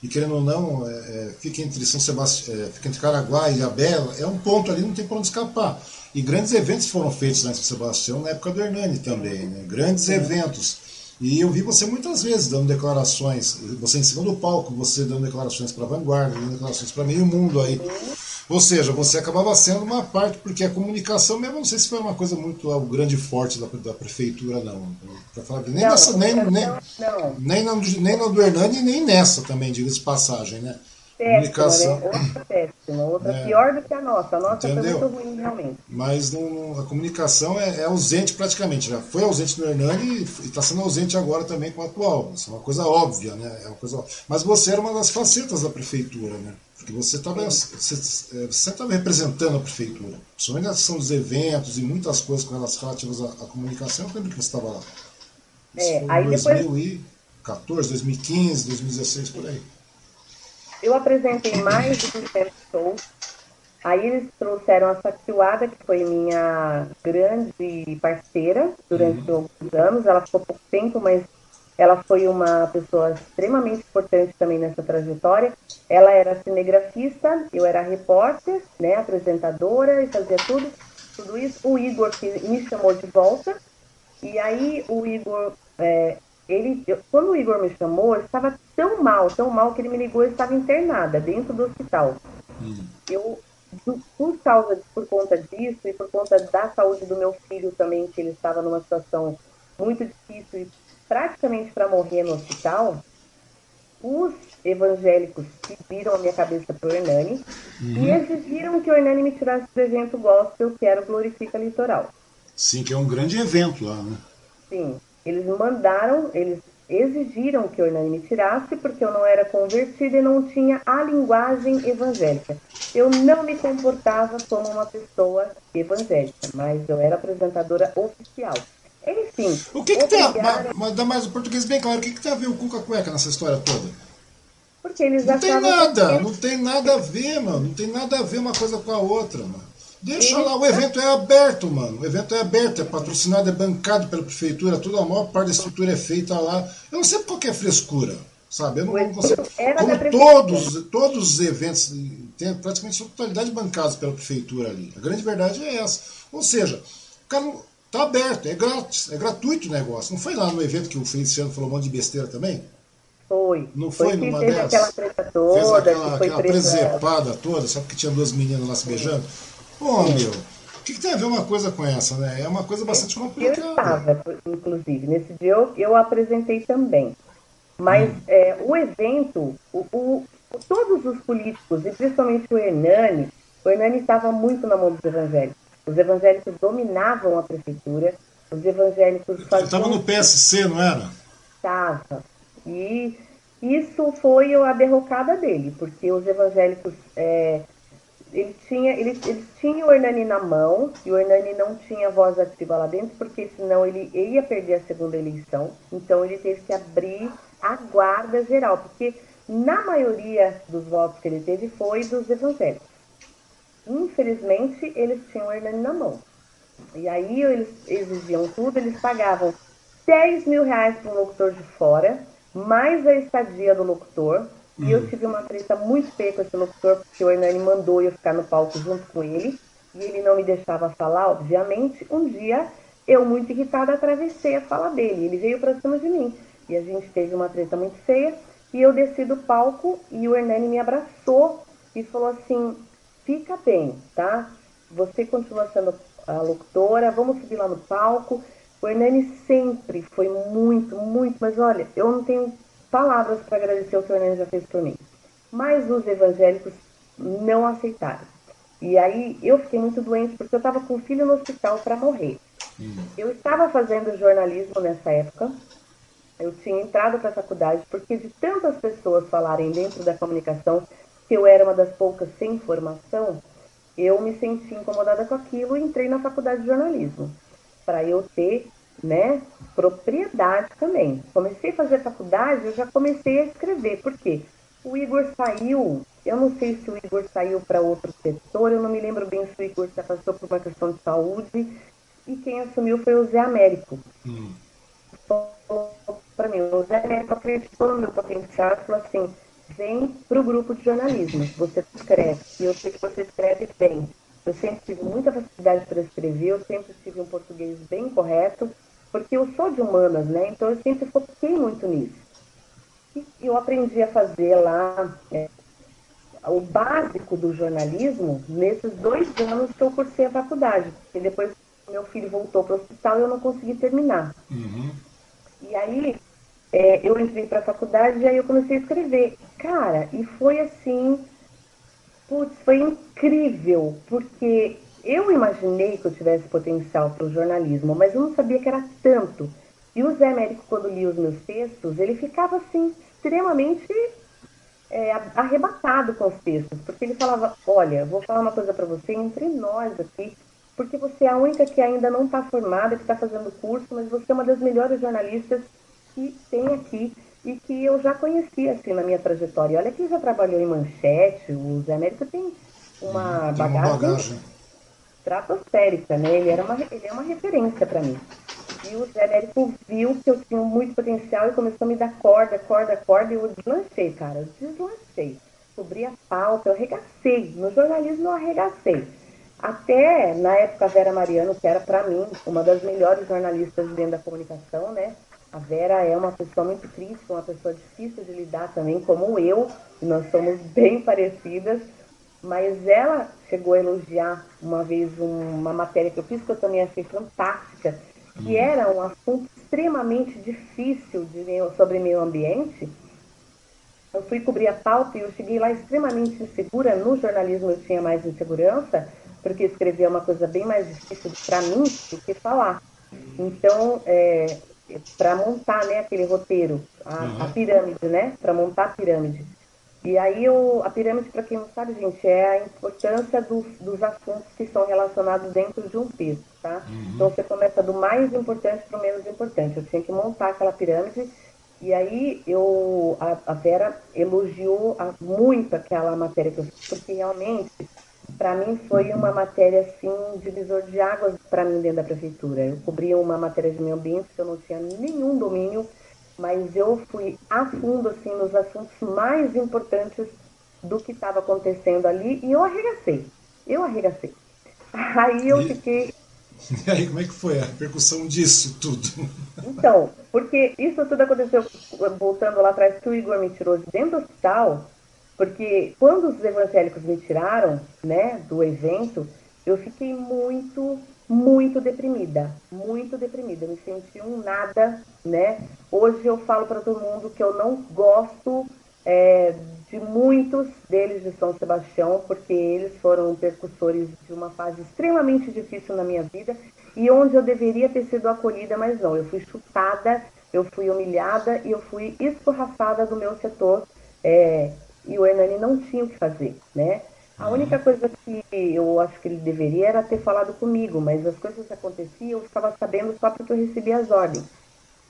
e querendo ou não, é, é, fica entre São Sebastião, é, fica entre Caraguá e Ilhabela, é um ponto ali, não tem para onde escapar. E grandes eventos foram feitos lá em São Sebastião na época do Hernani também, né? grandes eventos. E eu vi você muitas vezes dando declarações, você em cima do palco, você dando declarações para a vanguarda, dando declarações para meio mundo aí. Ou seja, você acabava sendo uma parte, porque a comunicação mesmo, não sei se foi uma coisa muito o grande forte da, da prefeitura, não. Pra falar, nem, não, nessa, nem, nem, não. nem, na, nem na do Hernani, nem nessa também, diga-se passagem, né? Comunicação. Né? Outra péssima, outra é. pior do que a nossa. A nossa Entendeu? foi muito ruim, realmente. Mas não, a comunicação é, é, ausente praticamente. Já foi ausente no Hernani e está sendo ausente agora também com o atual. Isso é uma coisa óbvia, né? É uma coisa Mas você era uma das facetas da prefeitura, né? Porque você estava você, é, você representando a prefeitura. Principalmente na questão dos eventos e muitas coisas com elas relativas à, à comunicação. Eu lembro que você estava lá. Isso é, aí 2014, 2015, 2016, por aí. Eu apresentei mais de 200 shows. Aí eles trouxeram a Saquioada, que foi minha grande parceira durante uhum. alguns anos. Ela ficou pouco tempo, mas ela foi uma pessoa extremamente importante também nessa trajetória. Ela era cinegrafista, eu era repórter, né, apresentadora e fazia tudo, tudo isso. O Igor que me chamou de volta. E aí o Igor é, ele, eu, quando o Igor me chamou, eu estava tão mal, tão mal que ele me ligou, eu estava internada dentro do hospital. Hum. Eu, por causa, por conta disso e por conta da saúde do meu filho também, que ele estava numa situação muito difícil e praticamente para morrer no hospital, os evangélicos pediram a minha cabeça para o Hernani uhum. e exigiram que o Hernani me tirasse do evento gospel, que era o Glorifica Litoral. Sim, que é um grande evento lá, né? Sim. Eles mandaram, eles exigiram que o Hernani me tirasse porque eu não era convertida e não tinha a linguagem evangélica. Eu não me comportava como uma pessoa evangélica, mas eu era apresentadora oficial. Enfim. O que, que tem a, mas o português bem claro, o que, que tem a ver o Cuca Cueca nessa história toda? Porque eles não tem nada, que... não tem nada a ver, mano. Não tem nada a ver uma coisa com a outra, mano. Deixa lá, o evento é aberto, mano. O evento é aberto, é patrocinado, é bancado pela prefeitura, toda a maior parte da estrutura é feita lá. Eu não sei por que é frescura. Sabe? Eu não, não consigo. Como todos, todos os eventos têm praticamente sua totalidade bancados pela prefeitura ali. A grande verdade é essa. Ou seja, o cara tá aberto, é grátis, é gratuito o negócio. Não foi lá no evento que o Feliciano falou um monte de besteira também? Foi. Não foi, foi numa dessas? Aquela treta toda, fez aquela, aquela presepada toda, sabe que tinha duas meninas lá se beijando? Pô, meu, o que, que, tem a ver uma coisa com essa, né? É uma coisa bastante complicada. Eu estava, inclusive, nesse dia eu, eu apresentei também. Mas hum. é, o evento, o, o, todos os políticos, e principalmente o Hernani, o Hernani estava muito na mão dos evangélicos. Os evangélicos dominavam a prefeitura, os evangélicos faziam... Estava no PSC, não era? Estava. E isso foi a derrocada dele, porque os evangélicos é, ele tinha, ele, ele tinha o Hernani na mão, e o Hernani não tinha voz ativa lá dentro, porque senão ele ia perder a segunda eleição. Então ele teve que abrir a guarda geral, porque na maioria dos votos que ele teve foi dos evangélicos. Infelizmente, eles tinham o Hernani na mão. E aí eles exigiam tudo, eles pagavam 10 mil reais para um locutor de fora, mais a estadia do locutor, e eu tive uma treta muito feia com esse locutor, porque o Hernani mandou eu ficar no palco junto com ele, e ele não me deixava falar, obviamente. Um dia, eu, muito irritada, atravessei a fala dele. Ele veio pra cima de mim. E a gente teve uma treta muito feia. E eu desci do palco e o Hernani me abraçou e falou assim: fica bem, tá? Você continua sendo a locutora, vamos subir lá no palco. O Hernani sempre foi muito, muito, mas olha, eu não tenho palavras para agradecer o que o Hernani já fez por mim. Mas os evangélicos não aceitaram. E aí eu fiquei muito doente porque eu estava com o filho no hospital para morrer. Hum. Eu estava fazendo jornalismo nessa época. Eu tinha entrado para a faculdade porque de tantas pessoas falarem dentro da comunicação que eu era uma das poucas sem formação, eu me senti incomodada com aquilo e entrei na faculdade de jornalismo para eu ter né, propriedade também. Comecei a fazer faculdade, eu já comecei a escrever. Por quê? O Igor saiu, eu não sei se o Igor saiu para outro setor, eu não me lembro bem se o Igor se passou por uma questão de saúde, e quem assumiu foi o Zé Américo. Hum. Para mim, o Zé Américo acreditou no meu potencial e falou assim: vem para o grupo de jornalismo, você escreve, e eu sei que você escreve bem. Eu sempre tive muita facilidade para escrever, eu sempre tive um português bem correto, porque eu sou de humanas, né? Então eu sempre foquei muito nisso. E eu aprendi a fazer lá é, o básico do jornalismo nesses dois anos que eu cursei a faculdade, porque depois meu filho voltou para o hospital e eu não consegui terminar. Uhum. E aí é, eu entrei para a faculdade e aí eu comecei a escrever. Cara, e foi assim, putz, foi incrível, porque eu imaginei que eu tivesse potencial para o jornalismo, mas eu não sabia que era tanto. E o Zé Américo, quando lia os meus textos, ele ficava assim, extremamente é, arrebatado com os textos, porque ele falava: Olha, vou falar uma coisa para você entre nós aqui, porque você é a única que ainda não está formada, que está fazendo curso, mas você é uma das melhores jornalistas que tem aqui e que eu já conhecia assim na minha trajetória. Olha que já trabalhou em Manchete, o Zé Américo tem uma, tem bagagem, uma bagagem estratosférica, né? Ele, era uma, ele é uma referência para mim. E o Zé Américo viu que eu tinha muito potencial e começou a me dar corda, corda, corda, e eu deslancei, cara, eu deslancei. Cobri a pauta, eu arregacei. No jornalismo eu arregacei. Até na época a Vera Mariano, que era para mim uma das melhores jornalistas dentro da comunicação, né? A Vera é uma pessoa muito crítica, uma pessoa difícil de lidar também, como eu, nós somos bem parecidas mas ela chegou a elogiar uma vez uma matéria que eu fiz, que eu também achei fantástica, que hum. era um assunto extremamente difícil de, sobre meio ambiente. Eu fui cobrir a pauta e eu cheguei lá extremamente insegura. No jornalismo eu tinha mais insegurança, porque escrever é uma coisa bem mais difícil para mim do que falar. Então, é, para montar né, aquele roteiro, a, uhum. a pirâmide, né? Para montar a pirâmide e aí o, a pirâmide, para quem não sabe, gente, é a importância do, dos assuntos que são relacionados dentro de um texto, tá? Uhum. Então você começa do mais importante para o menos importante. Eu tinha que montar aquela pirâmide e aí eu, a, a Vera elogiou a, muito aquela matéria que eu fiz, porque realmente, para mim, foi uma matéria, assim, divisor de águas para mim dentro da prefeitura. Eu cobria uma matéria de meio ambiente que eu não tinha nenhum domínio mas eu fui a fundo assim nos assuntos mais importantes do que estava acontecendo ali e eu arregacei. Eu arregacei. Aí eu e, fiquei. E aí, como é que foi a repercussão disso tudo? Então, porque isso tudo aconteceu, voltando lá atrás, que o Igor me tirou de dentro do hospital, porque quando os evangélicos me tiraram, né, do evento, eu fiquei muito, muito deprimida, muito deprimida. Me senti um nada, né? Hoje eu falo para todo mundo que eu não gosto é, de muitos deles de São Sebastião, porque eles foram percussores de uma fase extremamente difícil na minha vida e onde eu deveria ter sido acolhida, mas não. Eu fui chutada, eu fui humilhada e eu fui escorraçada do meu setor. É, e o Hernani não tinha o que fazer, né? A única coisa que eu acho que ele deveria era ter falado comigo, mas as coisas aconteciam, eu ficava sabendo só porque eu recebia as ordens.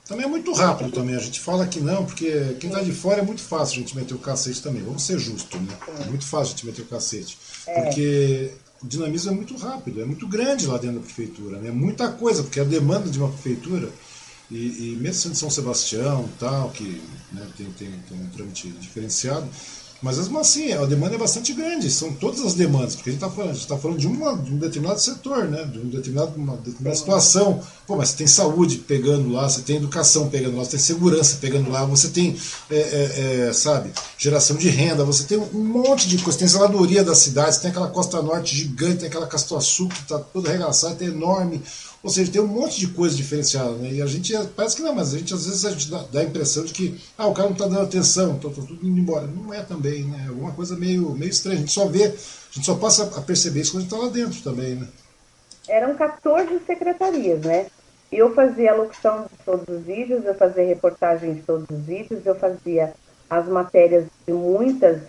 Também é muito rápido também. A gente fala que não, porque quem está de fora é muito fácil a gente meter o cacete também. Vamos ser justos, né? É muito fácil a gente meter o cacete. É. Porque o dinamismo é muito rápido, é muito grande lá dentro da prefeitura. Né? É muita coisa, porque a demanda de uma prefeitura, e, e mesmo sendo São Sebastião tal, que né, tem, tem, tem um trâmite diferenciado, mas mesmo assim, a demanda é bastante grande, são todas as demandas, porque a gente está falando, tá falando de, uma, de, um determinado setor, né? de um determinado, uma determinada situação. Pô, mas você tem saúde pegando lá, você tem educação pegando lá, você tem segurança pegando lá, você tem, é, é, é, sabe, geração de renda, você tem um monte de coisa, tem zeladoria das cidades, tem aquela costa norte gigante, tem aquela Castoaçu que está toda arregaçada, é enorme. Ou seja, tem um monte de coisa diferenciada, né? E a gente parece que não, mas a gente às vezes a gente dá, a impressão de que ah, o cara não está dando atenção, então tá tudo indo embora. Não é também, né? É alguma coisa meio, meio estranha. A gente só vê, a gente só passa a perceber isso quando está lá dentro também, né? Eram 14 secretarias, né? Eu fazia a locução de todos os vídeos, eu fazia reportagem de todos os vídeos, eu fazia as matérias de muitas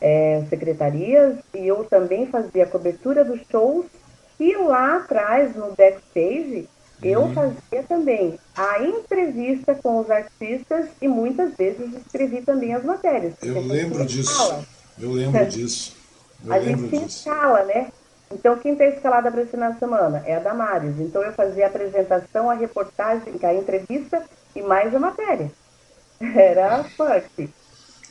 é, secretarias e eu também fazia a cobertura dos shows e lá atrás, no backstage, eu uhum. fazia também a entrevista com os artistas e muitas vezes escrevi também as matérias. Eu lembro disso. Eu lembro disso. Eu a gente se escala, né? Então, quem está escalada para esse na semana é a Damares. Então, eu fazia a apresentação, a reportagem, a entrevista e mais a matéria. Era funk.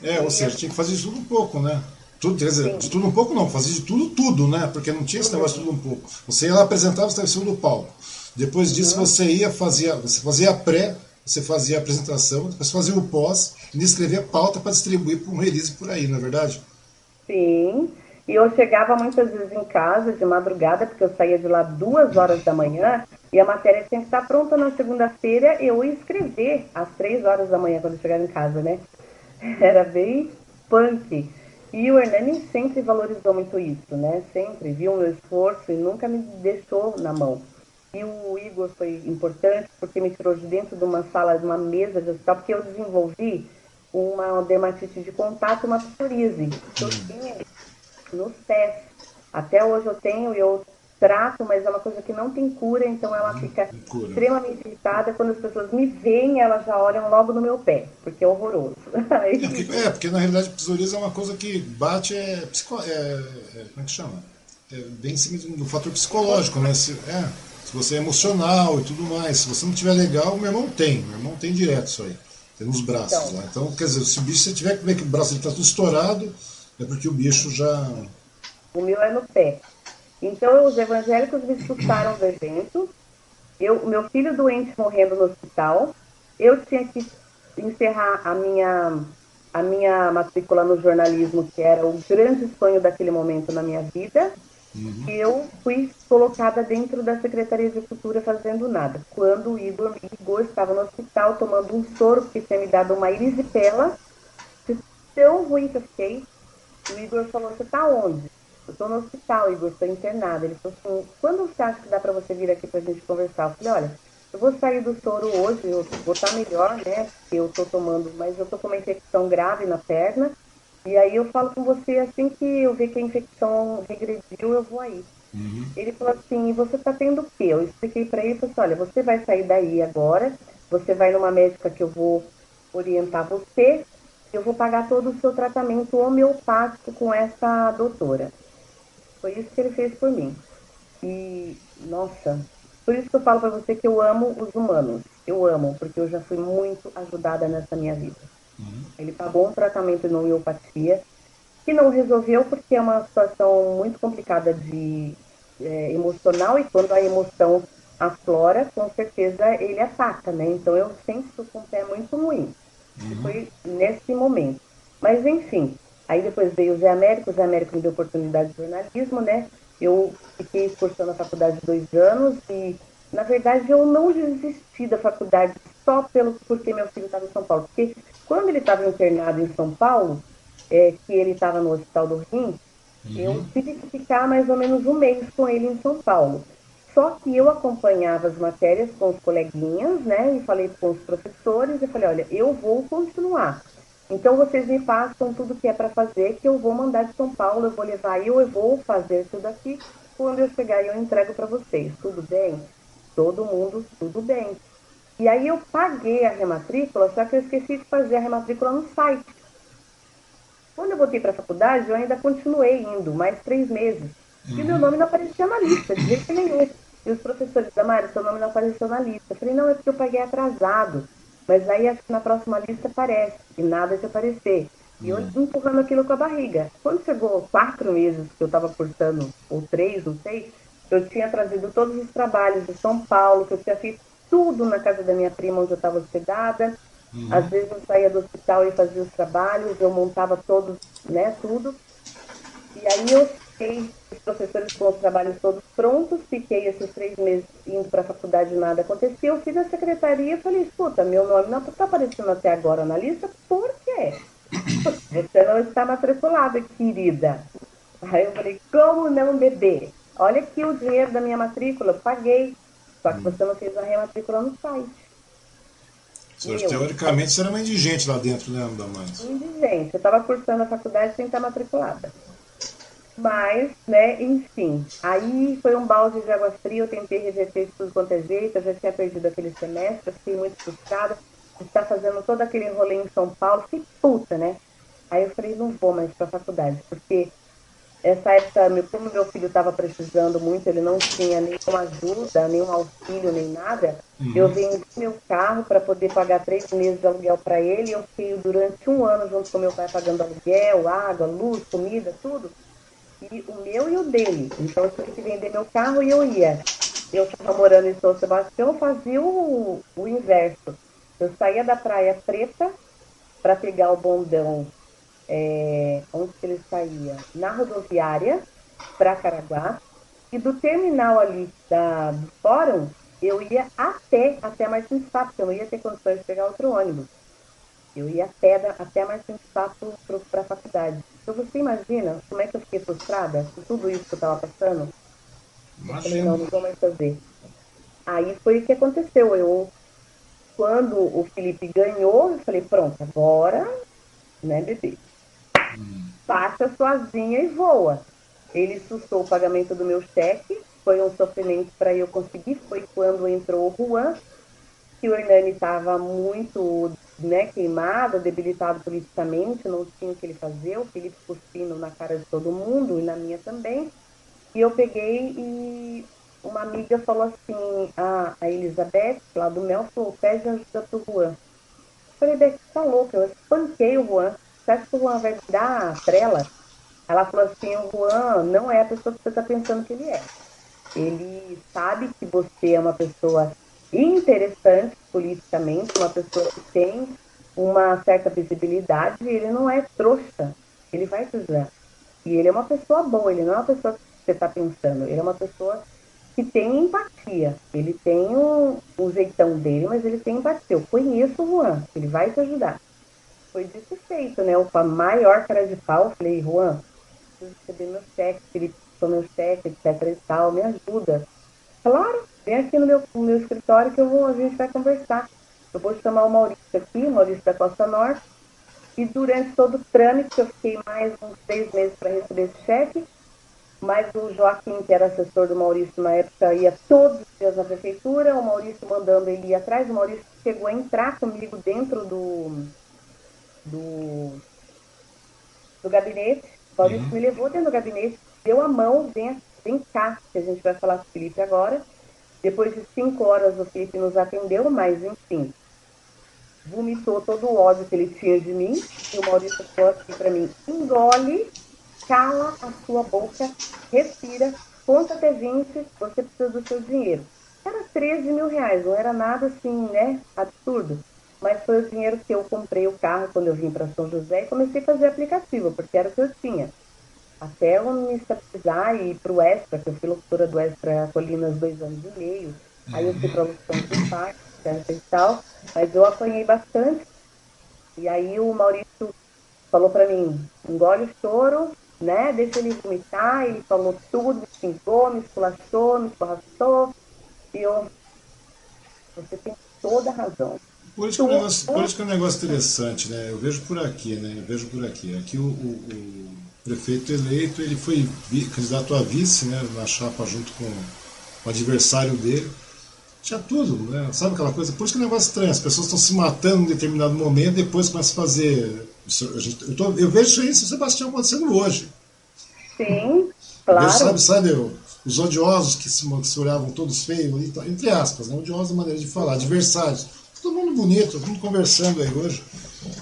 É, ou seja, tinha que fazer isso tudo um pouco, né? Tudo, quer dizer, de tudo um pouco não, fazia de tudo tudo, né? Porque não tinha esse negócio de tudo um pouco. Você ia lá apresentar, você estava em cima do palco. Depois disso uhum. você ia fazia, você fazia a pré, você fazia a apresentação, depois fazia o pós e escrevia pauta para distribuir para um release por aí, não é verdade? Sim. E eu chegava muitas vezes em casa de madrugada, porque eu saía de lá duas horas da manhã, e a matéria tinha que estar pronta na segunda-feira, eu ia escrever às três horas da manhã quando eu chegava em casa, né? Era bem punk. E o Hernani sempre valorizou muito isso, né? Sempre viu o meu esforço e nunca me deixou na mão. E o Igor foi importante porque me tirou de dentro de uma sala, de uma mesa de hospital, porque eu desenvolvi uma dermatite de contato, uma psoríase, que eu tinha nos pés. Até hoje eu tenho e eu trato, mas é uma coisa que não tem cura, então ela fica extremamente irritada. Quando as pessoas me veem, elas já olham logo no meu pé, porque é horroroso. é, porque, é, porque na realidade psoríase é uma coisa que bate, é, psico, é, é como é que chama? É bem em cima do fator psicológico, né? Se, é, se você é emocional e tudo mais, se você não tiver legal, meu irmão tem, meu irmão tem direto isso aí. Tem nos braços então, lá. Então, quer dizer, se o bicho você tiver que ver que o braço está tudo estourado, é porque o bicho já. O meu é no pé. Então, os evangélicos me expulsaram do evento. Eu, meu filho doente morrendo no hospital. Eu tinha que encerrar a minha, a minha matrícula no jornalismo, que era o grande sonho daquele momento na minha vida. Uhum. E eu fui colocada dentro da Secretaria de Cultura fazendo nada. Quando o Igor, Igor estava no hospital tomando um soro que tinha me dado uma erisipela, tão ruim que eu fiquei, o Igor falou, você está onde? Eu estou no hospital, Igor, estou internada. Ele falou assim, quando você acha que dá para você vir aqui para a gente conversar? Eu falei, olha, eu vou sair do soro hoje, eu vou estar tá melhor, né? Eu estou tomando, mas eu estou com uma infecção grave na perna. E aí eu falo com você, assim que eu ver que a infecção regrediu, eu vou aí. Uhum. Ele falou assim, e você está tendo o quê? Eu expliquei para ele, falei assim, olha, você vai sair daí agora, você vai numa médica que eu vou orientar você, eu vou pagar todo o seu tratamento homeopático com essa doutora. Foi isso que ele fez por mim. E, nossa, por isso que eu falo para você que eu amo os humanos. eu amo, porque eu já fui muito ajudada nessa minha vida. Uhum. Ele pagou um tratamento de homeopatia, que não resolveu porque é uma situação muito complicada de é, emocional e quando a emoção aflora, com certeza ele ataca, né? Então eu sempre estou com o pé muito ruim. Uhum. Foi nesse momento. Mas enfim, aí depois veio o Zé Américo, o Zé Américo me deu oportunidade de jornalismo, né? Eu fiquei cursando a faculdade dois anos e, na verdade, eu não desisti da faculdade só pelo porque meu filho estava em São Paulo. Porque quando ele estava internado em São Paulo, é, que ele estava no Hospital do Rim, uhum. eu tive que ficar mais ou menos um mês com ele em São Paulo. Só que eu acompanhava as matérias com os coleguinhas, né? E falei com os professores e falei, olha, eu vou continuar. Então vocês me passam tudo que é para fazer, que eu vou mandar de São Paulo, eu vou levar eu, eu vou fazer tudo aqui. Quando eu chegar, eu entrego para vocês. Tudo bem? Todo mundo, tudo bem. E aí eu paguei a rematrícula, só que eu esqueci de fazer a rematrícula no site. Quando eu voltei para a faculdade, eu ainda continuei indo, mais três meses. E meu nome não aparecia na lista, de jeito nenhum. E os professores, Damari, seu nome não apareceu na lista. Eu falei, não, é porque eu paguei atrasado. Mas aí na próxima lista aparece, e nada de aparecer. E eu empurrando aquilo com a barriga. Quando chegou quatro meses que eu estava cursando, ou três, não sei, eu tinha trazido todos os trabalhos de São Paulo, que eu tinha feito tudo na casa da minha prima, onde eu estava hospedada. Uhum. Às vezes eu saía do hospital e fazia os trabalhos, eu montava todos, né, tudo. E aí eu fiquei, os professores com os trabalhos todos prontos, fiquei esses três meses indo para a faculdade, nada acontecia. Eu fui na secretaria e falei, escuta, meu nome não está aparecendo até agora na lista, por quê? Você não está matriculada, querida. Aí eu falei, como não, bebê? Olha aqui o dinheiro da minha matrícula, paguei. Só que você não fez a rematrícula no site. Seja, teoricamente você era uma indigente lá dentro, né, Damais? Indigente. Eu estava cursando a faculdade sem estar matriculada. Mas, né, enfim. Aí foi um balde de água fria, eu tentei reverter tudo quanto é jeito, eu já tinha perdido aquele semestre, fiquei muito frustrada. Está fazendo todo aquele rolê em São Paulo, fiquei puta, né? Aí eu falei, não vou mais para a faculdade, porque essa época, como meu filho estava precisando muito, ele não tinha nenhuma ajuda, nenhum auxílio, nem nada, uhum. eu vendi meu carro para poder pagar três meses de aluguel para ele. Eu fiquei durante um ano junto com meu pai pagando aluguel, água, luz, comida, tudo. O meu e o dele. Então eu tive que vender meu carro e eu ia. Eu estava morando em São Sebastião, fazia o, o inverso. Eu saía da Praia Preta para pegar o bondão é, onde que ele saía? Na rodoviária, para Caraguá, e do terminal ali da, do fórum, eu ia até, até Martins Papo, porque eu não ia ter condições de pegar outro ônibus. Eu ia até, da, até Martins Papo para a faculdade. Então você imagina como é que eu fiquei frustrada com tudo isso que eu estava passando? Imagina. Eu falei, não, não vou mais fazer. Aí foi o que aconteceu. Eu, quando o Felipe ganhou, eu falei, pronto, agora, né, bebê? passa sozinha e voa. Ele sustou o pagamento do meu cheque, foi um sofrimento para eu conseguir. Foi quando entrou o Juan, que o Hernani estava muito né, queimado, debilitado politicamente, não tinha o que ele fazer. O Felipe cuspindo na cara de todo mundo e na minha também. E eu peguei e uma amiga falou assim, a, a Elizabeth, lá do Mel, falou, pede ajuda pro Juan. Eu falei, Beck, tá louca, eu espanquei o Juan. Acha que o Juan vai dar trela? Ela falou assim, o Juan não é a pessoa que você está pensando que ele é. Ele sabe que você é uma pessoa interessante politicamente, uma pessoa que tem uma certa visibilidade, ele não é trouxa. Ele vai te ajudar. E ele é uma pessoa boa, ele não é uma pessoa que você está pensando, ele é uma pessoa que tem empatia. Ele tem o, jeitão dele, mas ele tem empatia. Eu conheço o Juan, ele vai te ajudar foi dito feito, né? O maior cara de pau, falei, Juan, preciso receber meu cheque, Felipe, meu cheque, etc e tal, me ajuda. Claro, vem aqui no meu, no meu escritório que eu vou, a gente vai conversar. Eu vou chamar o Maurício aqui, o Maurício da Costa Norte, e durante todo o trâmite, eu fiquei mais uns seis meses para receber esse cheque, mas o Joaquim, que era assessor do Maurício na época, ia todos os dias na prefeitura, o Maurício mandando ele ir atrás, o Maurício chegou a entrar comigo dentro do, do, do gabinete. O Maurício uhum. me levou dentro do gabinete, deu a mão, vem, vem cá, que a gente vai falar com o Felipe agora. Depois de cinco horas o Felipe nos atendeu, mas enfim, vomitou todo o ódio que ele tinha de mim. E o Maurício falou assim para mim: engole, cala a sua boca, respira, conta até 20, você precisa do seu dinheiro. Era 13 mil reais, não era nada assim, né? Absurdo. Mas foi o dinheiro que eu comprei o carro quando eu vim para São José e comecei a fazer aplicativo, porque era o que eu tinha. Até eu me estabilizar e ir para o Extra, que eu fui locutora do Extra Colinas dois anos e meio. Aí eu fui para a locução do parque, e tal. Mas eu apanhei bastante. E aí o Maurício falou para mim, engole o choro, né? Deixa ele vomitar. Ele falou tudo, me xingou, me esculachou, me escorraçou. E eu, você tem toda a razão. Por isso, que é um negócio, por isso que é um negócio interessante, né? Eu vejo por aqui, né? Eu vejo por aqui. Aqui o, o, o prefeito eleito, ele foi candidato a vice, né? Na chapa junto com o adversário dele. Tinha tudo, né? Sabe aquela coisa? Por isso que é um negócio estranho. As pessoas estão se matando em determinado momento, depois começam a fazer. Eu, tô, eu vejo isso Sebastião acontecendo hoje. Sim, claro. Vejo, sabe, sabe, os odiosos que se, que se olhavam todos feios, entre aspas, né? odiosos é maneira de falar, adversários todo mundo bonito, todo mundo conversando aí hoje.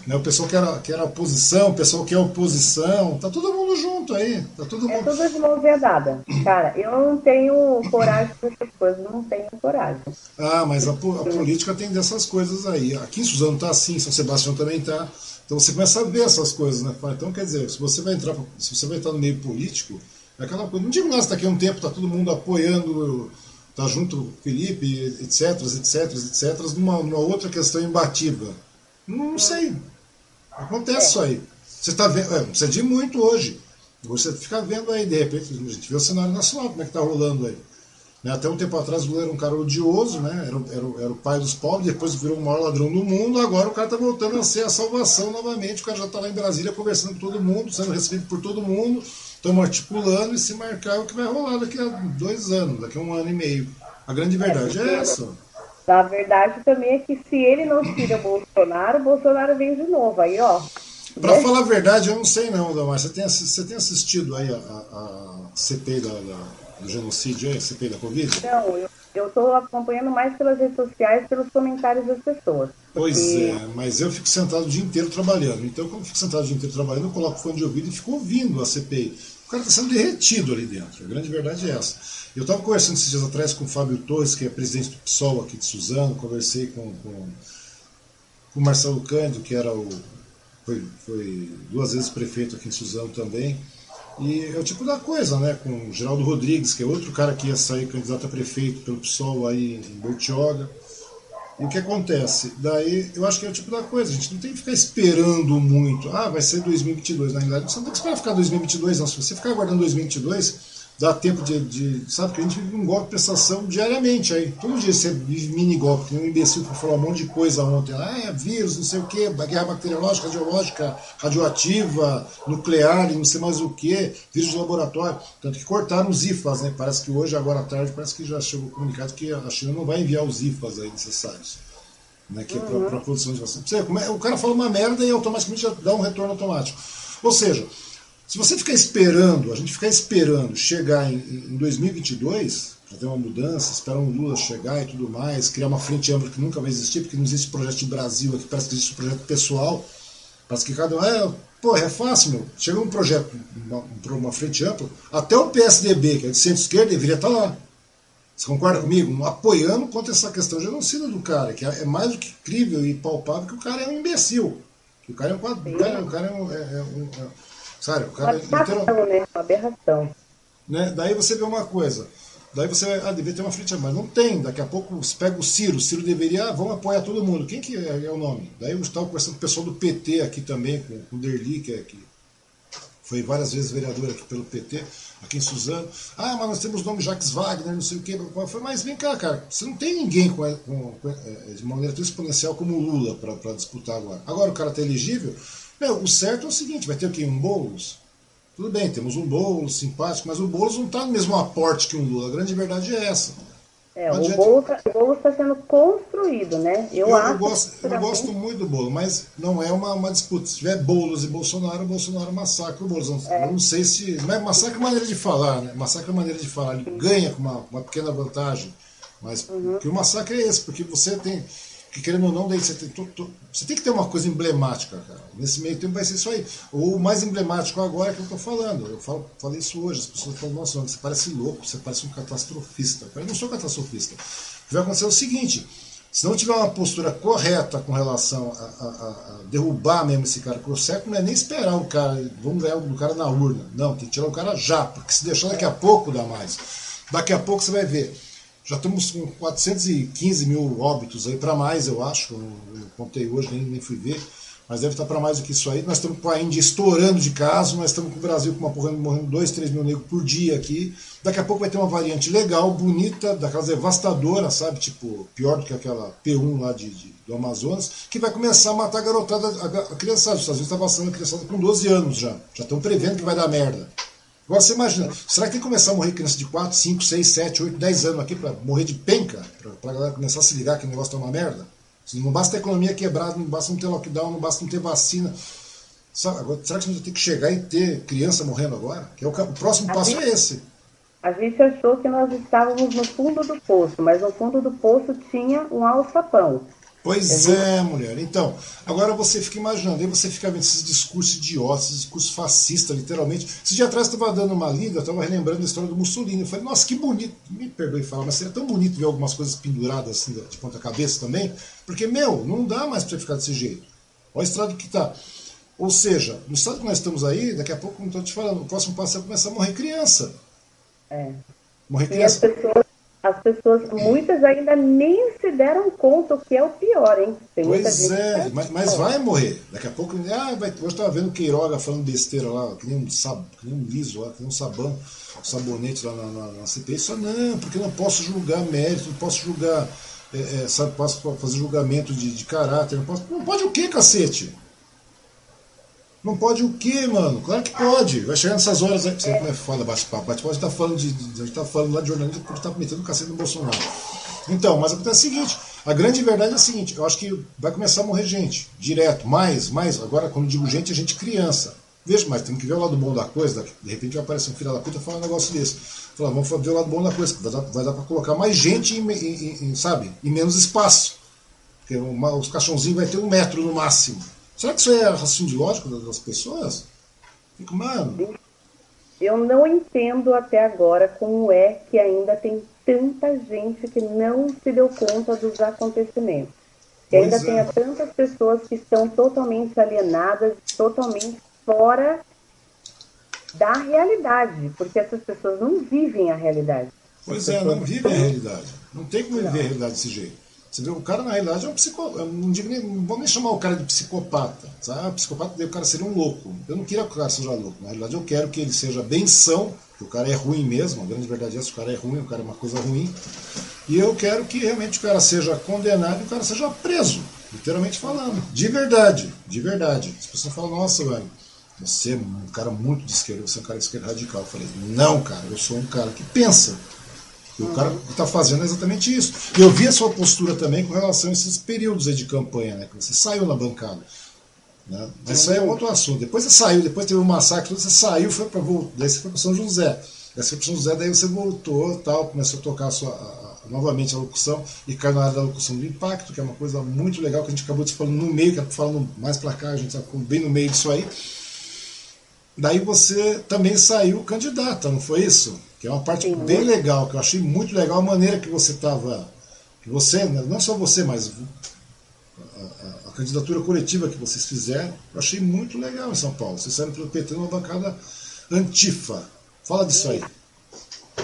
Né? O pessoal que era, que era oposição, o pessoal que é oposição, tá todo mundo junto aí. Tá todo é mundo... É tudo de mãozinha dada. Cara, eu não tenho coragem para essas coisas, não tenho coragem. Ah, mas a, a, política tem dessas coisas aí. Aqui em Suzano tá assim, São Sebastião também tá. Então você começa a ver essas coisas, né? Então quer dizer, se você vai entrar, se você vai entrar no meio político, é aquela coisa. Não digo nada, daqui a um tempo tá todo mundo apoiando tá junto com o Felipe, etc, etc, etc, numa, numa outra questão imbatível. Não sei. Acontece isso aí. Você está vendo, é, precisa de muito hoje. Você fica vendo aí, de repente, a gente vê o cenário nacional, como é que está rolando aí. Né? Até um tempo atrás o Lula era um cara odioso, né? era, era, era o pai dos pobres, depois virou o maior ladrão do mundo, agora o cara está voltando a ser a salvação novamente. O cara já está lá em Brasília conversando com todo mundo, sendo recebido por todo mundo estamos articulando e se marcar o que vai rolar daqui a dois anos, daqui a um ano e meio. A grande verdade é, é essa. A verdade também é que se ele não tira o Bolsonaro, o Bolsonaro vem de novo. Aí, ó. Para né? falar a verdade, eu não sei não, Damar. Você tem, você tem assistido aí a, a, a CPI da, da, do genocídio, aí, a CPI da Covid? Não, eu eu estou acompanhando mais pelas redes sociais, pelos comentários das pessoas. Pois é, mas eu fico sentado o dia inteiro trabalhando. Então, quando eu fico sentado o dia inteiro trabalhando, eu coloco o fone de ouvido e fico ouvindo a CPI. Cara está sendo derretido ali dentro. A grande verdade é essa. Eu estava conversando esses dias atrás com o Fábio Torres, que é presidente do PSOL aqui de Suzano, conversei com, com, com o Marcelo Cândido, que era o. Foi, foi duas vezes prefeito aqui em Suzano também. E é o tipo da coisa, né? Com o Geraldo Rodrigues, que é outro cara que ia sair candidato a prefeito pelo PSOL aí em Bertioga. E o que acontece? Daí, eu acho que é o tipo da coisa, a gente não tem que ficar esperando muito. Ah, vai ser 2022. Na realidade, você não tem que esperar ficar 2022, não. Se você ficar aguardando 2022, dá tempo de, de, Sabe que a gente vive um golpe de prestação diariamente aí. Todo dia você vive mini golpe. Tem um imbecil que falou um monte de coisa ontem. Ah, é vírus, não sei o quê, guerra bacteriológica, radiológica, radioativa, nuclear, não sei mais o que, vírus de laboratório. Tanto que cortaram os IFAs, né? Parece que hoje, agora à tarde, parece que já chegou o comunicado que a China não vai enviar os IFAs aí necessários. Né, que é para a produção de vacina. É, o cara fala uma merda e automaticamente já dá um retorno automático. Ou seja, se você ficar esperando, a gente ficar esperando chegar em, em 2022, para ter uma mudança, esperar um Lula chegar e tudo mais, criar uma frente ampla que nunca vai existir, porque não existe projeto de Brasil aqui, parece que existe um projeto pessoal, parece que cada um. É, pô, é fácil, meu. Chega um projeto para uma, uma frente ampla, até o PSDB, que é de centro-esquerda, deveria estar tá lá. Você concorda comigo? Apoiando contra essa questão genocida do cara, que é, é mais do que crível e palpável que o cara é um imbecil. Que o cara é um quadro. O cara, é um, é, é um Sério, o cara. Aberração, né? Uma aberração. Né? Daí você vê uma coisa. Daí você vai, ah, deveria ter uma frente, mas não tem. Daqui a pouco você pega o Ciro. O Ciro deveria, ah, vamos apoiar todo mundo. Quem que é, é o nome? Daí eu estava conversando com o pessoal do PT aqui também, com, com o Derli, que, é, que foi várias vezes vereador aqui pelo PT, aqui em Suzano. Ah, mas nós temos o nome Jacques Wagner, não sei o quê. Foi, mas vem cá, cara, você não tem ninguém com, com, com é, de maneira tão exponencial como o Lula para disputar agora. Agora o cara está elegível, o certo é o seguinte, vai ter o quê? Um Boulos? Tudo bem, temos um Boulos simpático, mas o Boulos não está no mesmo aporte que um Lula. A grande verdade é essa. É, o Boulos está sendo construído, né? Eu, eu, eu gosto, eu gosto muito do Boulos, mas não é uma, uma disputa. Se tiver Boulos e Bolsonaro, o Bolsonaro massacra o Boulos. É. Eu não sei se. Mas massacra é maneira de falar, né? Massacra é maneira de falar. Ele ganha com uma, uma pequena vantagem. Mas uhum. que o massacre é esse, porque você tem que querendo ou não, daí você tem, você tem que ter uma coisa emblemática, cara. Nesse meio tempo vai ser isso aí. O mais emblemático agora é que eu estou falando. Eu falo, falei isso hoje, as pessoas falam, nossa, você parece louco, você parece um catastrofista. Eu não sou catastrofista. O que vai acontecer é o seguinte, se não tiver uma postura correta com relação a, a, a derrubar mesmo esse cara, que o certo não é nem esperar o cara, vamos ganhar o cara na urna. Não, tem que tirar o cara já, porque se deixar daqui a pouco dá mais. Daqui a pouco você vai ver já estamos com 415 mil óbitos aí para mais, eu acho. Eu, contei hoje, nem, nem fui ver. Mas deve estar para mais do que isso aí. Nós estamos com a Índia estourando de casos, nós estamos com o Brasil com uma porra morrendo 2, 3 mil negros por dia aqui. Daqui a pouco vai ter uma variante legal, bonita, daquelas devastadoras, sabe? Tipo, pior do que aquela P1 lá de, de do Amazonas, que vai começar a matar a garotada, a, a criançada. Os Estados Unidos está vacinando a criançada com 12 anos já. Já estão prevendo que vai dar merda. Agora você imagina, será que tem que começar a morrer criança de 4, 5, 6, 7, 8, 10 anos aqui para morrer de penca? Para a galera começar a se ligar que o negócio tá uma merda? Não basta a economia quebrada, não basta não ter lockdown, não basta não ter vacina. Agora, será que a gente vai ter que chegar e ter criança morrendo agora? Que é o, o próximo a passo gente, é esse. A gente achou que nós estávamos no fundo do poço, mas no fundo do poço tinha um alçapão. Pois é, mulher. Então, agora você fica imaginando, aí você fica vendo esses discursos idiotas, esses discursos fascistas, literalmente. Esse dia atrás estava dando uma lida, eu estava relembrando a história do Mussolini. Eu falei, nossa, que bonito. Me perdoe falar, mas seria tão bonito ver algumas coisas penduradas assim de ponta cabeça também. Porque, meu, não dá mais para ficar desse jeito. Olha o estado que está. Ou seja, no estado que nós estamos aí, daqui a pouco, como estou te falando, o próximo passo é começar a morrer criança. É. Morrer criança. E as pessoas as pessoas, muitas ainda nem se deram conta o que é o pior, hein? Tem pois é, mas, mas, vai morrer. Daqui a pouco, ah, vai, hoje estava vendo Queiroga falando besteira lá, que nem um, sab, que nem um liso lá, que nem um sabão, um sabonete lá na, na, na CPI. Só não, porque não posso julgar mérito, não posso julgar, é, é, sabe, posso fazer julgamento de, de caráter, não, posso, não pode o quê, cacete? Não pode o quê, mano? Claro que pode. Vai chegar nessas horas aí. Você como é foda bate-papo. Bate-papo, a gente tá falando de. A gente tá falando lá de jornalismo porque tá metendo o cacete no Bolsonaro. Então, mas acontece o seguinte: a grande verdade é a seguinte, eu acho que vai começar a morrer gente, direto, mais, mais. Agora, quando digo gente, é gente criança. Veja, mas tem que ver o lado bom da coisa. De repente vai aparecer um filho da puta falar um negócio desse. Falar, vamos ver o lado bom da coisa. Vai dar, vai dar para colocar mais gente, em, em, em, sabe, em menos espaço. Porque uma, os caixãozinhos vai ter um metro no máximo. Será que isso é raciocínio lógico das pessoas? Fico, mano. Eu não entendo até agora como é que ainda tem tanta gente que não se deu conta dos acontecimentos. Que ainda é. tem tantas pessoas que estão totalmente alienadas, totalmente fora da realidade, porque essas pessoas não vivem a realidade. Pois é, não vivem a realidade. Não tem como viver a realidade desse jeito. Você vê, o cara na realidade é um psicopata. Não, digo nem, não vou nem chamar o cara de psicopata. Sabe? Ah, psicopata daí o cara seria um louco. Eu não queria que o cara seja louco. Na realidade eu quero que ele seja benção, que o cara é ruim mesmo. A grande verdade é essa, o cara é ruim, o cara é uma coisa ruim. E eu quero que realmente o cara seja condenado e o cara seja preso. Literalmente falando. De verdade. De verdade. As pessoas falam, nossa, velho, você é um cara muito de esquerda, você é um cara de esquerda radical. Eu falei, não, cara, eu sou um cara que pensa. E o cara está fazendo exatamente isso. Eu vi a sua postura também com relação a esses períodos de campanha, né? Que você saiu na bancada. Né? Mas isso aí é outro assunto. Depois você saiu, depois teve um massacre, você saiu, foi para daí você foi para São José. Daí você foi para São José, daí você voltou tal, começou a tocar a sua, a, novamente a locução e caiu na área da locução do impacto, que é uma coisa muito legal que a gente acabou de falando no meio, que é falando mais para cá, a gente está bem no meio disso aí. Daí você também saiu candidata, não foi isso? Que é uma parte Sim. bem legal, que eu achei muito legal a maneira que você estava. Que você, né, não só você, mas a, a, a, candidatura coletiva que vocês fizeram, eu achei muito legal em São Paulo. Vocês saíram pelo PT numa bancada antifa. Fala disso aí.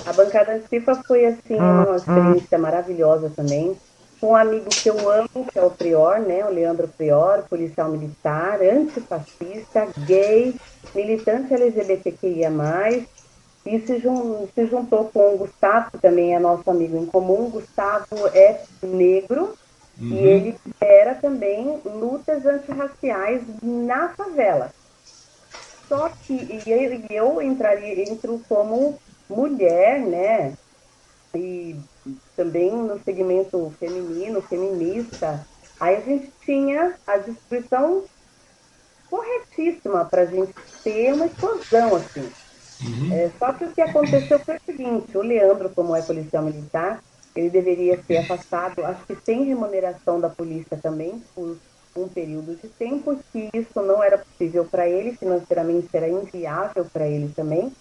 A bancada antifa foi assim uma experiência maravilhosa também. Com um amigo que eu amo, que é o Prior, né? O Leandro Prior, policial militar, antifascista, gay, militante LGBTQIA+, e se, jun, se juntou com o Gustavo, que também é nosso amigo em comum. Gustavo é negro uhum. e ele era também lutas antirraciais na favela. Só que e eu, eu entraria, entro como mulher, né? E também no segmento feminino, feminista. Aí a gente tinha a distribuição corretíssima para a gente ter uma explosão assim. Uhum. É, só que o que aconteceu foi o seguinte: o Leandro, como é policial militar, ele deveria ser afastado, acho que sem remuneração da polícia também, por um período de tempo, que isso não era possível para ele, financeiramente era inviável para ele também.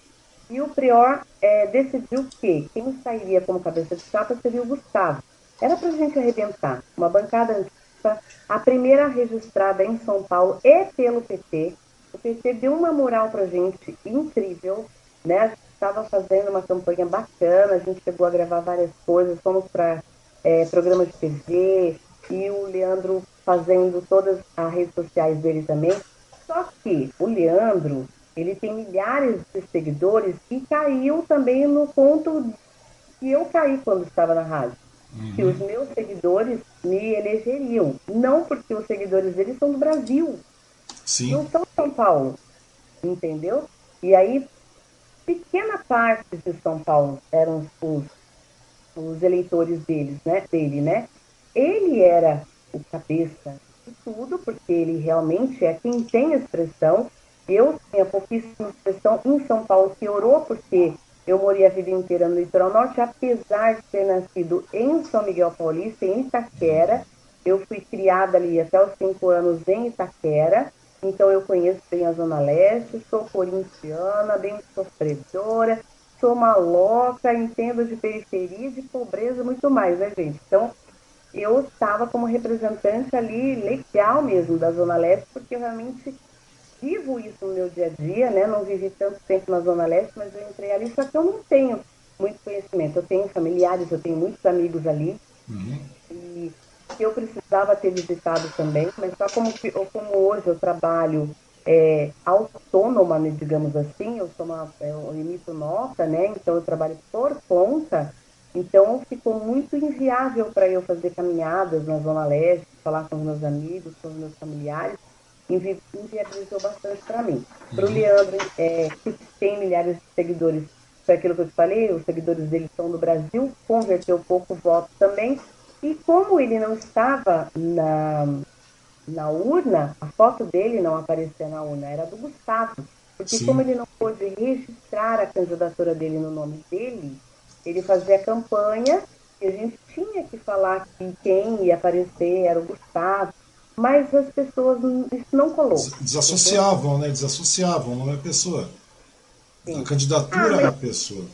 E o Prior é, decidiu que quem sairia como cabeça de chapa seria o Gustavo. Era para a gente arrebentar. Uma bancada antiga, a primeira registrada em São Paulo e pelo PT. O PT deu uma moral para a gente incrível. Né? A gente estava fazendo uma campanha bacana, a gente chegou a gravar várias coisas, fomos para é, programa de TV, e o Leandro fazendo todas as redes sociais dele também. Só que o Leandro, ele tem milhares de seguidores e caiu também no ponto que eu caí quando estava na rádio. Uhum. Que os meus seguidores me elegeriam. Não porque os seguidores dele são do Brasil. Sim. Não são São Paulo. Entendeu? E aí, pequena parte de São Paulo eram os, os eleitores deles, né? dele, né? Ele era o cabeça de tudo, porque ele realmente é quem tem expressão. Eu tinha pouquíssima expressão em São Paulo, piorou porque eu morei a vida inteira no litoral norte, apesar de ter nascido em São Miguel Paulista, em Itaquera. Eu fui criada ali até os cinco anos em Itaquera, então eu conheço bem a Zona Leste, sou corintiana, bem sofredora, sou maloca, entendo de periferia, de pobreza, muito mais, né, gente? Então, eu estava como representante ali legal mesmo da Zona Leste, porque realmente vivo isso no meu dia a dia, né? Não vivi tanto tempo na Zona Leste, mas eu entrei ali, só que eu não tenho muito conhecimento. Eu tenho familiares, eu tenho muitos amigos ali. Uhum. E eu precisava ter visitado também, mas só como, como hoje eu trabalho é, autônoma, né, digamos assim, eu sou uma, eu emito nota, né? Então eu trabalho por conta então ficou muito inviável para eu fazer caminhadas na Zona Leste, falar com os meus amigos, com os meus familiares, invi inviabilizou bastante para mim. Para o uhum. Leandro, é, que tem milhares de seguidores, foi aquilo que eu te falei, os seguidores dele são do Brasil, converteu pouco voto também, e como ele não estava na, na urna, a foto dele não aparecia na urna, era do Gustavo. Porque Sim. como ele não pôde registrar a candidatura dele no nome dele, ele fazia campanha e a gente tinha que falar que quem ia aparecer era o Gustavo, mas as pessoas, isso não colou. Desassociavam, entendeu? né? Desassociavam, não é a pessoa. Sim. A candidatura ah, é a pessoa.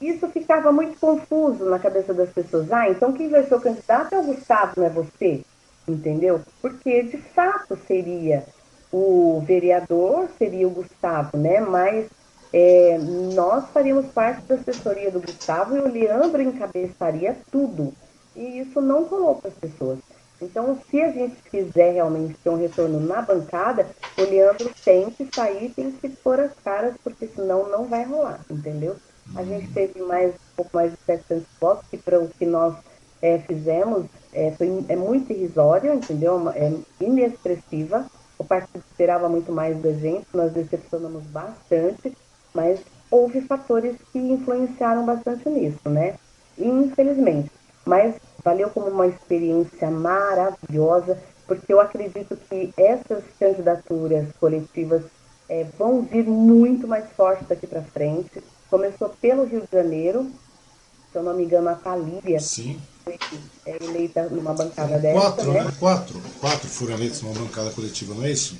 Isso ficava muito confuso na cabeça das pessoas. Ah, então quem vai ser o candidato é o Gustavo, não é você? Entendeu? Porque de fato seria o vereador, seria o Gustavo, né? Mas é, nós faríamos parte da assessoria do Gustavo e o Leandro encabeçaria tudo. E isso não colou para as pessoas. Então, se a gente quiser realmente ter um retorno na bancada, o Leandro tem que sair, tem que pôr as caras, porque senão não vai rolar, entendeu? A gente teve mais, um pouco mais de 700 votos, que para o que nós é, fizemos é, foi, é muito irrisório, entendeu? É inexpressiva. O partido esperava muito mais da gente, nós decepcionamos bastante mas houve fatores que influenciaram bastante nisso, né? Infelizmente. Mas valeu como uma experiência maravilhosa, porque eu acredito que essas candidaturas coletivas é, vão vir muito mais fortes daqui para frente. Começou pelo Rio de Janeiro, se eu não me engano, a Calíria Sim. foi é, eleita numa bancada dessa. Quatro, né? né? Quatro. Quatro foram eleitos numa bancada coletiva, não é isso?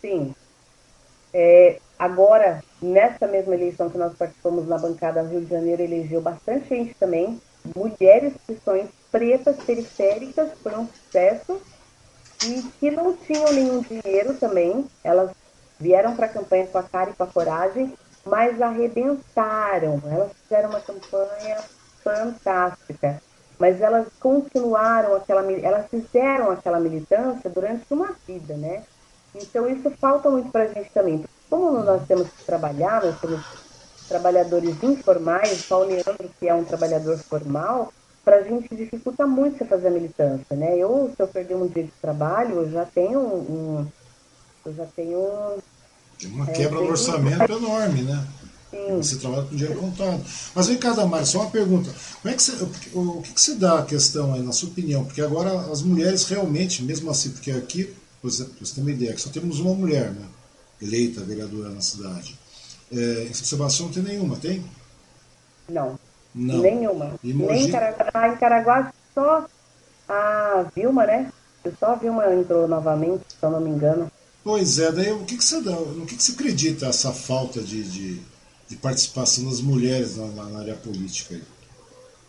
Sim. É, Agora, nessa mesma eleição que nós participamos na bancada Rio de Janeiro, elegeu bastante gente também, mulheres que são pretas, periféricas, foi um sucesso, e que não tinham nenhum dinheiro também, elas vieram para a campanha com a cara e com a coragem, mas arrebentaram, elas fizeram uma campanha fantástica, mas elas continuaram aquela, elas fizeram aquela militância durante uma vida, né? Então isso falta muito para a gente também, como nós temos que trabalhar, nós temos trabalhadores informais, só o Leandro, que é um trabalhador formal, para a gente dificulta muito você fazer a militância, né? Eu, se eu perder um dia de trabalho, eu já tenho um... eu já tenho. Tem uma é, quebra no orçamento enorme, né? Sim. Você trabalha com dinheiro contado. Mas vem cá, Damar, só uma pergunta. Como é que você, o, que, que se dá a questão aí, na sua opinião? Porque agora as mulheres realmente, mesmo assim, porque aqui, por exemplo, você tem uma ideia, que só temos uma mulher, né? eleita vereadora na cidade. É, em São Sebastião não tem nenhuma, tem? Não. Não. Nenhuma. Nem em Caraguá. Em Caraguá só a Vilma, né? Só a Vilma entrou novamente, se eu não me engano. Pois é, daí o que, que você dá, no que, que você acredita essa falta de, de, de participação das mulheres na, na, área política aí?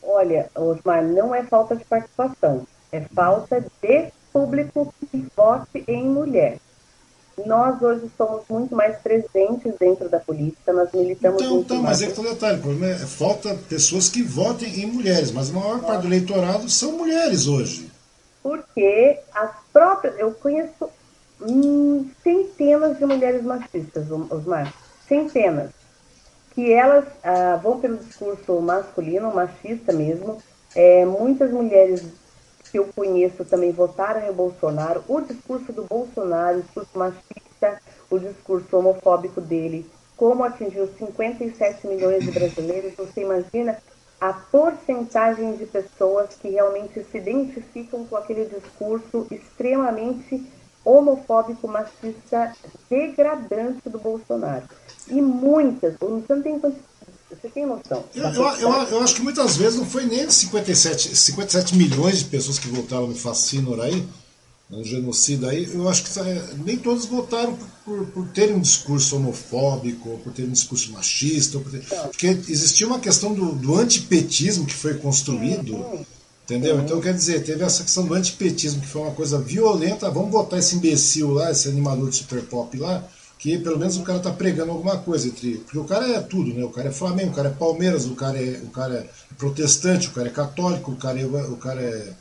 Olha, Osmar, não é falta de participação, é falta de público que vote em mulher. Nós hoje somos muito mais presentes dentro da política, nós militamos então, muito então, mais. Mas é que o detalhe, o problema é falta pessoas que votem em mulheres, mas a maior Nossa. parte do eleitorado são mulheres hoje. Porque as próprias, eu conheço hum, centenas de mulheres machistas, Osmar, centenas, que elas ah, vão pelo discurso masculino, machista mesmo, é, muitas mulheres que eu conheço também votaram em Bolsonaro. O discurso do Bolsonaro, o discurso machista, o discurso homofóbico dele, como atingiu 57 milhões de brasileiros, você imagina a porcentagem de pessoas que realmente se identificam com aquele discurso extremamente homofóbico, machista, degradante do Bolsonaro. E muitas, você não tem você tem noção? Eu, eu, eu, eu, acho que muitas vezes não foi nem 57, 57 milhões de pessoas que votaram no Fascínor aí, no genocídio aí, eu acho que é, nem todos votaram por, por, terem um discurso homofóbico, por terem um discurso machista, por ter, porque existia uma questão do, do antipetismo que foi construído. Sim, Entendeu? Sim. Então, quer dizer, teve essa questão do antipetismo, que foi uma coisa violenta. Vamos botar esse imbecil lá, esse animador de super pop lá, que pelo menos o cara tá pregando alguma coisa entre. Porque o cara é tudo, né? O cara é Flamengo, o cara é Palmeiras, o cara é, o cara é protestante, o cara é católico, o cara é, o cara é,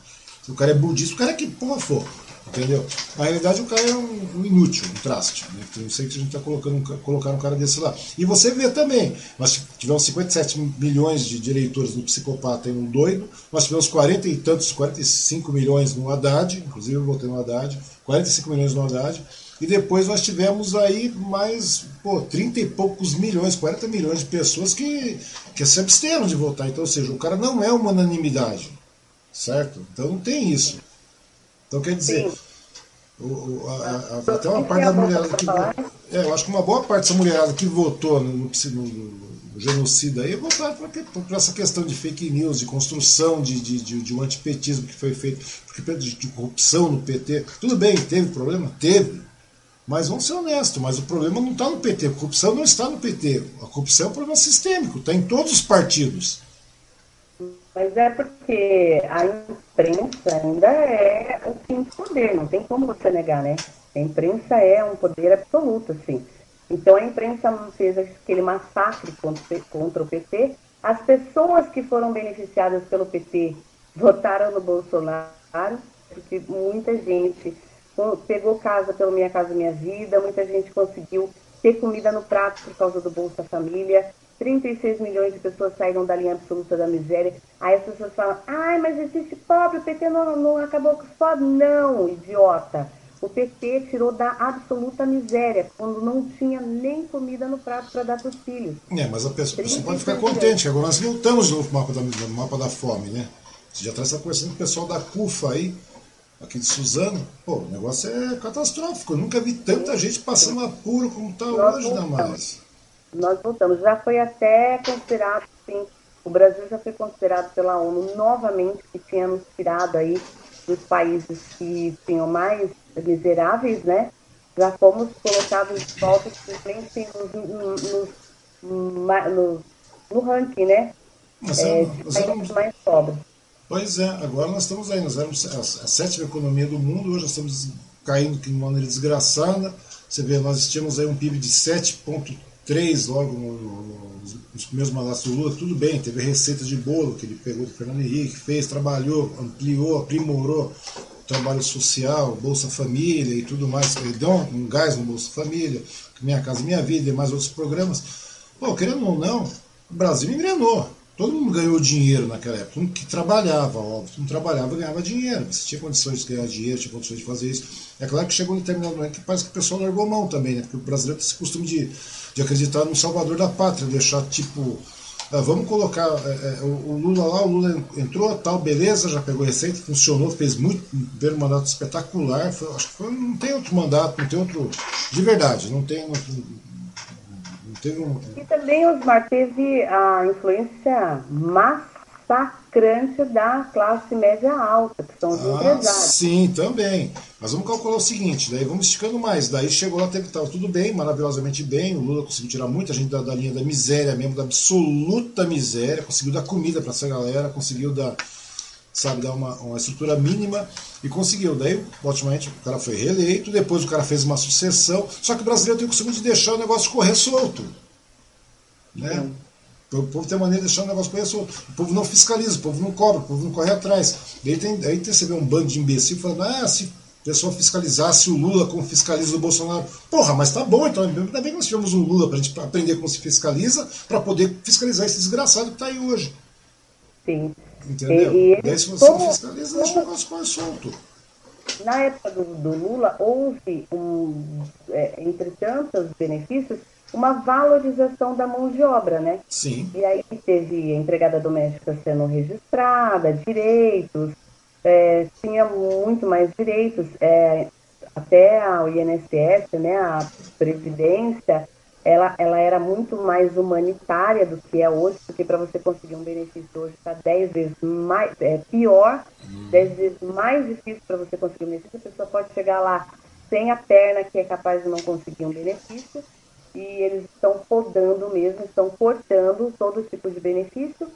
o cara é budista, o cara é que porra for. Entendeu? Na realidade, o cara é um, um inútil, um traste. Né? Então, não sei que a gente está colocando colocar um cara desse lá. E você vê também, nós tivemos 57 milhões de, de eleitores no psicopata e um doido, nós tivemos 40 e tantos, 45 milhões no Haddad, inclusive eu votei no Haddad, 45 milhões no Haddad, e depois nós tivemos aí mais pô, 30 e poucos milhões, 40 milhões de pessoas que, que se absteram de votar. Então, ou seja, o cara não é uma unanimidade. Certo? Então não tem isso. Então quer dizer, o, o, a, a, até uma parte da mulherada que. É, eu acho que uma boa parte dessa mulherada que votou no, no, no genocida aí votaram por essa questão de fake news, de construção de, de, de, de um antipetismo que foi feito, de, de corrupção no PT. Tudo bem, teve problema? Teve. Mas vamos ser honestos, mas o problema não está no PT, a corrupção não está no PT. A corrupção é um problema sistêmico, está em todos os partidos. Mas é porque a imprensa ainda é o quinto poder, não tem como você negar, né? A imprensa é um poder absoluto, assim. Então a imprensa fez aquele massacre contra o PT. As pessoas que foram beneficiadas pelo PT votaram no Bolsonaro, porque muita gente pegou casa pelo Minha Casa Minha Vida, muita gente conseguiu ter comida no prato por causa do Bolsa Família. 36 milhões de pessoas saíram da linha absoluta da miséria. Aí as pessoas falam, ai, mas existe pobre, o PT não, não acabou com os pobres. Não, idiota. O PT tirou da absoluta miséria, quando não tinha nem comida no prato para dar para os filhos. É, mas a pessoa, você pode ficar contente, que agora nós voltamos de novo para o mapa da, mapa da fome, né? Você já está conversando com o pessoal da CUFA aí, aqui de Suzano, pô, o negócio é catastrófico. Eu nunca vi tanta gente passando apuro como está hoje, ainda mais. Nós voltamos. Já foi até considerado, sim, o Brasil já foi considerado pela ONU novamente que tínhamos tirado aí dos países que tinham mais miseráveis, né? Já fomos colocados de volta simplesmente no, no, no, no ranking, né? Nós é, de mais pobres. Pois é, agora nós estamos aí, nós éramos a, sétima economia do mundo, hoje nós estamos caindo de uma maneira desgraçada. Você vê, nós tínhamos aí um PIB de 7,3 logo no, no, nos primeiros mandatos do Lula, tudo bem, teve receita de bolo que ele pegou do Fernando Henrique, fez, trabalhou, ampliou, aprimorou trabalho social, Bolsa Família e tudo mais, ele deu um gás no Bolsa Família, Minha Casa Minha Vida e mais outros programas. Pô, querendo ou não, o Brasil engrenou. Todo mundo ganhou dinheiro naquela época. Todo mundo que trabalhava, óbvio. Todo mundo trabalhava ganhava dinheiro. Você tinha condições de ganhar dinheiro, tinha condições de fazer isso. É claro que chegou um determinado momento que parece que o pessoal largou mão também, né? Porque o brasileiro tem esse costume de, de acreditar no salvador da pátria, deixar tipo. Ah, vamos colocar é, é, o, Lula lá, o Lula entrou, tal, beleza, já pegou receita, funcionou, fez muito, primeiro mandato espetacular. Foi, acho que foi, não tem outro mandato, não tem outro. De verdade, não tem Teve um... E também, Osmar, teve a influência massacrante da classe média alta, que são os ah, empresários. Sim, também. Mas vamos calcular o seguinte, daí vamos esticando mais. Daí chegou lá, teve que tudo bem, maravilhosamente bem. O Lula conseguiu tirar muita gente da, da linha da miséria mesmo, da absoluta miséria, conseguiu dar comida para essa galera, conseguiu dar sabe, dar uma, uma estrutura mínima e conseguiu. Daí, ultimamente, o cara foi reeleito, depois o cara fez uma sucessão. Só que o brasileiro tem o costume de deixar o negócio correr solto. Né? O povo tem a maneira de deixar o negócio correr solto. O povo não fiscaliza, o povo não cobra, o povo não corre atrás. Daí tem, aí você vê um bando de imbecil falando, ah, se o pessoal fiscalizasse o Lula como fiscaliza o Bolsonaro. Porra, mas tá bom, então ainda bem que nós tivemos um Lula pra gente aprender como se fiscaliza, para poder fiscalizar esse desgraçado que tá aí hoje. Sim. Entendeu? E, e Daí se você como, fiscaliza, deixa o negócio mais solto. Na época do, do Lula, houve, um, é, entre tantos benefícios, uma valorização da mão de obra, né? Sim. E aí teve a empregada doméstica sendo registrada, direitos, é, tinha muito mais direitos, é, até o INSS, né, a Previdência, ela, ela era muito mais humanitária do que é hoje, porque para você conseguir um benefício hoje está 10 vezes mais, é, pior, 10 hum. vezes mais difícil para você conseguir um benefício. A pessoa pode chegar lá sem a perna, que é capaz de não conseguir um benefício, e eles estão podando mesmo, estão cortando todo tipo de benefício.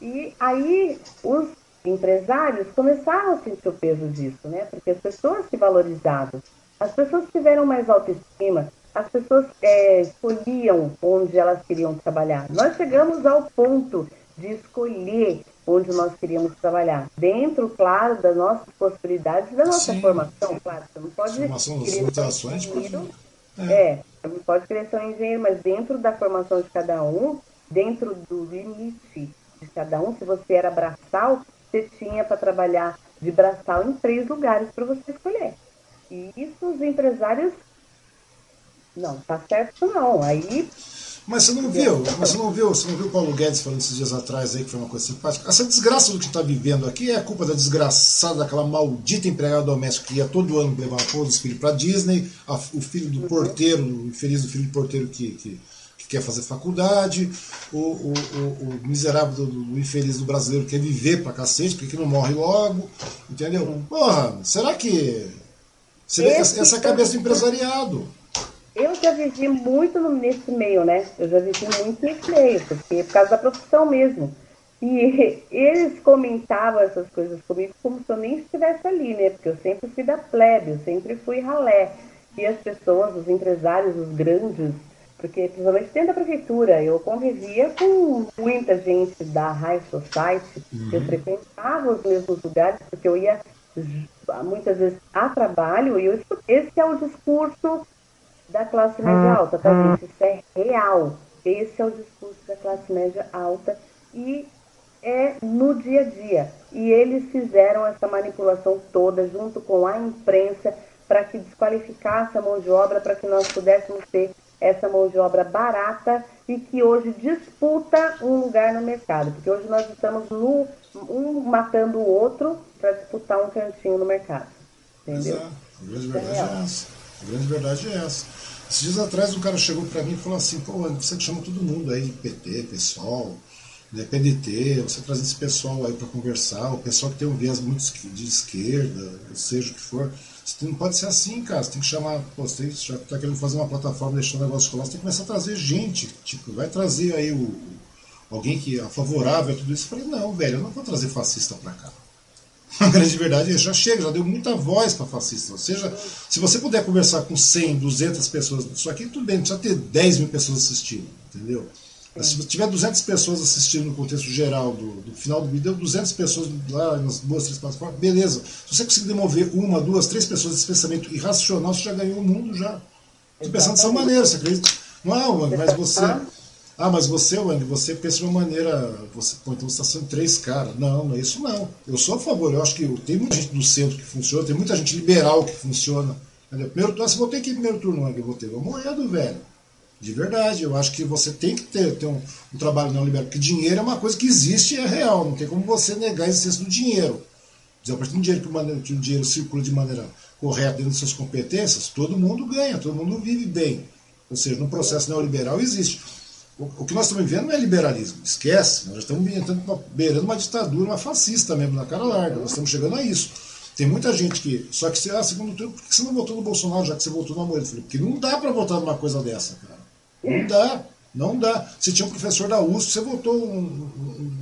E aí os empresários começaram a sentir o peso disso, né? Porque as pessoas se valorizavam, as pessoas tiveram mais autoestima, as pessoas é, escolhiam onde elas queriam trabalhar. Nós chegamos ao ponto de escolher onde nós queríamos trabalhar. Dentro, claro, das nossas possibilidades, da nossa Sim. formação, claro. Você não pode formação das engenheiro, é. é, você não pode querer ser um engenheiro, mas dentro da formação de cada um, dentro do limite de cada um, se você era braçal, você tinha para trabalhar de braçal em três lugares para você escolher. E isso os empresários não, tá certo não. Aí. Mas você não viu, mas você não viu, você não viu o Paulo Guedes falando esses dias atrás aí, que foi uma coisa simpática? Essa desgraça do que está vivendo aqui é a culpa da desgraçada daquela maldita empregada doméstica que ia todo ano levar todos os filhos para Disney, a, o filho do porteiro, o infeliz do filho do porteiro que, que, que quer fazer faculdade, o, o, o, o miserável do, do, infeliz do brasileiro que quer viver pra cacete, porque não morre logo, entendeu? Porra, será que. Você vê que essa é a cabeça do empresariado. Eu já vivi muito nesse meio, né? Eu já vivi muito nesse meio, porque por causa da profissão mesmo. E eles comentavam essas coisas comigo como se eu nem estivesse ali, né? Porque eu sempre fui da plebe, eu sempre fui ralé. E as pessoas, os empresários, os grandes, porque principalmente dentro da prefeitura, eu convivia com muita gente da High Society, uhum. eu frequentava os mesmos lugares, porque eu ia muitas vezes a trabalho, e eu, esse é o discurso da classe média alta, tá, gente? Isso é real. Esse é o discurso da classe média alta e é no dia a dia. E eles fizeram essa manipulação toda junto com a imprensa para que desqualificasse a mão de obra, para que nós pudéssemos ter essa mão de obra barata e que hoje disputa um lugar no mercado. Porque hoje nós estamos no, um matando o outro para disputar um cantinho no mercado. Entendeu? Exato. A grande verdade é essa. A grande verdade é essa. Esses dias atrás um cara chegou para mim e falou assim, pô, você que chama todo mundo aí, PT, pessoal, né, PDT, você traz esse pessoal aí para conversar, o pessoal que tem um viés muito de esquerda, seja o que for. Você não pode ser assim, cara. Você tem que chamar. Pô, você já está querendo fazer uma plataforma, deixar o negócio rolar, você tem que começar a trazer gente. Tipo, vai trazer aí o, alguém que é favorável a tudo isso. Eu falei, não, velho, eu não vou trazer fascista para cá. A grande verdade é já chega, já deu muita voz para fascista. Ou seja, se você puder conversar com 100, 200 pessoas isso aqui, tudo bem, não precisa ter 10 mil pessoas assistindo, entendeu? Mas se tiver 200 pessoas assistindo no contexto geral do, do final do vídeo, 200 pessoas lá nas duas, três plataformas, beleza. Se você conseguir demover uma, duas, três pessoas desse pensamento irracional, você já ganhou o mundo já. Estou pensando dessa maneira, você acredita? Não, mas você ah, mas você, Wendy, você pensa de uma maneira. Você, pô, então você está sendo três caras. Não, não é isso não. Eu sou a favor. Eu acho que tem muita gente do centro que funciona, tem muita gente liberal que funciona. Primeiro turno, se votei aqui primeiro turno, Wendy, eu votei. Morrer do velho. De verdade. Eu acho que você tem que ter, ter um, um trabalho não liberal. Porque dinheiro é uma coisa que existe e é real. Não tem como você negar a existência do dinheiro. A partir do dinheiro que, que o dinheiro circula de maneira correta dentro das suas competências, todo mundo ganha, todo mundo vive bem. Ou seja, no processo neoliberal existe. O, que nós estamos vivendo não é liberalismo, esquece. Nós estamos beirando uma ditadura, uma fascista mesmo, na cara larga. Nós estamos chegando a isso. Tem muita gente que. Só que, ah, segundo turno, por que você não votou no Bolsonaro já que você votou no Amoedo? Porque não dá para votar numa coisa dessa, cara. Não dá. Não dá. Você tinha um professor da USP, você votou um,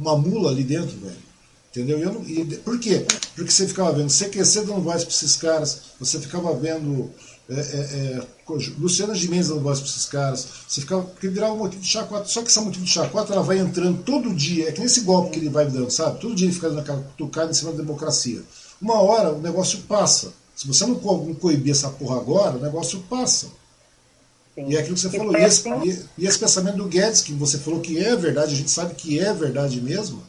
uma mula ali dentro, velho. Entendeu? Eu não, e, por quê? Porque você ficava vendo CQC dando voz para esses caras, você ficava vendo é, é, é, Luciana Gimenez dando voz para esses caras, você ficava, porque virava um motivo de chacota, só que essa motivo de chacota ela vai entrando todo dia, é que nesse golpe que ele vai dando, sabe? Todo dia ele fica naquela tocada em cima da democracia. Uma hora o negócio passa. Se você não, não coibir essa porra agora, o negócio passa. Sim. E é aquilo que você falou. E esse, e, e esse, pensamento do Guedes, que você falou que é verdade, a gente sabe que é verdade mesmo,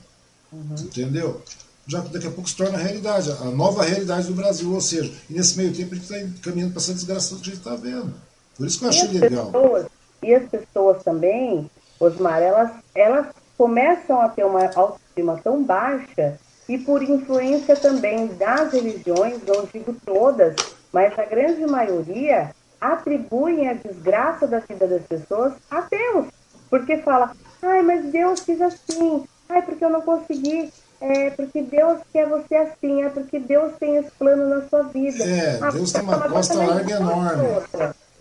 uhum. entendeu? Já daqui a pouco se torna a realidade, a nova realidade do Brasil. Ou seja, e nesse meio tempo a gente está caminhando para essa desgraça que a gente está vendo. Por isso que eu achei legal. Pessoas, e as pessoas também, Osmar, elas, elas começam a ter uma autoestima tão baixa e por influência também das religiões, não digo todas, mas a grande maioria, atribuem a desgraça da vida das pessoas a Deus. Porque fala, ai, mas Deus quis assim, ai, porque eu não consegui, é porque Deus quer você assim, é porque Deus tem esse plano na sua vida. É, Deus tem uma costa larga enorme.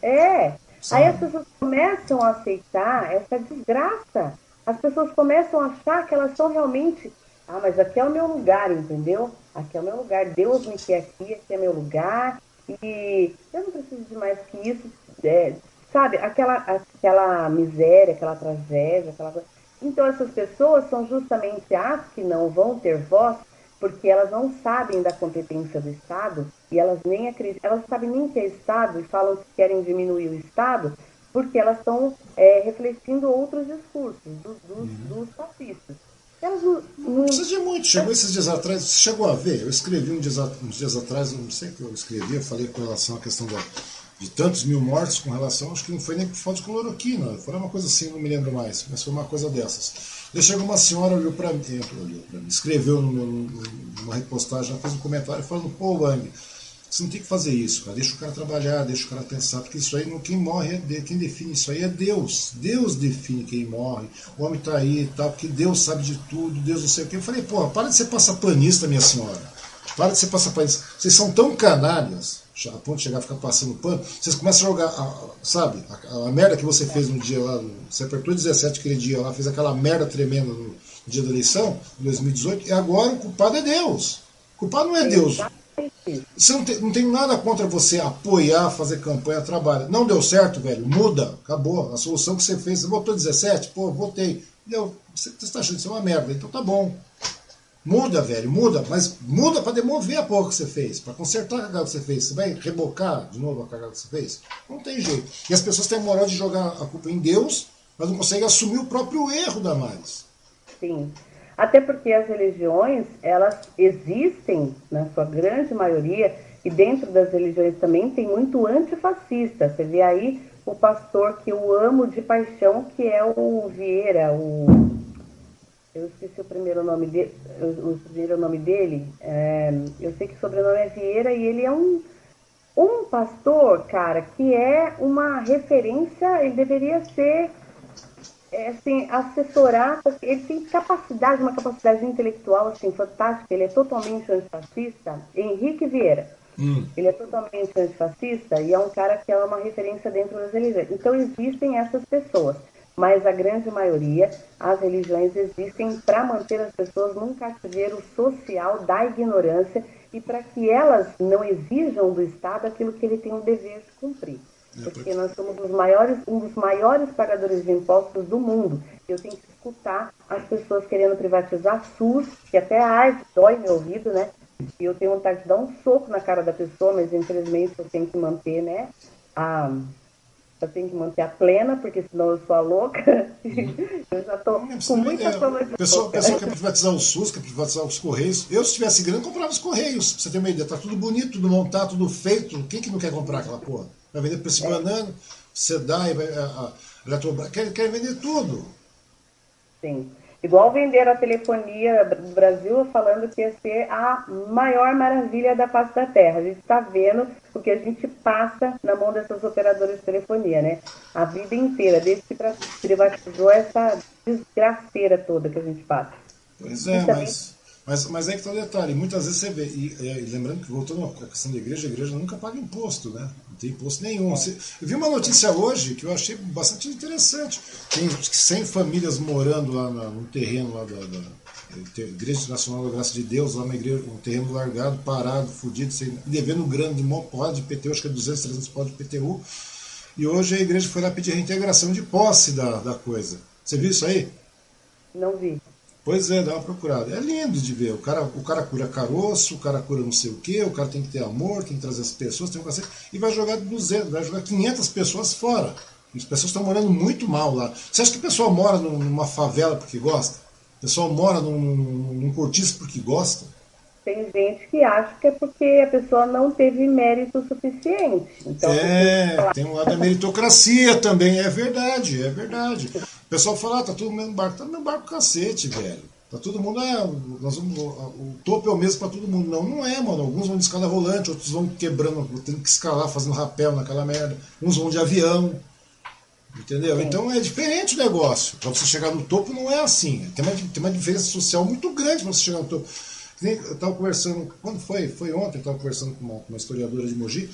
É. Sim. Aí as pessoas começam a aceitar essa desgraça. As pessoas começam a achar que elas são realmente. Ah, mas aqui é o meu lugar, entendeu? Aqui é o meu lugar. Deus me quer aqui, aqui é meu lugar. E eu não preciso de mais que isso. É, sabe, aquela, aquela miséria, aquela tragédia, aquela coisa. Então, essas pessoas são justamente as que não vão ter voz, porque elas não sabem da competência do Estado e elas nem acreditam, elas sabem nem que é Estado e falam que querem diminuir o Estado, porque elas estão é, refletindo outros discursos dos, dos, uhum. dos fascistas. Elas não, não precisa de muito. Chegou esses dias atrás, você chegou a ver? Eu escrevi um dias, uns dias atrás, não sei o que eu escrevi, eu falei com relação à questão da, de tantos mil mortos com relação, acho que não foi nem por falta de cloroquina, foi uma coisa assim, não me lembro mais, mas foi uma coisa dessas. Daí chegou uma senhora, olhou para mim, olhou mim, escreveu no meu, numa repostagem, fez um comentário falando, pô, Wang, você não tem que fazer isso, cara. Deixa o cara trabalhar, deixa o cara pensar, porque isso aí, quem morre, é quem define isso aí é Deus. Deus define quem morre. O homem está aí e tal, porque Deus sabe de tudo, Deus não sei o quê. Eu falei, porra, para de ser passapanista, minha senhora. Para de ser passapanista. Vocês são tão canalhas, a ponto de chegar a ficar passando pano, vocês começam a jogar, a, sabe, a, a, merda que você fez no dia lá, você apertou 17 aquele dia lá, fez aquela merda tremenda no, no dia da eleição, em 2018, e agora o culpado é Deus. O culpado não é Deus. Você não tem, não tem nada contra você apoiar, fazer campanha, trabalho. Não deu certo, velho, muda, acabou. A solução que você fez, você votou 17, pô, votei. Deu, você está achando isso é uma merda, então tá bom. Muda, velho, muda, mas muda para demover a porra que você fez, para consertar a cagada que você fez. Você vai rebocar de novo a cagada que você fez? Não tem jeito. E as pessoas têm a moral de jogar a culpa em Deus, mas não conseguem assumir o próprio erro da mais. Sim. Até porque as religiões, elas existem, na sua grande maioria, e dentro das religiões também tem muito antifascista. Você vê aí o pastor que eu amo de paixão, que é o Vieira, o. Eu esqueci o primeiro nome dele. O primeiro nome dele. É, eu sei que o sobrenome é Vieira e ele é um, um pastor, cara, que é uma referência, ele deveria ser é, assim, assessorar, ele tem capacidade, uma capacidade intelectual assim, fantástica, ele é totalmente antifascista. Henrique Vieira, hum. ele é totalmente antifascista e é um cara que é uma referência dentro das religiões. Então existem essas pessoas, mas a grande maioria, as religiões existem para manter as pessoas num cativeiro social da ignorância e para que elas não exijam do Estado aquilo que ele tem o dever de cumprir. Porque nós somos os maiores, um dos maiores pagadores de impostos do mundo. Eu tenho que escutar as pessoas querendo privatizar SUS, que até ai, dói meu ouvido, né? E eu tenho vontade de dar um soco na cara da pessoa, mas infelizmente eu tenho que manter, né? A, eu tenho que manter a plena, porque senão eu sou a louca. eu já estou com muita é, fama de pessoa, louca. pessoa quer privatizar o SUS, quer privatizar os Correios. Eu, se tivesse grana, comprava os Correios. Pra você ter uma ideia, tá tudo bonito, tudo montado, tudo feito. Quem que não quer comprar aquela porra? Vai vender preço é. banana, SEDAI, a, a Eletrobras, quer, quer vender tudo. Sim. Igual venderam a telefonia do Brasil falando que ia ser a maior maravilha da face da Terra. A gente está vendo o que a gente passa na mão dessas operadoras de telefonia, né? A vida inteira, desde que privatizou essa desgraceira toda que a gente passa. Pois é, mas mas, mas é que está o detalhe, muitas vezes você vê, e, e, lembrando que voltando à questão da igreja, a igreja nunca paga imposto, né? Não tem imposto nenhum. Você, eu vi uma notícia hoje que eu achei bastante interessante. Tem 100 famílias morando lá no terreno lá da, da Igreja Nacional da Graça de Deus, lá uma igreja, um terreno largado, parado, fudido, sem, devendo grande, mó porra de PTU, acho que é 200, 300 pau de PTU. E hoje a igreja foi lá pedir reintegração de posse da, da coisa. Você viu isso aí? Não vi. Pois é, dá uma procurada. É lindo de ver. O cara, o cara cura caroço, o cara cura não sei o quê, o cara tem que ter amor, tem que trazer as pessoas, tem um cacete, e vai jogar 200, vai jogar 500 pessoas fora. As pessoas estão morando muito mal lá. Você acha que o pessoal mora numa favela porque gosta? O pessoal mora num, num cortiço porque gosta? Tem gente que acha que é porque a pessoa não teve mérito suficiente. Então, é, tem um lado da meritocracia também, é verdade, é verdade. O pessoal fala, ah, tá todo mundo no barco. Tá no barco cacete, velho. Tá todo mundo, é, nós vamos, o topo é o mesmo para todo mundo. Não, não é, mano. Alguns vão de escada rolante, outros vão quebrando, tendo que escalar, fazendo rapel naquela merda. Uns vão de avião. Entendeu? Sim. Então é diferente o negócio. Para você chegar no topo não é assim. Tem uma, tem uma diferença social muito grande para você chegar no topo. Eu estava conversando, quando foi? Foi ontem, eu estava conversando com uma, uma, historiadora de Mogi.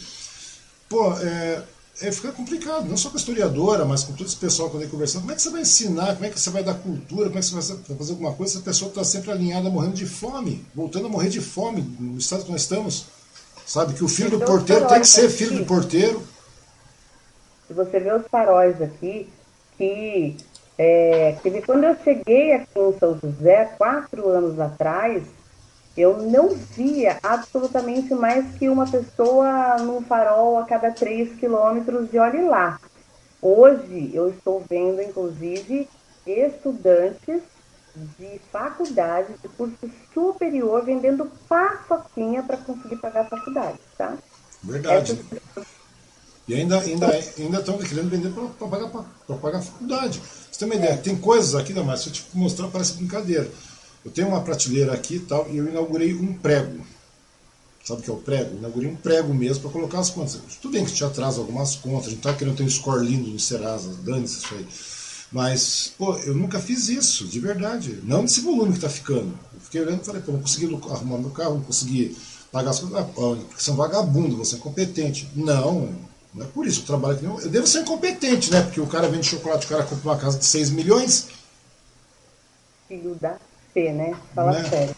Pô, é, é, fica complicado, não só com a historiadora, mas com todo esse pessoal que eu conversando. Como é que você vai ensinar, como é que você vai dar cultura, como é que você vai fazer alguma coisa se a pessoa está sempre alinhada morrendo de fome, voltando a morrer de fome no estado que nós estamos? Sabe? Que o filho do porteiro tem que ser filho do porteiro. Se você vê os faróis aqui, que, é, que quando eu cheguei aqui em São José, quatro anos atrás, eu não via absolutamente mais que uma pessoa num farol a cada três quilômetros de olhe lá. Hoje eu estou vendo, inclusive, estudantes de faculdade, de curso superior, vendendo paçoquinha para conseguir pagar a faculdade, tá? Verdade. Essas... E ainda ainda ainda estão querendo vender para pagar, pagar a faculdade. Você tem uma ideia? Tem coisas aqui, Damas, se eu te mostrar, parece brincadeira. Eu tenho uma prateleira aqui e tal, e eu inaugurei um prego. Sabe o que é o prego? Eu inaugurei um prego mesmo para colocar as contas. Tudo bem que te atrasa algumas contas, a gente tá querendo ter um score lindo no Serasa, dane-se isso aí. Mas, pô, eu nunca fiz isso, de verdade. Não nesse volume que está ficando. Eu fiquei olhando e falei, pô, não consegui arrumar meu carro, não consegui pagar as contas. Ah, porque você é um vagabundo, você é incompetente. Não, não é por isso. Eu trabalho aqui. Eu devo ser incompetente, né? Porque o cara vende chocolate, o cara compra uma casa de 6 milhões. Filho da né? Fala né? sério.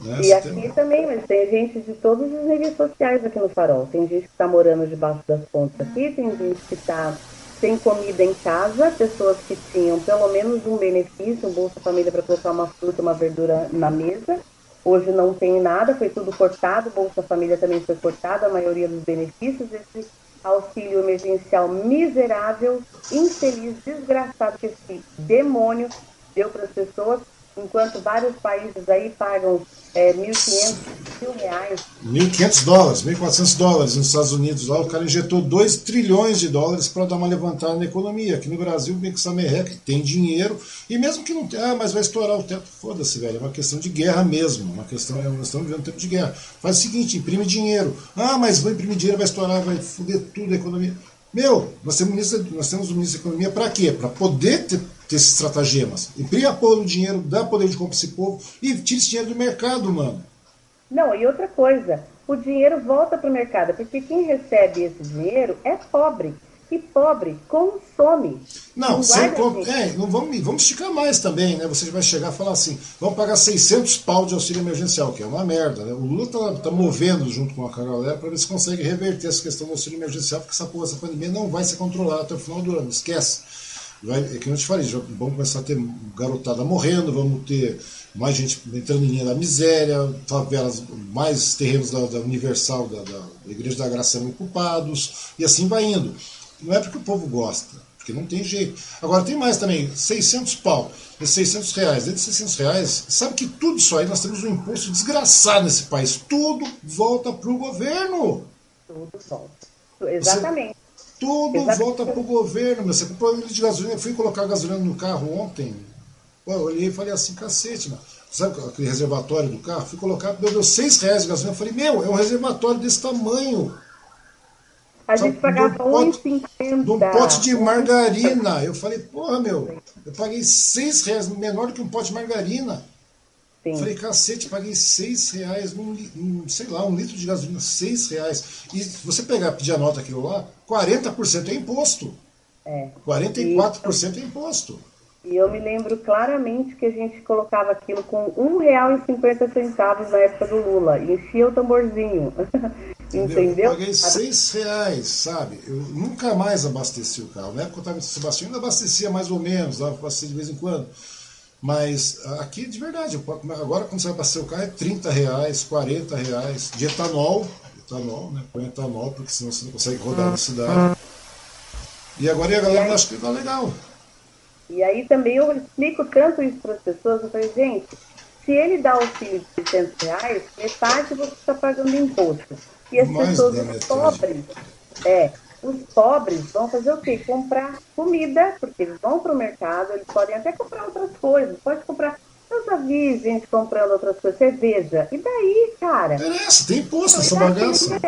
Né? E aqui tem... também, mas tem gente de todos os níveis sociais aqui no Farol. Tem gente que está morando debaixo das pontes aqui, tem gente que está sem comida em casa, pessoas que tinham pelo menos um benefício, um Bolsa Família para colocar uma fruta, uma verdura na mesa. Hoje não tem nada, foi tudo cortado, Bolsa Família também foi cortado, a maioria dos benefícios. Esse auxílio emergencial miserável, infeliz, desgraçado que esse demônio deu para as pessoas enquanto vários países aí pagam é, 1.500 mil reais. 1.500 dólares, 1.400 dólares nos Estados Unidos. Lá o cara injetou 2 trilhões de dólares para dar uma levantada na economia. Aqui no Brasil, o Banco Samerrec tem dinheiro, e mesmo que não tenha, ah, mas vai estourar o teto, foda-se, velho. É uma questão de guerra mesmo. Uma questão, é, nós estamos vivendo um tempo de guerra. Faz o seguinte, imprime dinheiro. Ah, mas vai imprimir dinheiro, vai estourar, vai foder tudo a economia. Meu, nós temos, ministro, nós temos o ministro da Economia para quê? Para poder ter, ter esses estratagemas. Imprime a porra do dinheiro, dá poder de compra esse povo e tira esse dinheiro do mercado, mano. Não, e outra coisa, o dinheiro volta para o mercado, porque quem recebe esse dinheiro é pobre e pobre consome. Não, sem com... é, não vamos, vamos esticar mais também, né? Você vai chegar e falar assim, vamos pagar 600 pau de auxílio emergencial, que é uma merda, né? O Lula tá, tá movendo junto com a galera para ver se consegue reverter essa questão do auxílio emergencial, porque essa porra, essa pandemia não vai ser controlada até o final do ano, esquece. Vai, é que eu te falei, já vamos começar a ter garotada morrendo, vamos ter mais gente entrando em linha da miséria, favelas, mais terrenos da, da Universal, da, da Igreja da Graça sendo ocupados, e assim vai indo. Não é porque o povo gosta, porque não tem jeito. Agora tem mais também, 600 pau, 600 reais. Dentro de 600 reais, sabe que tudo isso aí, nós temos um imposto desgraçado nesse país. Tudo volta para o governo. Tudo volta. Exatamente. Você, tudo Exatamente. volta para o governo. Você comprou um litro de gasolina, eu fui colocar gasolina no carro ontem. eu olhei e falei assim, cacete, mano. Sabe aquele reservatório do carro? Fui colocado, meu, deu 6 reais de gasolina. Eu falei, meu, é um reservatório desse tamanho. A gente pagava 1,50. De um pote de margarina. Eu falei, porra, meu, eu paguei 6 reais, menor do que um pote de margarina. Sim. Falei, cacete, paguei 6 reais num, sei lá, um litro de gasolina, 6 reais. E se você pegar, pedir a nota aquilo lá, 40% é imposto. É. 44% é imposto. E eu me lembro claramente que a gente colocava aquilo com R$1,50 na época do Lula. E enchia o tamborzinho. Entendeu? Eu paguei seis reais, sabe? Eu nunca mais abasteci o carro. Na época eu estava em Sebastião, ainda abastecia mais ou menos, dava para abastecer de vez em quando. Mas aqui, de verdade, agora quando você abastecer o carro é 30 reais, 40 reais, de etanol, etanol, né? Põe etanol, porque senão você não consegue rodar na cidade. E agora a galera acha que tá legal. E aí também eu explico tanto isso para as pessoas, eu falei, gente, se ele dá auxílio de 600 reais, metade você está pagando imposto. E as Mais pessoas, pobres, é, os pobres vão fazer o quê? Comprar comida, porque eles vão para o mercado, eles podem até comprar outras coisas, pode comprar. Eu já vi gente comprando outras coisas, cerveja. E daí, cara? Interessa, tem imposto essa bagaça.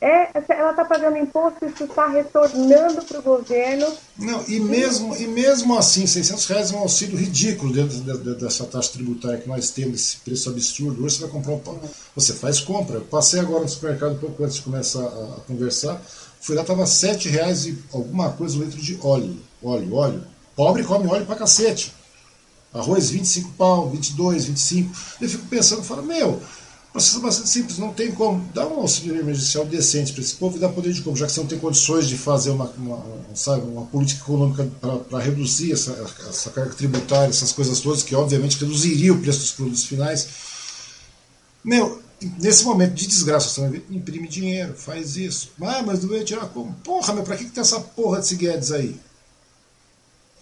É, ela está pagando imposto, isso está retornando para o governo. Não, e mesmo, e mesmo assim, 600 reais é um auxílio ridículo dentro dessa taxa tributária que nós temos, esse preço absurdo. Hoje você vai comprar um pão, você faz compra. Eu passei agora no supermercado um pouco antes de começar a, a conversar. Fui lá, estava 7 reais e alguma coisa um litro de óleo. Óleo, óleo. Pobre come óleo pra cacete. Arroz 25 pau, 22, 25. Eu fico pensando, falo, meu, processo bastante simples, não tem como dar um auxílio emergencial decente para esse povo e dar poder de compra, já que você não tem condições de fazer uma, uma, sabe, uma política econômica para reduzir essa, essa carga tributária, essas coisas todas, que obviamente reduziria o preço dos produtos finais. Meu, nesse momento de desgraça, você imprime dinheiro, faz isso. Ah, mas não ia tirar como? Porra, meu, para que, que tem essa porra desse Guedes aí?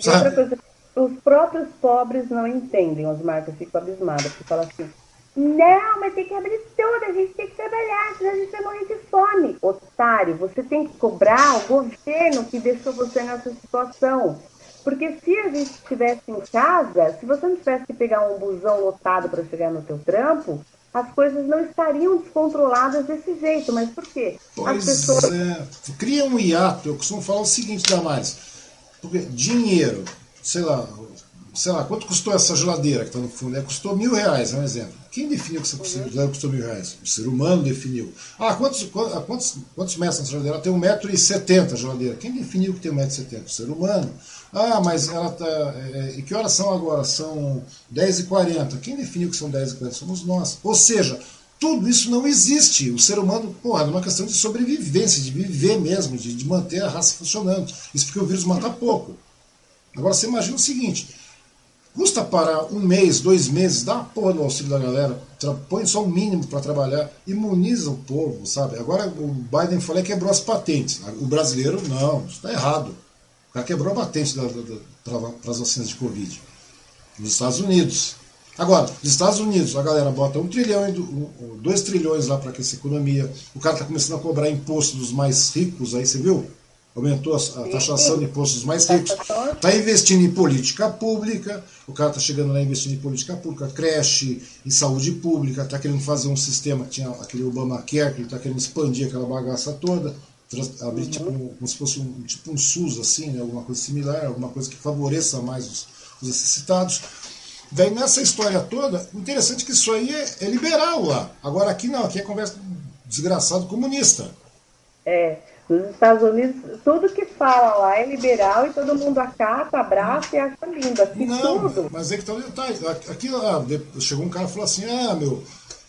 Sabe? Os próprios pobres não entendem, os marcas ficam abismados, porque falam assim, não, mas tem que abrir tudo, a gente tem que trabalhar, senão a gente vai morrer de fome. Otário, você tem que cobrar o governo que deixou você nessa situação. Porque se a gente estivesse em casa, se você não tivesse que pegar um busão lotado para chegar no teu trampo, as coisas não estariam descontroladas desse jeito. Mas por quê? Pois as pessoas... é. Cria um hiato. Eu costumo falar o seguinte, Damares. Porque dinheiro, sei lá, sei lá, quanto custou essa geladeira que está no fundo? É, custou mil reais, é um exemplo. Quem definiu que essa geladeira custou mil reais? O ser humano definiu. Ah, quantos, quantos, quantos metros nessa geladeira? Ela tem 1,70m a geladeira. Quem definiu que tem 1,70m? O ser humano. Ah, mas ela está. É, e que horas são agora? São 10h40. Quem definiu que são 10h40? Somos nós. Ou seja, tudo isso não existe. O ser humano, porra, é uma questão de sobrevivência, de viver mesmo, de, de manter a raça funcionando. Isso porque o vírus mata pouco. Agora você imagina o seguinte: custa parar um mês, dois meses, dá a porra do auxílio da galera, põe só o mínimo para trabalhar, imuniza o povo, sabe? Agora o Biden falou que quebrou as patentes. O brasileiro, não, está errado cara quebrou a patente para as vacinas de Covid. Nos Estados Unidos. Agora, nos Estados Unidos, a galera bota um trilhão, dois trilhões lá para aquecer a economia. O cara está começando a cobrar imposto dos mais ricos, aí você viu? Aumentou a, taxação de impostos mais ricos. Está investindo em política pública. O cara está chegando lá investindo em política pública, creche, em saúde pública. Está querendo fazer um sistema, tinha aquele Obamacare, que ele está querendo expandir aquela bagaça toda abrir uhum. tipo, como se fosse um, tipo um SUS, assim, né, alguma coisa similar, alguma coisa que favoreça mais os, os necessitados. Daí nessa história toda, interessante que isso aí é, é, liberal lá. Agora aqui não, aqui é conversa desgraçado comunista. É, nos Estados Unidos, tudo que fala lá é liberal e todo mundo acata, abraça e acha lindo. Aqui não, tudo. mas é que tá, tá aqui ah, chegou um cara e falou assim, ah, meu,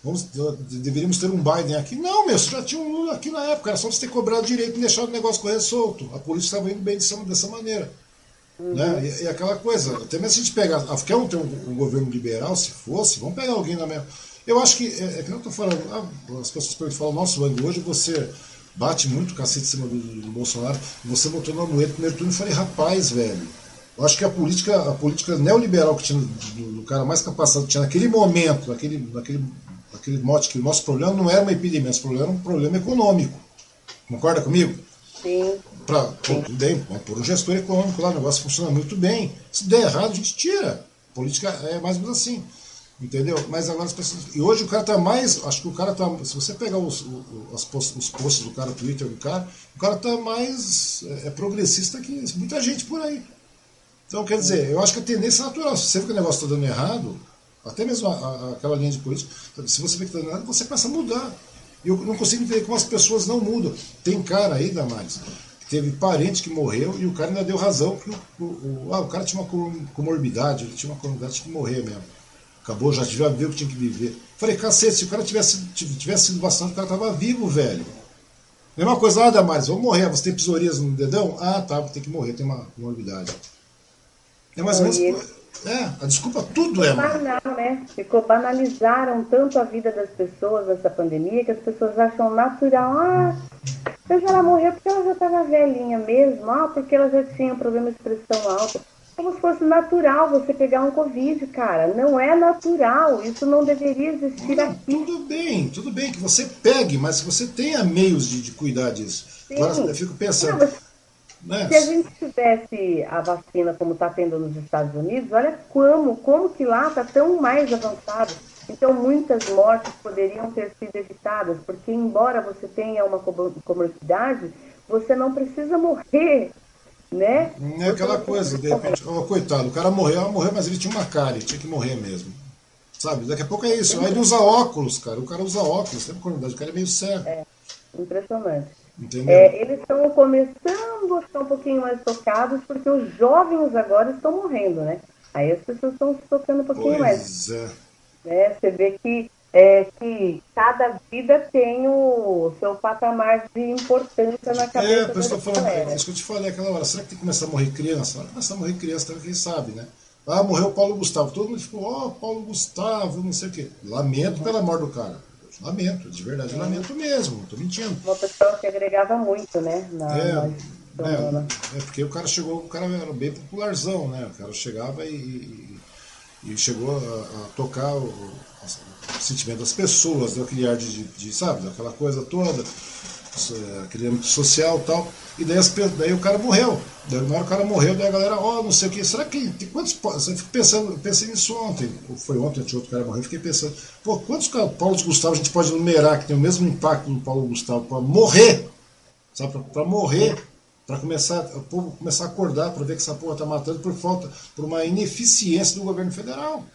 Vamos, deveríamos ter um Biden aqui. Não, meu, você já tinha um Lula aqui na época, era só você ter cobrado direito e deixar o negócio correr solto. A polícia estava indo bem dessa, dessa maneira. Uhum. Né? E, e, aquela coisa, até mesmo se a gente pegar, ah, quer um, ter um, um, governo liberal, se fosse, vamos pegar alguém na mesma. Eu acho que, é, é que eu estou falando, ah, as pessoas falam, nossa, hoje você bate muito o cacete em cima do, do Bolsonaro, você botou no Amoedo no primeiro turno e falei, rapaz, velho, eu acho que a política, a política neoliberal que tinha do, do cara mais capacitado que tinha naquele momento, naquele, naquele aquele mote que o nosso problema não era uma epidemia, nosso problema era um problema econômico. Concorda comigo? Sim. Pra, bem, vamos pôr um gestor econômico lá, o negócio funciona muito bem. Se der errado, a gente tira. Política é mais ou menos assim. Entendeu? Mas agora as pessoas. E hoje o cara tá mais. Acho que o cara tá. Se você pegar os, os, os posts do cara, o Twitter do cara, o cara tá mais é, é, progressista que muita gente por aí. Então, quer dizer, eu acho que a tendência é natural. Se você vê que o negócio está dando errado, até mesmo a, a, aquela linha de política, se você vê que está dando errado, você começa a mudar. E eu não consigo entender como as pessoas não mudam. Tem cara aí, Damares, que teve parente que morreu e o cara ainda deu razão que o, o, o ah, o cara tinha uma comorbidade, ele tinha uma comorbidade, que morrer mesmo. Acabou, já ver o que tinha que viver. Falei, cacete, se o cara tivesse, tivesse sido vacinado, o cara tava vivo, velho. Mesma coisa, ah, Damares, vamos morrer. Você tem psoríase no dedão? Ah, tá, tem que morrer, tem uma comorbidade. É mais ou menos. É, a desculpa tudo é. Banal, né? Ficou, banalizaram tanto a vida das pessoas nessa pandemia que as pessoas acham natural. Ah, mas ela morreu porque ela já estava velhinha mesmo. Ah, porque ela já tinha um problema de pressão alta. Como se fosse natural você pegar um Covid, cara. Não é natural. Isso não deveria existir não, aqui. Tudo bem, tudo bem que você pegue, mas você tenha meios de, de cuidar disso. Sim. Agora eu fico pensando. Não, se a gente tivesse a vacina como está tendo nos Estados Unidos, olha como, como que lá está tão mais avançado. Então, muitas mortes poderiam ter sido evitadas, porque embora você tenha uma comorbidade, você não precisa morrer, né? É aquela coisa, de repente, oh, coitado, o cara morreu, morreu, mas ele tinha uma cara, ele tinha que morrer mesmo. Sabe? Daqui a pouco é isso. Aí ele usa óculos, cara. O cara usa óculos, tem comorbidade, o cara é meio cego. É, impressionante. É, eles estão começando a ficar um pouquinho mais tocados, porque os jovens agora estão morrendo, né? Aí as pessoas estão se tocando um pouquinho pois mais. É. Né? Você vê que, é, que cada vida tem o seu patamar de importância na cabeça É, isso, da falando, é isso que eu te falei aquela hora. Será que tem que começar a morrer criança? Vai começar a morrer criança, quem sabe, né? Ah, morreu o Paulo Gustavo. Todo mundo ficou, ó, oh, Paulo Gustavo, não sei o quê. Lamento pela morte do cara. Lamento, de verdade, é. lamento mesmo, não estou mentindo. Uma pessoa que agregava muito, né? Na, é, na é, é, porque o cara chegou, o cara era bem popularzão, né? O cara chegava e, e, e chegou a, a tocar o, o, sentimento das pessoas, deu aquele ar de, de, de sabe, aquela coisa toda aquele âmbito social tal. E daí, as, daí o cara morreu. Daí, na hora o cara morreu, daí a galera, ó, oh, não sei o que, será que tem quantos. Eu fico pensando, eu pensei nisso ontem, foi ontem, tinha outro cara morreu, fiquei pensando, pô, quantos Paulo Gustavo a gente pode numerar que tem o mesmo impacto no Paulo Gustavo para morrer? Sabe, para morrer, para começar, o povo começar a acordar para ver que essa porra tá matando por falta, por uma ineficiência do governo federal.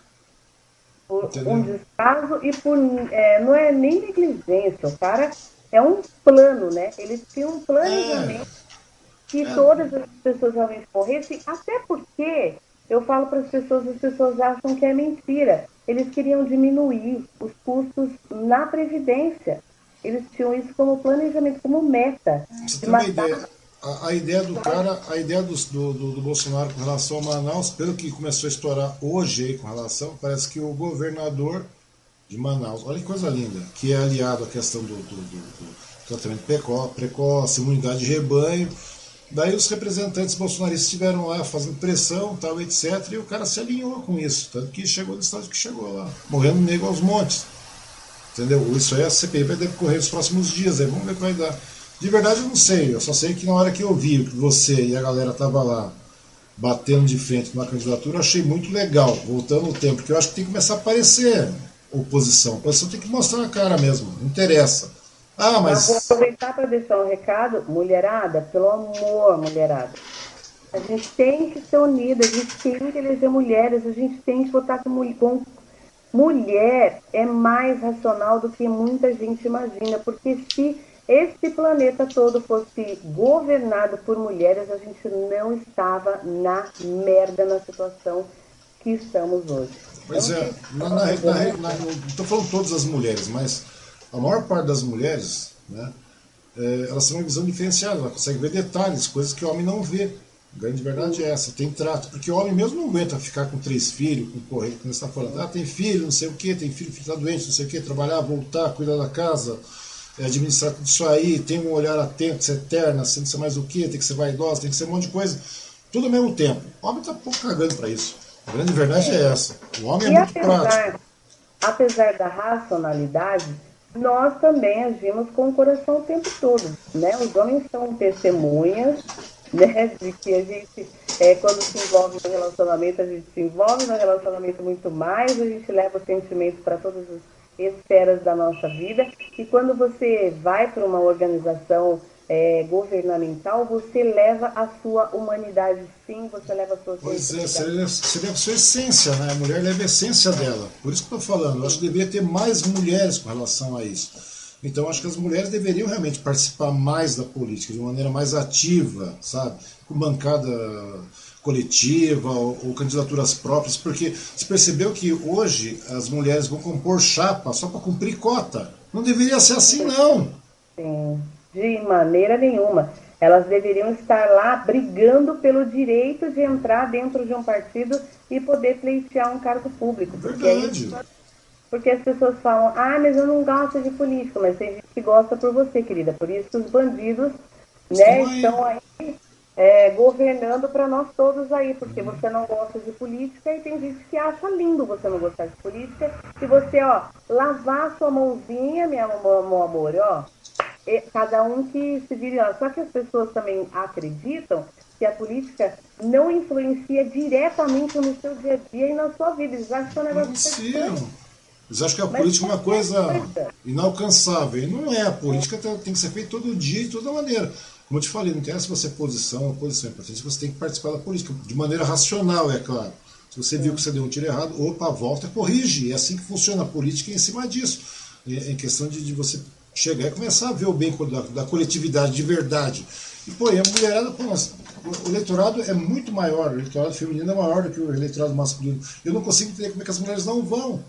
Por um descaso e por. É, não é nem negligência, o cara é um plano, né? Eles tinham um planejamento é. que é. todas as pessoas realmente morressem, até porque eu falo para as pessoas, as pessoas acham que é mentira. Eles queriam diminuir os custos na Previdência. Eles tinham isso como planejamento, como meta. Você tem uma ideia? A, a, ideia do cara, a ideia do, do, do, Bolsonaro com relação a Manaus, pelo que começou a estourar hoje aí com relação, parece que o governador de Manaus. Olha que coisa linda, que é aliado à questão do, do, tratamento precoce, imunidade de rebanho. Daí os representantes bolsonaristas estiveram lá fazendo pressão, tal, etc. E o cara se alinhou com isso, tanto que chegou no estado que chegou lá, morrendo nego aos montes. Entendeu? Isso aí a CPI vai decorrer nos próximos dias, aí vamos ver o que vai dar. De verdade eu não sei, eu só sei que na hora que eu vi que você e a galera tava lá batendo de frente numa candidatura, eu achei muito legal, voltando o tempo, porque eu acho que tem que começar a aparecer oposição. A oposição tem que mostrar a cara mesmo, não interessa. Ah, mas. vou aproveitar para deixar um recado, mulherada, pelo amor, mulherada. A gente tem que ser unida, a gente tem que eleger mulheres, a gente tem que votar com, com mulher é mais racional do que muita gente imagina, porque se esse planeta todo fosse governado por mulheres, a gente não estava na merda na situação que estamos hoje. Pois é, na, na, na, não estou falando todas as mulheres, mas a maior parte das mulheres, né, é, elas têm uma visão diferenciada, ela consegue ver detalhes, coisas que o homem não vê. A grande verdade é essa, tem trato, porque o homem mesmo não aguenta ficar com três filhos, com correr, como você está falando, ah, tem filho, não sei o que, tem filho que está doente, não sei o que, trabalhar, voltar, cuidar da casa, é, administrar tudo isso aí, tem um olhar atento, ser eterna, tem que ser mais o que, tem que ser vaidosa, tem que ser um monte de coisa, tudo ao mesmo tempo. O homem está pouco cagando para isso. A grande verdade é, é essa. O homem é e é muito apesar, prático. Apesar da racionalidade, nós também agimos com o coração o tempo todo. Né? Os homens são testemunhas né, de que a gente É, quando se envolve no relacionamento, a gente se envolve no relacionamento muito mais, a gente leva o sentimento para todas as esferas da nossa vida. E quando você vai para uma organização é, governamental, você leva a sua humanidade, sim, você leva a sua Pois é, você leva, você leva a sua essência, né? A mulher leva a essência dela. Por isso que eu estou falando, eu acho que deveria ter mais mulheres com relação a isso. Então, acho que as mulheres deveriam realmente participar mais da política, de maneira mais ativa, sabe? Com bancada coletiva ou, ou, candidaturas próprias, porque se percebeu que hoje as mulheres vão compor chapa só para cumprir cota. Não deveria ser assim, não. Sim, de maneira nenhuma. Elas deveriam estar lá brigando pelo direito de entrar dentro de um partido e poder pleitear um cargo público. Verdade. Porque, porque as pessoas falam, ah, mas eu não gosto de político, mas tem gente que gosta por você, querida. Por isso que os bandidos né, estão aí é, governando para nós todos aí, porque uhum. você não gosta de política e tem gente que acha lindo você não gostar de política e você, ó, lavar sua mãozinha, minha, meu, meu amor, ó, cada um que se vire. Só que as pessoas também acreditam que a política não influencia diretamente no seu dia a dia e na sua vida. Eles acham que é um negócio Eles acham que a Mas política é uma coisa inalcançável. E não é. A política tem que ser feita todo dia, de toda maneira. Como eu te falei, não interessa se você é posição ou posição é importante, você tem que participar da política, de maneira racional, é claro. Se você viu que você deu um tiro errado, opa, volta, corrige. É assim que funciona a política em cima disso. Em questão de, de você chegar e começar a ver o bem da, da coletividade de verdade. E, pô, e a mulherada, pô, nossa, o eleitorado é muito maior, o eleitorado feminino é maior do que o eleitorado masculino. Eu não consigo entender como é que as mulheres não vão.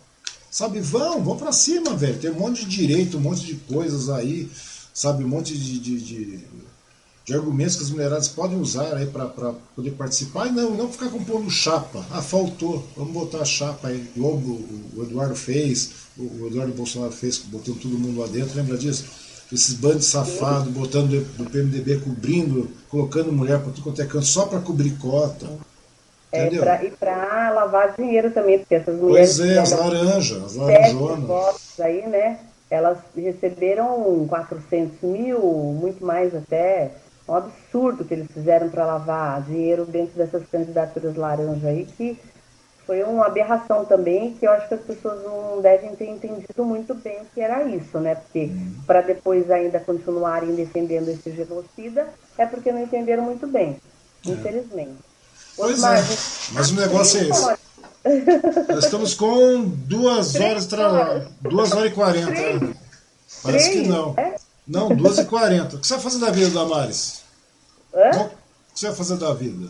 Sabe, vão, vão para cima, velho. Tem um monte de direito, um monte de coisas aí, sabe, um monte de, de, de de argumentos que as mulheradas podem usar aí para poder participar e não, não ficar compondo chapa. Ah, faltou, vamos botar a chapa aí, igual o, o Eduardo fez, o, Eduardo Bolsonaro fez, botando todo mundo lá dentro, lembra disso? Esses bandos safados, botando do PMDB cobrindo, colocando mulher para tudo quanto é canto, só para cobrir cota. É, pra, e para lavar dinheiro também, porque essas mulheres. Pois é, as laranjas, as laranjonas. aí, né? Elas receberam 400 mil, muito mais até um absurdo que eles fizeram para lavar dinheiro dentro dessas candidaturas laranja aí, que foi uma aberração também, que eu acho que as pessoas não devem ter entendido muito bem o que era isso, né? Porque uhum. para depois ainda continuarem defendendo esse genocida, é porque não entenderam muito bem, é. infelizmente. Pois Osmar, é, mas o negócio é esse. Nós estamos com duas horas, tra... duas horas e quarenta. Parece que não. É? Não, 12h40. O que você vai fazer da vida, Damares? Hã? O que você vai fazer da vida?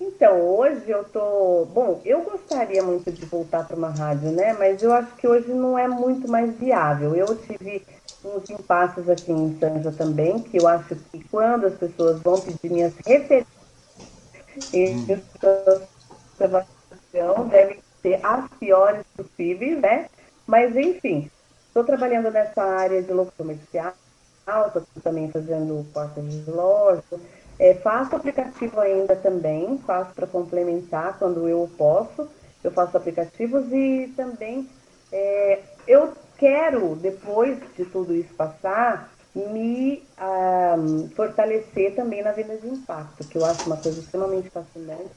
Então, hoje eu tô. Bom, eu gostaria muito de voltar para uma rádio, né? Mas eu acho que hoje não é muito mais viável. Eu tive uns impasses aqui em Sanja também, que eu acho que quando as pessoas vão pedir minhas referências observação, devem ser as piores possíveis, né? Mas, enfim, Estou trabalhando nessa área de locução comercial, estou também fazendo portas de loja. É, faço aplicativo ainda também, faço para complementar quando eu posso. Eu faço aplicativos e também é, eu quero, depois de tudo isso passar, me um, fortalecer também na venda de impacto, que eu acho uma coisa extremamente fascinante,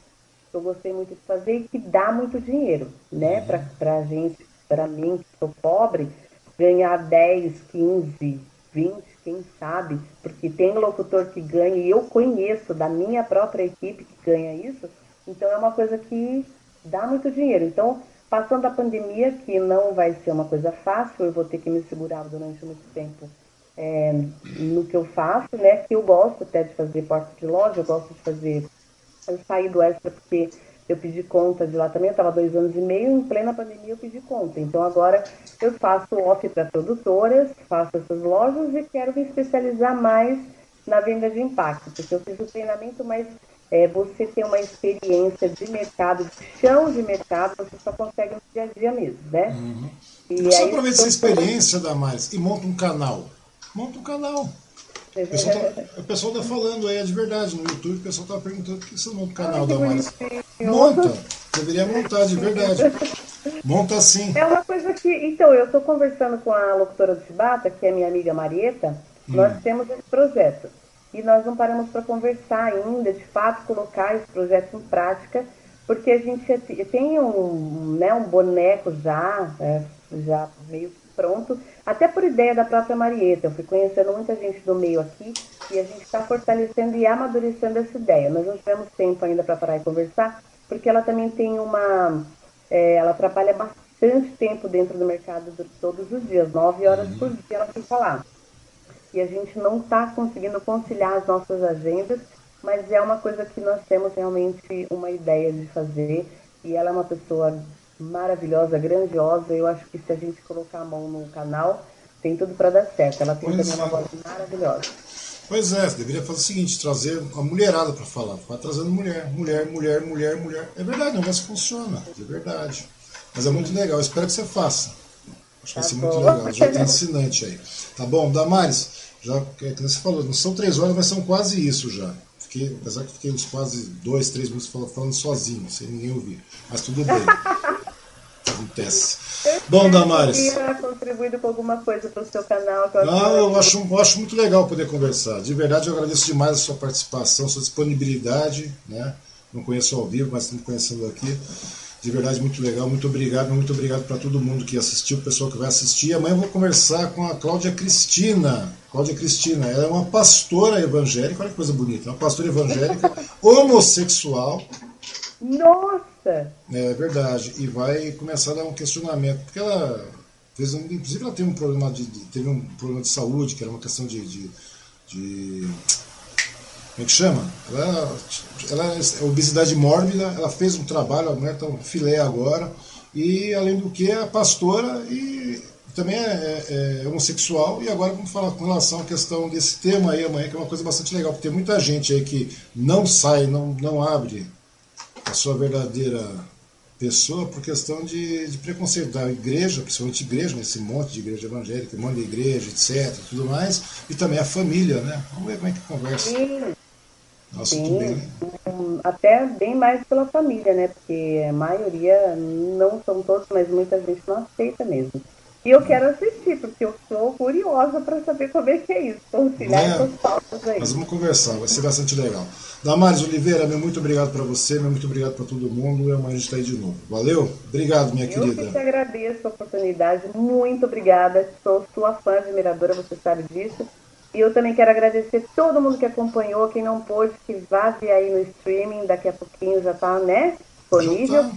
que eu gostei muito de fazer e que dá muito dinheiro, né? Para a gente, para mim, que sou pobre, ganhar 10, 15, 20, quem sabe, porque tem locutor que ganha, e eu conheço da minha própria equipe que ganha isso, então é uma coisa que dá muito dinheiro. Então, passando a pandemia, que não vai ser uma coisa fácil, eu vou ter que me segurar durante muito tempo é, no que eu faço, né? Que eu gosto até de fazer porta de loja, eu gosto de fazer. Eu saí do extra porque eu pedi conta de lá também, eu estava dois anos e meio, em plena pandemia eu pedi conta. Então agora eu faço off para produtoras, faço essas lojas e quero me especializar mais na venda de impacto, porque eu fiz o treinamento, mas é, você ter uma experiência de mercado, de chão de mercado, você só consegue no dia a dia mesmo, né? Uhum. E você aproveita essa experiência, Damares, e monta um canal. Monta um canal. O pessoal, tá, o pessoal tá falando aí, é de verdade, no YouTube, o pessoal tá perguntando por que você monta o canal da Mari. Monta! Deveria montar, de verdade. Monta sim. É uma coisa que. Então, eu estou conversando com a locutora do Chibata, que é minha amiga Marieta, hum. nós temos esse projeto. e nós não paramos para conversar ainda, de fato, colocar esse projeto em prática, porque a gente tem um, né, um boneco já, é, já meio pronto, até por ideia da própria Marieta. Eu fui conhecendo muita gente do meio aqui e a gente está fortalecendo e amadurecendo essa ideia. Nós não tivemos tempo ainda para parar e conversar, porque ela também tem uma. É, ela trabalha bastante tempo dentro do mercado todos os dias, nove horas por dia ela fica lá e a gente não está conseguindo conciliar as nossas agendas, mas é uma coisa que nós temos realmente uma ideia de fazer e ela é uma pessoa maravilhosa, grandiosa. Eu acho que se a gente colocar a mão no canal, tem tudo para dar certo. Ela tem pois também uma voz maravilhosa. Pois é, você deveria fazer o seguinte, trazer a mulherada para falar. Vai trazendo mulher, mulher, mulher, mulher, mulher. É verdade, o negócio funciona, é verdade. Mas é muito legal, eu espero que você faça. Acho que vai ser muito legal, já tem ensinante aí. Tá bom, Damares, já, que você falou, não são três horas, mas são quase isso já. Fiquei, apesar que fiquei uns quase dois, três minutos falando sozinho, sem ninguém ouvir. Mas tudo bem. Acontece. Bom, Damares. Eu contribuído com alguma coisa para o seu canal. eu não, eu acho, eu acho muito legal poder conversar. De verdade, eu agradeço demais a sua participação, sua disponibilidade. Né? Não conheço ao vivo, mas estamos conhecendo aqui. De verdade, muito legal. Muito obrigado. Muito obrigado para todo mundo que assistiu, o pessoal que vai assistir. Amanhã eu vou conversar com a Cláudia Cristina. Cláudia Cristina, ela é uma pastora evangélica, olha que coisa bonita, uma pastora evangélica homossexual. Nossa! É verdade. E vai começar a dar um questionamento, porque ela fez um. Inclusive ela teve um problema de, de teve um problema de saúde, que era uma questão de, de, de como é que chama? Ela, ela é obesidade mórbida, ela fez um trabalho, a mulher está um filé agora, e além do que é pastora e também é, é, é, homossexual, e agora vamos falar com relação à questão desse tema aí amanhã, que é uma coisa bastante legal, porque tem muita gente aí que não sai, não, não abre a sua verdadeira pessoa por questão de, de preconceito da igreja, principalmente igreja, nesse monte de igreja evangélica, um monte de igreja, etc, tudo mais, e também a família, né? Vamos ver como é que conversa. Sim. Nossa, Sim, bem. até bem mais pela família, né? Porque a maioria, não são todos, mas muita gente não aceita mesmo. E eu quero assistir, porque eu sou curiosa para saber como é que é isso. Conciliar é, essas pautas aí. Nós vamos conversar, vai ser bastante legal. Damares Oliveira, meu muito obrigado para você, meu muito obrigado para todo mundo. E amanhã a gente está aí de novo. Valeu? Obrigado, minha eu querida. Eu que te agradeço a oportunidade. Muito obrigada. Sou sua fã admiradora, você sabe disso. E eu também quero agradecer todo mundo que acompanhou, quem não pôde, que vá ver aí no streaming, daqui a pouquinho já está né, disponível.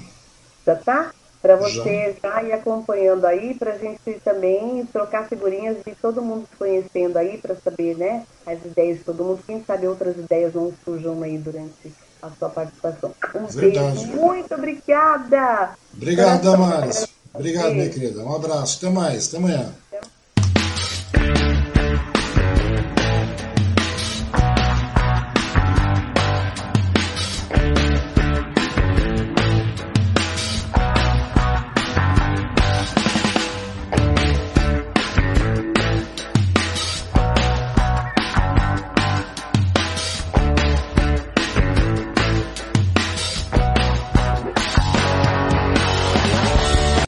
Já está? Para você já. já ir acompanhando aí, para a gente também trocar figurinhas e todo mundo se conhecendo aí, para saber né, as ideias de todo mundo. Quem sabe outras ideias não surjam aí durante a sua participação. Um Verdade. beijo. Muito obrigada. Obrigado, Damares. Obrigado, minha querida. Um abraço. Até mais. Até amanhã.